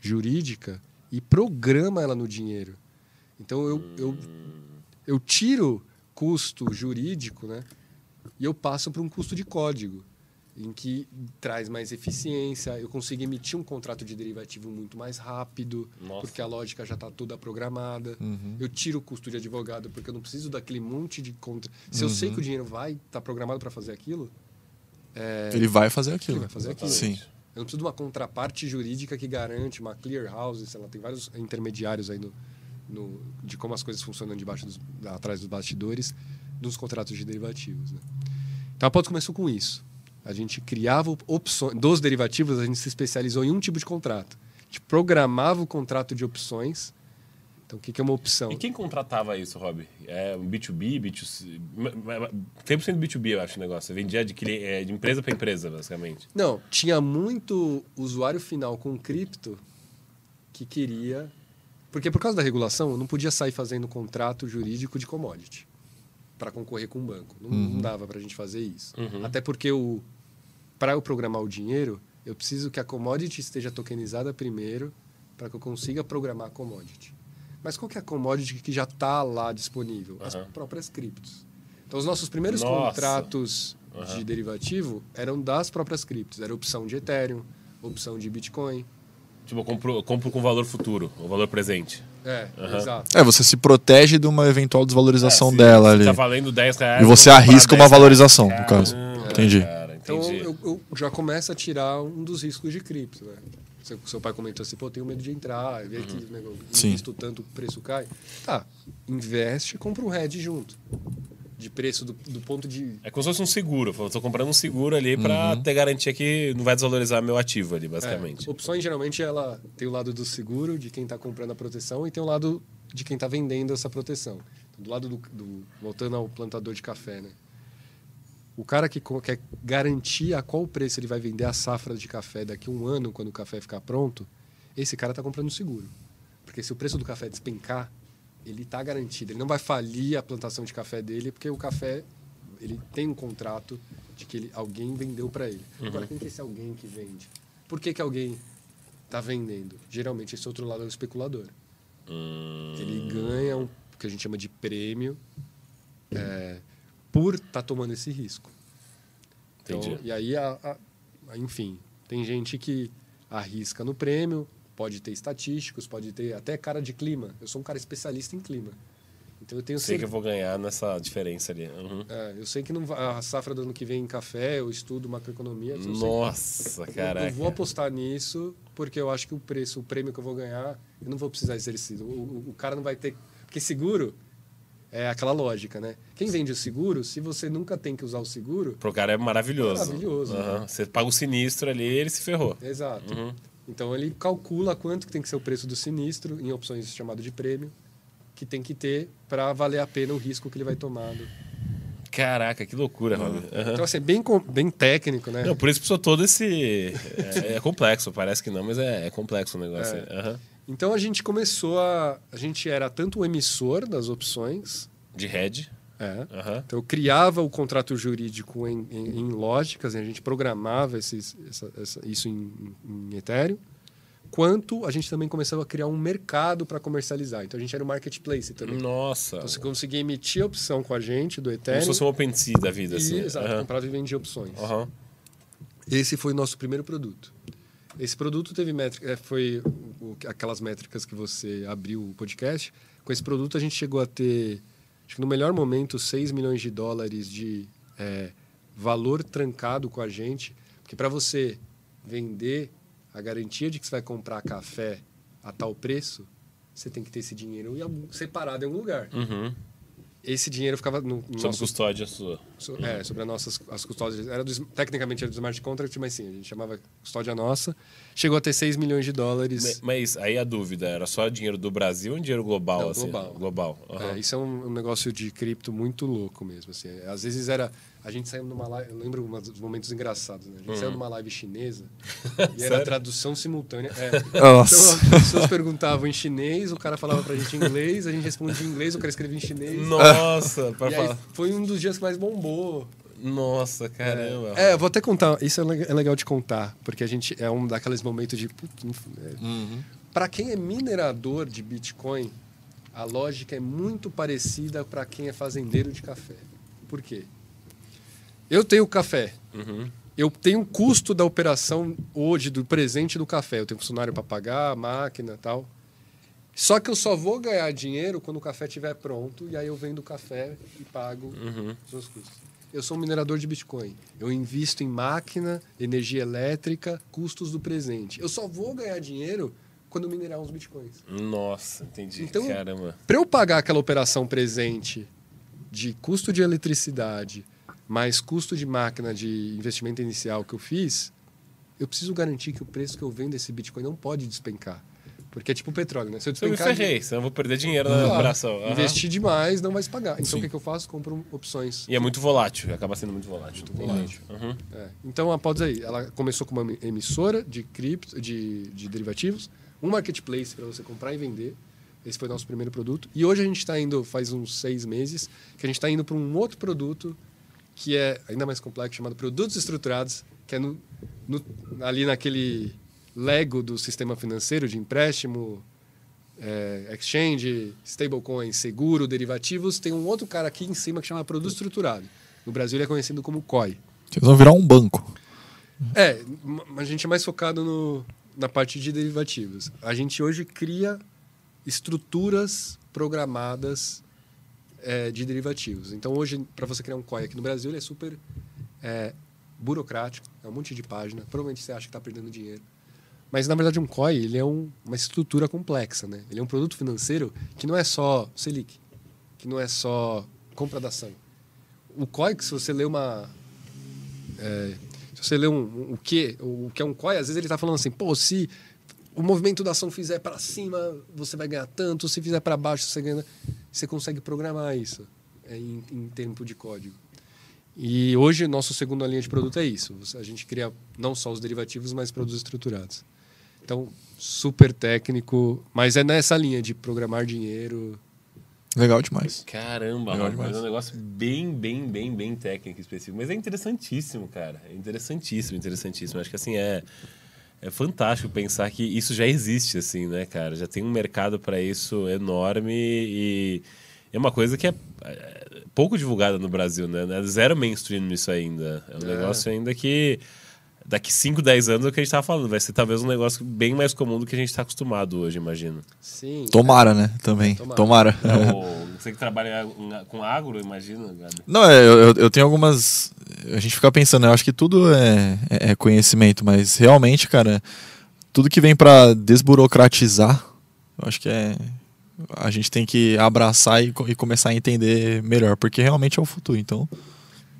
jurídica e programa ela no dinheiro. Então eu, eu, eu tiro custo jurídico, né? E eu passo para um custo de código, em que traz mais eficiência, eu consigo emitir um contrato de derivativo muito mais rápido, Nossa. porque a lógica já está toda programada. Uhum. Eu tiro o custo de advogado, porque eu não preciso daquele monte de contra. Se eu Uhum. sei que o dinheiro vai estar tá programado para fazer aquilo, é, Ele vai fazer ele aquilo. vai fazer aquilo. Sim. Eu não preciso de uma contraparte jurídica que garante uma clear house, sei lá, tem vários intermediários aí no, no- de como as coisas funcionam debaixo dos, atrás dos bastidores dos contratos de derivativos. Né? Então a Pods começou com isso. A gente criava opções dos derivativos, a gente se especializou em um tipo de contrato. A gente programava o contrato de opções. Então o que, que é uma opção? E quem contratava isso, Rob? É um B2B, B2C? 100% B2B, eu acho o negócio. Você vendia de, é, de empresa para empresa, basicamente. Não, tinha muito usuário final com cripto que queria. Porque por causa da regulação, eu não podia sair fazendo contrato jurídico de commodity para concorrer com o banco. Não, não dava para a gente fazer isso. Uhum. Até porque o para eu programar o dinheiro, eu preciso que a commodity esteja tokenizada primeiro para que eu consiga programar a commodity. Mas qual que é a commodity que já está lá disponível? As Aham. próprias criptos. Então, os nossos primeiros Nossa. contratos Aham. de derivativo eram das próprias criptos. Era opção de Ethereum, opção de Bitcoin. Tipo, eu compro, eu compro com valor futuro, o valor presente. É, Aham. exato. É, você se protege de uma eventual desvalorização É, se- dela se ali. Tá valendo 10 reais. E você arrisca 10 uma reais. valorização, no caso. Caramba, Entendi. Cara, Então entendi. eu, eu já começo a tirar um dos riscos de cripto, né? Seu, seu pai comentou assim, pô, eu tenho medo de entrar, ver que eu Sim. invisto tanto, o preço cai. Tá, investe e compra um hedge junto. De preço do, do ponto de... É como se fosse um seguro. Eu tô comprando um seguro ali pra Uhum. ter garantia que não vai desvalorizar meu ativo ali, É, basicamente. opções, geralmente, ela tem o lado do seguro, de quem está comprando a proteção, e tem o lado de quem está vendendo essa proteção. Então, do lado do, do- Voltando ao plantador de café, né? O cara que quer garantir a qual preço ele vai vender a safra de café daqui a um ano, quando o café ficar pronto, esse cara está comprando seguro. Porque se o preço do café despencar, ele está garantido. Ele não vai falir a plantação de café dele, porque o café ele tem um contrato de que ele, alguém vendeu para ele. Agora, quem que é esse alguém que vende? Por que, que alguém está vendendo? Geralmente, esse outro lado é o especulador. Hum, Ele ganha um, o que a gente chama de prêmio é, por estar tomando esse risco. Então, Entendi. e aí, a- a- enfim, tem gente que arrisca no prêmio, pode ter estatísticos, pode ter até cara de clima. Eu sou um cara especialista em clima. Então eu tenho sei que eu vou ganhar nessa diferença ali. Uhum. É, eu sei que não a safra do ano que vem em café, eu estudo macroeconomia. eu sei que- Nossa, eu-. Eu vou apostar nisso porque eu acho que o preço, o prêmio que eu vou ganhar, eu não vou precisar exercer. O, o, o cara não vai ter. Porque seguro é aquela lógica, né? Quem vende o seguro, se você nunca tem que usar o seguro. Pro cara é maravilhoso. Maravilhoso, Aham. né? Você paga o sinistro ali ele se ferrou. Exato. Uhum. Então ele calcula quanto que tem que ser o preço do sinistro em opções chamado de prêmio, que tem que ter para valer a pena o risco que ele vai tomar. do- Caraca, que loucura, Rob. Aham. Então, assim, é bem, bem técnico, né? Não, por isso precisou todo esse. É, é complexo, parece que não, mas é, é complexo o negócio. É. aí. Então a gente começou a. A gente era tanto o emissor das opções. De head. É, Aham. Então, eu criava o contrato jurídico em, em, em lógicas, a gente programava esses, essa- essa- isso em, em, Ethereum, quanto a gente também começava a criar um mercado para comercializar. Então, a gente era um marketplace também. Nossa. Então, você conseguia emitir a opção com a gente do Como Ethereum. se fosse um OpenSea da vida, e, assim. exato, Aham. comprava e vendia opções. Aham. Esse foi o nosso primeiro produto. Esse produto teve métrica, é, foi aquelas métricas que você abriu o podcast. Com esse produto a gente chegou a ter, acho que no melhor momento, 6 milhões de dólares de é, valor trancado com a gente. Porque para você vender a garantia de que você vai comprar café a tal preço, você tem que ter esse dinheiro separado em algum lugar. Uhum. Esse dinheiro ficava no, no Sob nosso custódia sua. So- É, sobre as nossas as custódias. Era do, tecnicamente era do smart contract, mas sim, a gente chamava custódia nossa. Chegou a ter 6 milhões de dólares. Ma- Mas aí a dúvida, era só dinheiro do Brasil ou dinheiro global? Não, assim? global. Global. aham. É, isso é um, um negócio de cripto muito louco mesmo. Assim. Às vezes era. A gente saiu numa live. Eu lembro uns dos momentos engraçados, né? A gente saiu numa live chinesa e era Uhum. Tradução simultânea. É. Nossa. Então as pessoas perguntavam em chinês, o cara falava pra gente em inglês, a gente respondia em inglês, o cara escrevia em chinês. Nossa, pra aí falar. foi um dos dias que mais bombou. Nossa, caramba. É, eu vou até contar. Isso é le- é legal de contar, porque a gente é um daqueles momentos de. putz, enfim, é. Uhum. Para quem é minerador de Bitcoin, a lógica é muito parecida para quem é fazendeiro de café. Por quê? Eu tenho café. Uhum. Eu tenho um custo da operação hoje, do presente do café. Eu tenho funcionário para pagar, máquina e tal. Só que eu só vou ganhar dinheiro quando o café estiver pronto, e aí eu vendo o café e pago Uhum. os meus custos. Eu sou um minerador de Bitcoin. Eu invisto em máquina, energia elétrica, custos do presente. Eu só vou ganhar dinheiro quando minerar uns Bitcoins. Nossa, entendi. Então- Caramba. Para eu pagar aquela operação presente de custo de eletricidade mais custo de máquina de investimento inicial que eu fiz, eu preciso garantir que o preço que eu vendo esse Bitcoin não pode despencar. Porque é tipo petróleo, né? Se eu Se eu me despencar... ferrei, senão eu vou perder dinheiro na operação. Aham. Investir demais não vai se pagar. Então Sim. o que, que eu faço? Compro opções. E é muito volátil, acaba sendo muito volátil. volátil. Uhum. É. Então a Pods aí, ela começou como uma emissora de cripto, de, de derivativos, um marketplace para você comprar e vender. Esse foi o nosso primeiro produto. E hoje a gente está indo, faz uns seis meses, que a gente está indo para um outro produto que é ainda mais complexo, chamado produtos estruturados, que é no, no- ali naquele Lego do sistema financeiro de empréstimo, é, exchange, stablecoin, seguro, derivativos. Tem um outro cara aqui em cima que chama produto estruturado. No Brasil ele é conhecido como COI. Vocês vão virar um banco. É, a gente é mais focado no, na parte de derivativos. A gente hoje cria estruturas programadas é, de derivativos. Então, hoje, para você criar um COI aqui no Brasil, ele é super é, burocrático, é um monte de página. Provavelmente você acha que está perdendo dinheiro. Mas, na verdade, um COI ele é um, uma estrutura complexa. Né? Ele é um produto financeiro que não é só Selic, que não é só compra da ação. O COI, que se você lê uma... É, se você lê um, um, o que o que é um COI, às vezes ele está falando assim, pô, se o movimento da ação fizer para cima, você vai ganhar tanto, se fizer para baixo, você ganha... Você consegue programar isso é, em, em tempo de código. E hoje, nossa segunda linha de produto é isso. A gente cria não só os derivativos, mas produtos estruturados. Então, super técnico, mas é nessa linha de programar dinheiro. Legal demais. Caramba, Legal demais. é um negócio bem, bem, bem, bem técnico e específico. Mas é interessantíssimo, cara. É interessantíssimo, interessantíssimo. Acho que assim é. É fantástico pensar que isso já existe, assim, né, cara? Já tem um mercado para isso enorme e é uma coisa que é é, pouco divulgada no Brasil, né? É Zero mainstream isso ainda. É um É. negócio ainda que daqui 5, 10 anos é o que a gente tava falando. Vai ser talvez um negócio bem mais comum do que a gente está acostumado hoje, imagino. Sim. Tomara, né? Também. Tomara. Tomara. Ou você que trabalha com agro, imagina, Gabi. Não, é, eu, eu- eu tenho algumas. A gente fica pensando, eu acho que tudo é, é- é conhecimento, mas realmente, cara, tudo que vem pra desburocratizar, eu acho que é. A gente tem que abraçar e, e começar a entender melhor, porque realmente é o futuro, então,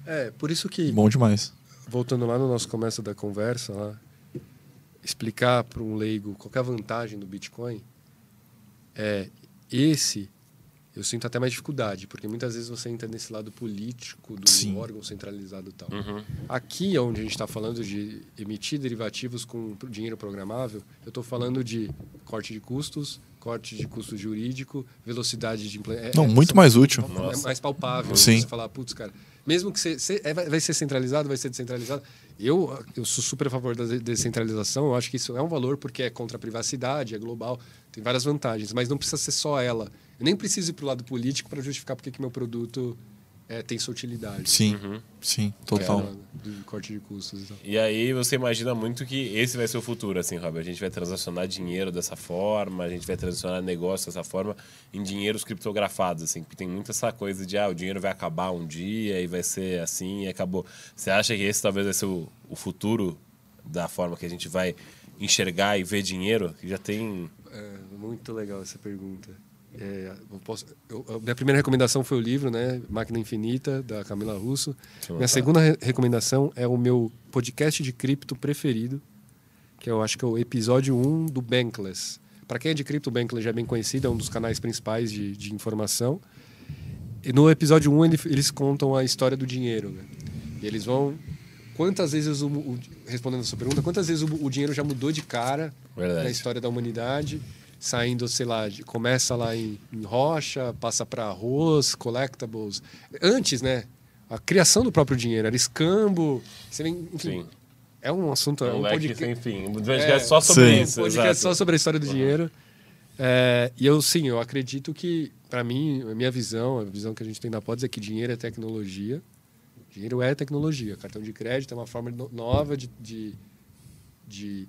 É, por isso que bom demais. Voltando lá no nosso começo da conversa, lá, explicar para um leigo qual é a vantagem do Bitcoin, é esse eu sinto até mais dificuldade, porque muitas vezes você entra nesse lado político do Sim. órgão centralizado e tal. Uhum. Aqui, é onde a gente está falando de emitir derivativos com dinheiro programável, eu estou falando de corte de custos, corte de custo jurídico, velocidade de implementação. Não, muito mais útil. É Nossa. mais palpável Sim. você falar, putz, cara, mesmo que você, você- é, vai ser centralizado, vai ser descentralizado. Eu, eu sou super a favor da de- descentralização, eu acho que isso é um valor porque é contra a privacidade, é global, tem várias vantagens, mas não precisa ser só ela. Eu nem preciso ir para o lado político para justificar porque que meu produto é, tem sua utilidade. Sim, Uhum. sim, total. É, do corte de custos e tal. E aí você imagina muito que esse vai ser o futuro, assim, Rob. A gente vai transacionar dinheiro dessa forma, a gente vai transacionar negócio dessa forma em dinheiros criptografados, assim, porque tem muito essa coisa de ah, o dinheiro vai acabar um dia e vai ser assim e acabou. Você acha que esse talvez vai ser o, o futuro da forma que a gente vai enxergar e ver dinheiro? Que já tem. É, muito legal essa pergunta. É, eu posso, eu- a minha primeira recomendação foi o livro, né? Máquina Infinita, da Camila Russo. Minha segunda re- recomendação é o meu podcast de cripto preferido, que eu acho que é o episódio 1 do Bankless. Para quem é de cripto, o Bankless já é bem conhecido, é um dos canais principais de, de informação. E no episódio 1 ele- eles contam a história do dinheiro, né? E eles vão... Quantas vezes, o, o- respondendo a sua pergunta, quantas vezes o, o dinheiro já mudou de cara Verdade. na história da humanidade, saindo, sei lá, de- começa lá em, em rocha, passa para arroz, collectibles. Antes, né? A criação do próprio dinheiro era escambo. Você vem, enfim, Sim. é um assunto, é Um um leque podcast, sem fim. Um podcast só sobre Sim. isso. um podcast exato. só sobre a história do dinheiro. É, e eu, sim, eu acredito que, para mim, a minha visão, a visão que a gente tem da Pods é que dinheiro é tecnologia. Dinheiro é tecnologia. Cartão de crédito é uma forma no- nova de, de, de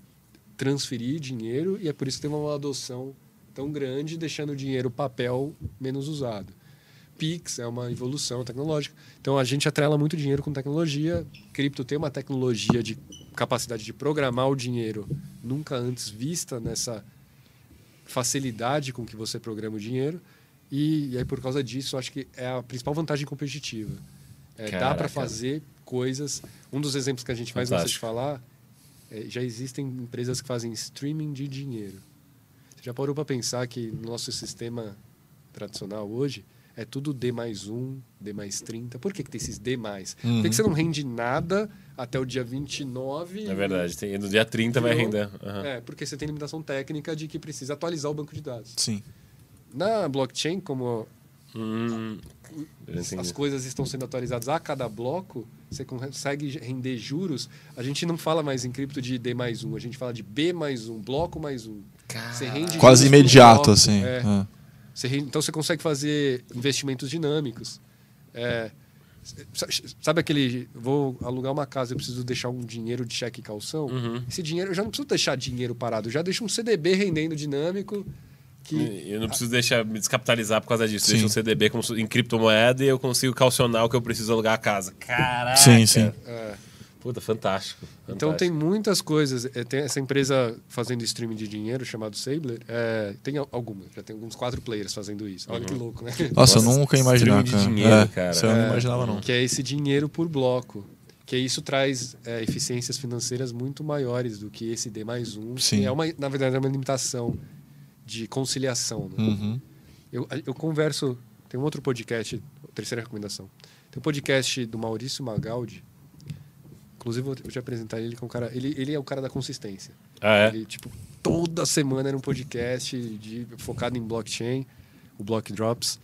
transferir dinheiro e é por isso que tem uma adoção tão grande, deixando o dinheiro papel menos usado. Pix é uma evolução tecnológica. Então a gente atrela muito dinheiro com tecnologia. Cripto tem uma tecnologia de capacidade de programar o dinheiro nunca antes vista nessa facilidade com que você programa o dinheiro. E, e aí, por causa disso, acho que é a principal vantagem competitiva. É, dá para fazer coisas. Um dos exemplos que a gente mais gosta de falar é, já existem empresas que fazem streaming de dinheiro. Você já parou para pensar que no nosso sistema tradicional hoje é tudo D mais um, D mais 30? Por que, que tem esses D mais? Por Uhum. que, que você não rende nada até o dia 29? É verdade. Tem, no dia 30 vai render. Aham. É, porque você tem limitação técnica de que precisa atualizar o banco de dados. Sim. Na blockchain, como Hum, as coisas estão sendo atualizadas a cada bloco, você consegue render juros. A gente não fala mais em cripto de D mais um, a gente fala de B mais um, bloco mais um. Você rende Quase imediato, bloco, assim. é. É. Você rende- então você consegue fazer investimentos dinâmicos. É, Sabe aquele. Vou alugar uma casa, eu preciso deixar um dinheiro de cheque e calção? Uhum. Esse dinheiro, eu já não preciso deixar dinheiro parado, eu já deixo um CDB rendendo dinâmico. Que... Eu não preciso deixar me descapitalizar por causa disso. Sim. Deixa um CDB em criptomoeda e eu consigo calcionar o que eu preciso alugar a casa. Caraca! Sim, sim. É. Puta, fantástico. Então fantástico. tem muitas coisas. É, Tem essa empresa fazendo streaming de dinheiro chamado Sabler. É, tem al- algumas, já tem alguns quatro players fazendo isso. Olha que louco, né? Nossa, eu Nossa, nunca ia imaginar, streaming de cara. dinheiro, é, cara. Isso eu não É, imaginava, não. Que é esse dinheiro por bloco. Que isso traz é, eficiências financeiras muito maiores do que esse D mais um. que Sim. É uma, na verdade, é uma limitação de conciliação. Né? Uhum. Eu, eu converso. Tem um outro podcast, terceira recomendação. Tem um podcast do Maurício Magaldi. Inclusive, eu vou te apresentar ele, que é um cara. Ele, ele é o cara da consistência. Ah, é? Ele, tipo, toda semana era um podcast de, focado em blockchain, o Block Drops.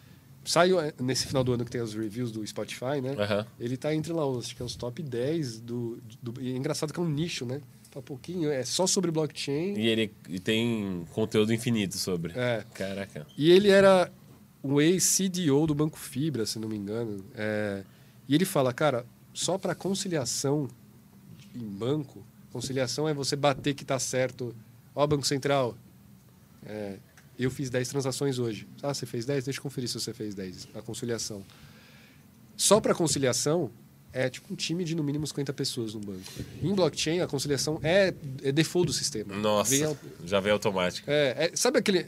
Saiu eh, nesse final do ano que tem os reviews do Spotify, né? Aham. Ele tá entre lá, os- acho que é os top 10 do, do. E é engraçado que é um nicho, né? Tá pouquinho, é só sobre blockchain. E ele tem conteúdo infinito sobre. É. Caraca. E ele era o ex-CDO do Banco Fibra, se não me engano. É, e ele fala, cara, só para conciliação em banco, conciliação é você bater que tá certo. Ó, Banco Central, é, eu fiz 10 transações hoje. Ah, você fez 10? Deixa eu conferir se você fez 10. A conciliação. Só para conciliação é tipo um time de no mínimo 50 pessoas no banco. Em blockchain, a conciliação é, é default do sistema. Nossa, Vem ao- já veio automático. é, é, sabe aquele.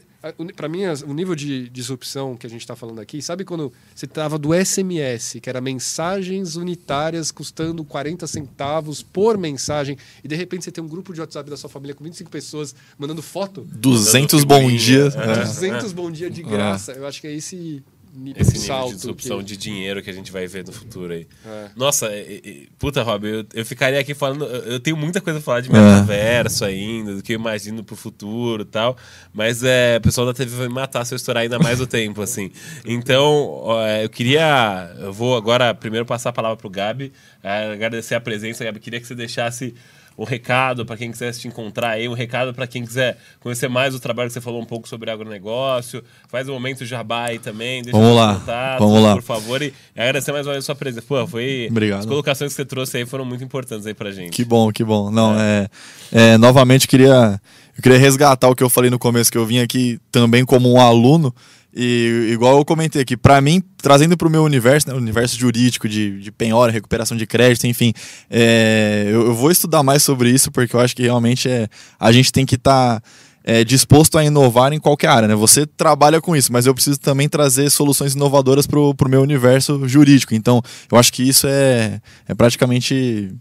Para mim, o nível de disrupção que a gente está falando aqui, sabe quando você tava do SMS, que era mensagens unitárias custando 40 centavos por mensagem, e de repente você tem um grupo de WhatsApp da sua família com 25 pessoas mandando foto? 200 figurinha. bom dias. É. É. 200 bom dia de graça. Eu acho que é esse nível Esse de nível salto. de disrupção que- de dinheiro que a gente vai ver no futuro aí. É. Nossa, e- e- puta, Rob, eu, eu ficaria aqui falando. Eu eu tenho muita coisa a falar É. de metaverso ainda, do que eu imagino pro futuro e tal. Mas é, o pessoal da TV vai me matar se eu estourar ainda mais o tempo, assim. Então, ó, é, eu queria. Eu vou agora primeiro passar a palavra pro Gabi, é, agradecer a presença, Gabi. Queria que você deixasse. Um recado para quem quisesse te encontrar aí, um recado para quem quiser conhecer mais o trabalho que você falou um pouco sobre agronegócio. Faz um momento jabá aí também. Deixa Vamos lá, contatos, vamos lá. Por favor, e agradecer mais uma vez a sua presença. Pô, foi. Obrigado. As colocações que você trouxe aí foram muito importantes aí pra gente. Que bom, que bom. Não, é. é, novamente queria eu queria resgatar o que eu falei no começo que eu vim aqui também como um aluno e igual eu comentei aqui, para mim trazendo para o meu universo, né, universo jurídico de, de penhora, recuperação de crédito, enfim, é, eu, eu vou estudar mais sobre isso porque eu acho que realmente é a gente tem que estar é, disposto a inovar em qualquer área, né? Você trabalha com isso, mas eu preciso também trazer soluções inovadoras para o meu universo jurídico. Então, eu acho que isso é, é praticamente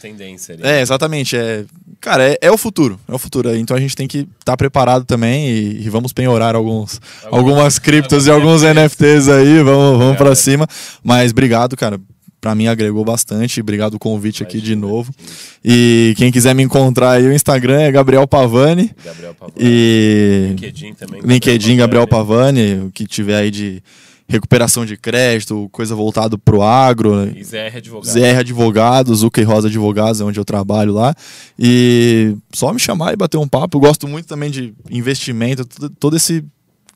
tendência ali. é, exatamente. É, cara, é, é o futuro. É o futuro. Então a gente tem que estar preparado também e, e vamos penhorar alguns, algumas criptos e alguns NFTs aí. Vamos, vamos pra Cara. cima. Mas obrigado, cara. Pra mim agregou bastante. Obrigado o convite aqui de novo. E quem quiser me encontrar aí, o Instagram é Gabriel Pavani. Gabriel Pavani. E LinkedIn também. LinkedIn Gabriel Pavani, o que tiver aí de recuperação de crédito, coisa voltada pro agro, né? ZR Advogado. ZR Advogados, UK Rosa Advogados, é onde eu trabalho lá. E só me chamar e bater um papo. Eu gosto muito também de investimento, todo, todo esse.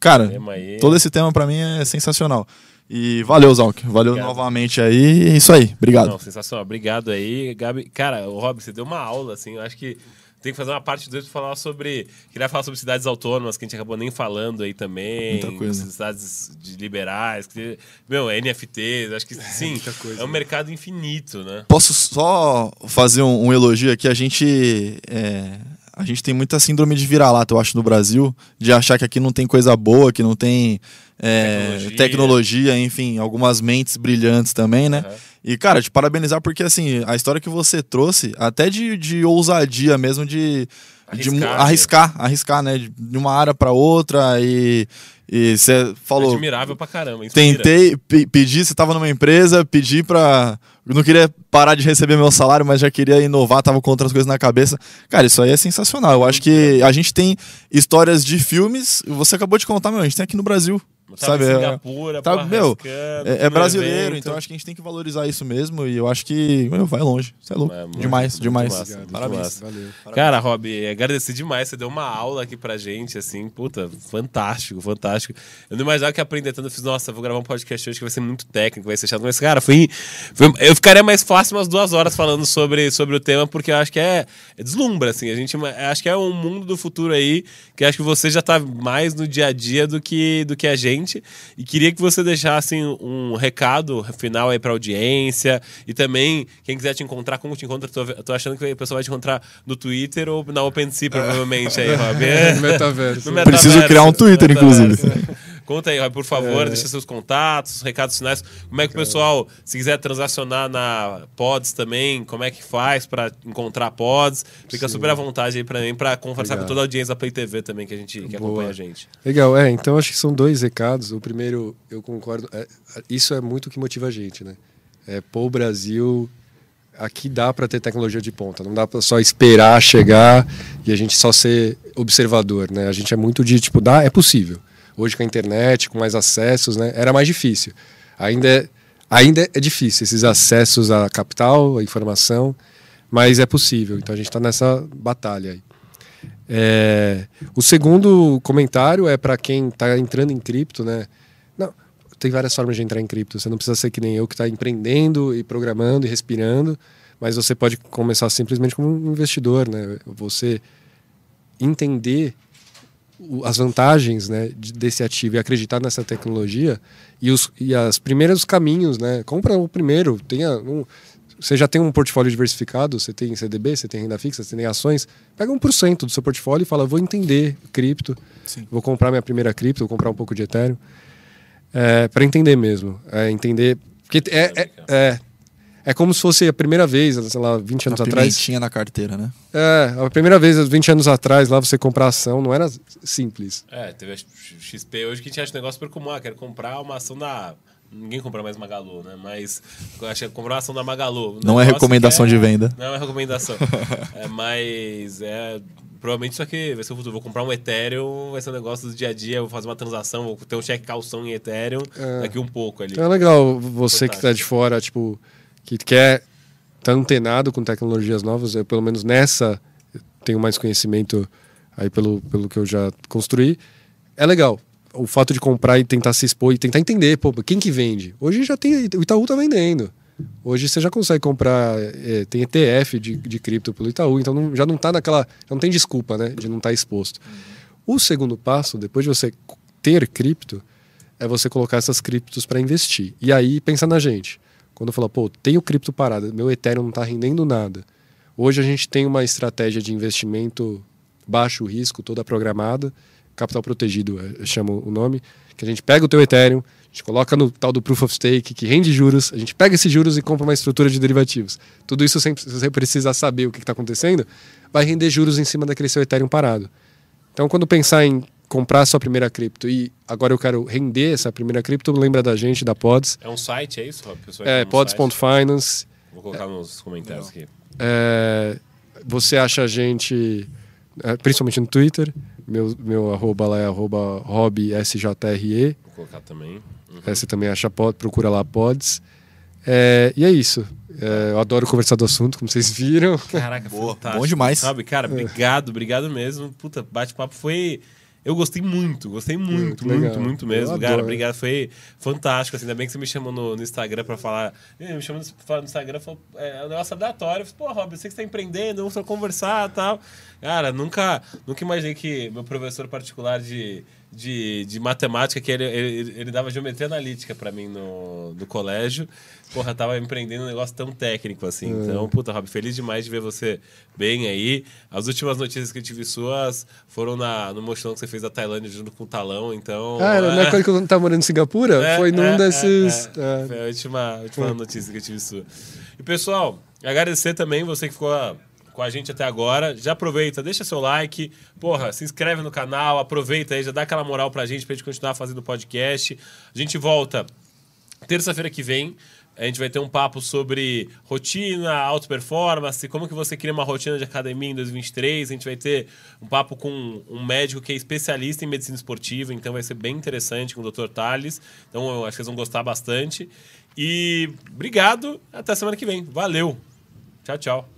Cara, todo esse tema pra mim é sensacional. E valeu, Zalk. Valeu Obrigado. novamente aí. É isso aí. Obrigado. Não, sensacional. Obrigado aí, Gabi. Cara, o Rob, você deu uma aula, assim. Eu acho que tem que fazer uma parte 2 pra falar sobre. Queria falar sobre cidades autônomas, que a gente acabou nem falando aí também. Muita coisa. Cidades de liberais. Que, meu, NFTs. Acho que sim. muita coisa. É um mercado infinito, né? Posso só fazer um, um elogio aqui? A gente. é, a gente tem muita síndrome de vira-lata, eu acho, no Brasil, de achar que aqui não tem coisa boa, que não tem é, Tecnologia. tecnologia. enfim, algumas mentes brilhantes também, né? Aham. E, cara, te parabenizar porque, assim, a história que você trouxe, até de, de ousadia mesmo, de de mu- Arriscar, né? arriscar, arriscar, né? De de uma área para outra e e você falou. Admirável pra caramba. inspira. Tentei pe- pedir, você estava numa empresa, pedi pra. Não queria parar de receber meu salário, mas já queria inovar, tava com outras coisas na cabeça. Cara, isso aí é sensacional. Eu acho que a gente tem histórias de filmes, você acabou de contar, meu, a gente tem aqui no Brasil. Tava sabe? em É- Singapura, tá, porra, meu, É, é brasileiro, então acho que a gente tem que valorizar isso mesmo. E eu acho que, meu, vai longe. Você é louco. É, muito, demais, muito demais. massa, muito Parabéns. massa. Valeu. Cara, Rob, agradecer demais. Você deu uma aula aqui pra gente, assim, puta, fantástico, fantástico. Eu não imaginava que aprender tanto. Eu fiz, nossa, vou gravar um podcast hoje que vai ser muito técnico, vai ser chato. Mas, cara, foi, foi- eu ficaria mais fácil umas duas horas falando sobre, sobre o tema, porque eu acho que é, é deslumbra, assim. A gente acho que é um mundo do futuro aí, que acho que você já tá mais no dia a dia do que, do que a gente. E queria que você deixasse um recado final aí pra audiência. E também, quem quiser te encontrar, como te encontra? Tô, tô achando que a pessoa vai te encontrar no Twitter ou na OpenSea, provavelmente, aí, Rob. No metaverso. No Preciso metaverso, criar um Twitter, inclusive. Conta aí, por favor, deixa seus contatos, recados finais. Como é que o pessoal, se quiser transacionar na Pods também, como é que faz pra encontrar Pods? Fica Sim. super à vontade aí pra mim, pra conversar Legal. com toda a audiência da Play TV também, que a gente que Boa. acompanha a gente. Legal, é, então acho que são dois recados. O primeiro, eu concordo, é, isso é muito o que motiva a gente, né? É, pô, o Brasil, aqui dá para ter tecnologia de ponta, não dá para só esperar chegar e a gente só ser observador, né? A gente é muito de, tipo, dá, é possível. Hoje com a internet, com mais acessos, né? Era mais difícil. Ainda é, ainda é difícil esses acessos à capital, à informação, mas é possível. Então a gente está nessa batalha aí. É, o segundo comentário é para quem está entrando em cripto, né? Não, tem várias formas de entrar em cripto. Você não precisa ser que nem eu que está empreendendo e programando e respirando, mas você pode começar simplesmente como um investidor, né? Você entender as vantagens né, de- desse ativo e acreditar nessa tecnologia e os e as primeiros caminhos, né? Compra o primeiro, tenha um, você já tem um portfólio diversificado, você tem CDB, você tem renda fixa, você tem ações, pega 1% do seu portfólio e fala, vou entender cripto, Sim. vou comprar minha primeira cripto, vou comprar um pouco de Ethereum, é, para entender mesmo, é, entender, porque é, é, é, é como se fosse a primeira vez, sei lá, 20 anos A atrás, pimentinha na carteira, né? é, a primeira vez, 20 anos atrás, lá você comprar ação, não era simples. É, teve a XP hoje que a gente acha um negócio super comum. Ah, quero comprar uma ação da. Ninguém compra mais Magalu, né? Mas acho que comprar uma ação da Magalu. Não é recomendação que de venda. Não é recomendação. é, mas é. Provavelmente isso aqui vai ser o futuro. Vou comprar um Ethereum, vai ser um negócio do dia a dia, vou fazer uma transação, vou ter um cheque calção em Ethereum É. daqui um pouco ali. É legal você que Fantástico. está de fora, tipo, que quer estar antenado com tecnologias novas, eu pelo menos nessa tenho mais conhecimento aí pelo, pelo que eu já construí. É legal. O fato de comprar e tentar se expor e tentar entender, pô, quem que vende? Hoje já tem, o Itaú tá vendendo. Hoje você já consegue comprar, é, tem ETF de, de cripto pelo Itaú, então não- já não tá naquela, já não tem desculpa, né, de não estar exposto. O segundo passo, depois de você ter cripto, é você colocar essas criptos para investir. E aí pensa na gente. Quando eu pô, tenho cripto parada, meu Ethereum não está rendendo nada. Hoje a gente tem uma estratégia de investimento baixo risco, toda programada, capital protegido, é, chama o nome, que a gente pega o teu Ethereum, a gente coloca no tal do Proof of Stake, que rende juros, a gente pega esses juros e compra uma estrutura de derivativos. Tudo isso sem você precisa saber o que está acontecendo, vai render juros em cima daquele seu Ethereum parado. Então, quando pensar em comprar a sua primeira cripto e agora eu quero render essa primeira cripto, lembra da gente, da Pods. É um site, é isso, Rob? É, site. pods.finance. Vou colocar nos comentários aqui. É, você acha a gente, é, principalmente no Twitter, meu, meu arroba lá é arroba robbsjre. Vou colocar também. Uhum. É, você também acha pod, procura lá pods. É, e é isso. É, eu adoro conversar do assunto, como vocês viram. Caraca, Boa, fantástico. bom demais. Sabe, cara, obrigado, obrigado mesmo. Puta, bate-papo foi. Eu gostei muito, gostei muito, Muito legal. muito, muito mesmo. Eu Cara, adoro. obrigado, foi fantástico. Assim, ainda bem que você me chamou no, no Instagram pra falar. Me chamou no, no Instagram, falou, é um negócio aleatório. Eu falei, pô, Rob, eu sei que você tá empreendendo, vamos só conversar e tal. Cara, nunca, nunca imaginei que meu professor particular de, de, de matemática, que ele, ele, ele dava geometria analítica pra mim no, no colégio. Porra, tava empreendendo um negócio tão técnico assim. É. Então, puta, Rob, feliz demais de ver você bem aí. As últimas notícias que eu tive suas foram na, no mochilão que você fez da Tailândia junto com o Talão, então... Ah, era na época que eu tava morando em Singapura? É, foi num é, desses. é, é. é. Foi a última, a última notícia que eu tive sua. E, pessoal, agradecer também você que ficou a- com a gente até agora. Já aproveita, deixa seu like. Porra, se inscreve no canal, aproveita aí, já dá aquela moral pra gente, pra gente continuar fazendo podcast. A gente volta terça-feira que vem. A gente vai ter um papo sobre rotina, auto performance, como que você cria uma rotina de academia em 2023. A gente vai ter um papo com um médico que é especialista em medicina esportiva, então vai ser bem interessante com o Dr. Thales. Então eu acho que vocês vão gostar bastante. E obrigado, até semana que vem. Valeu. Tchau, tchau.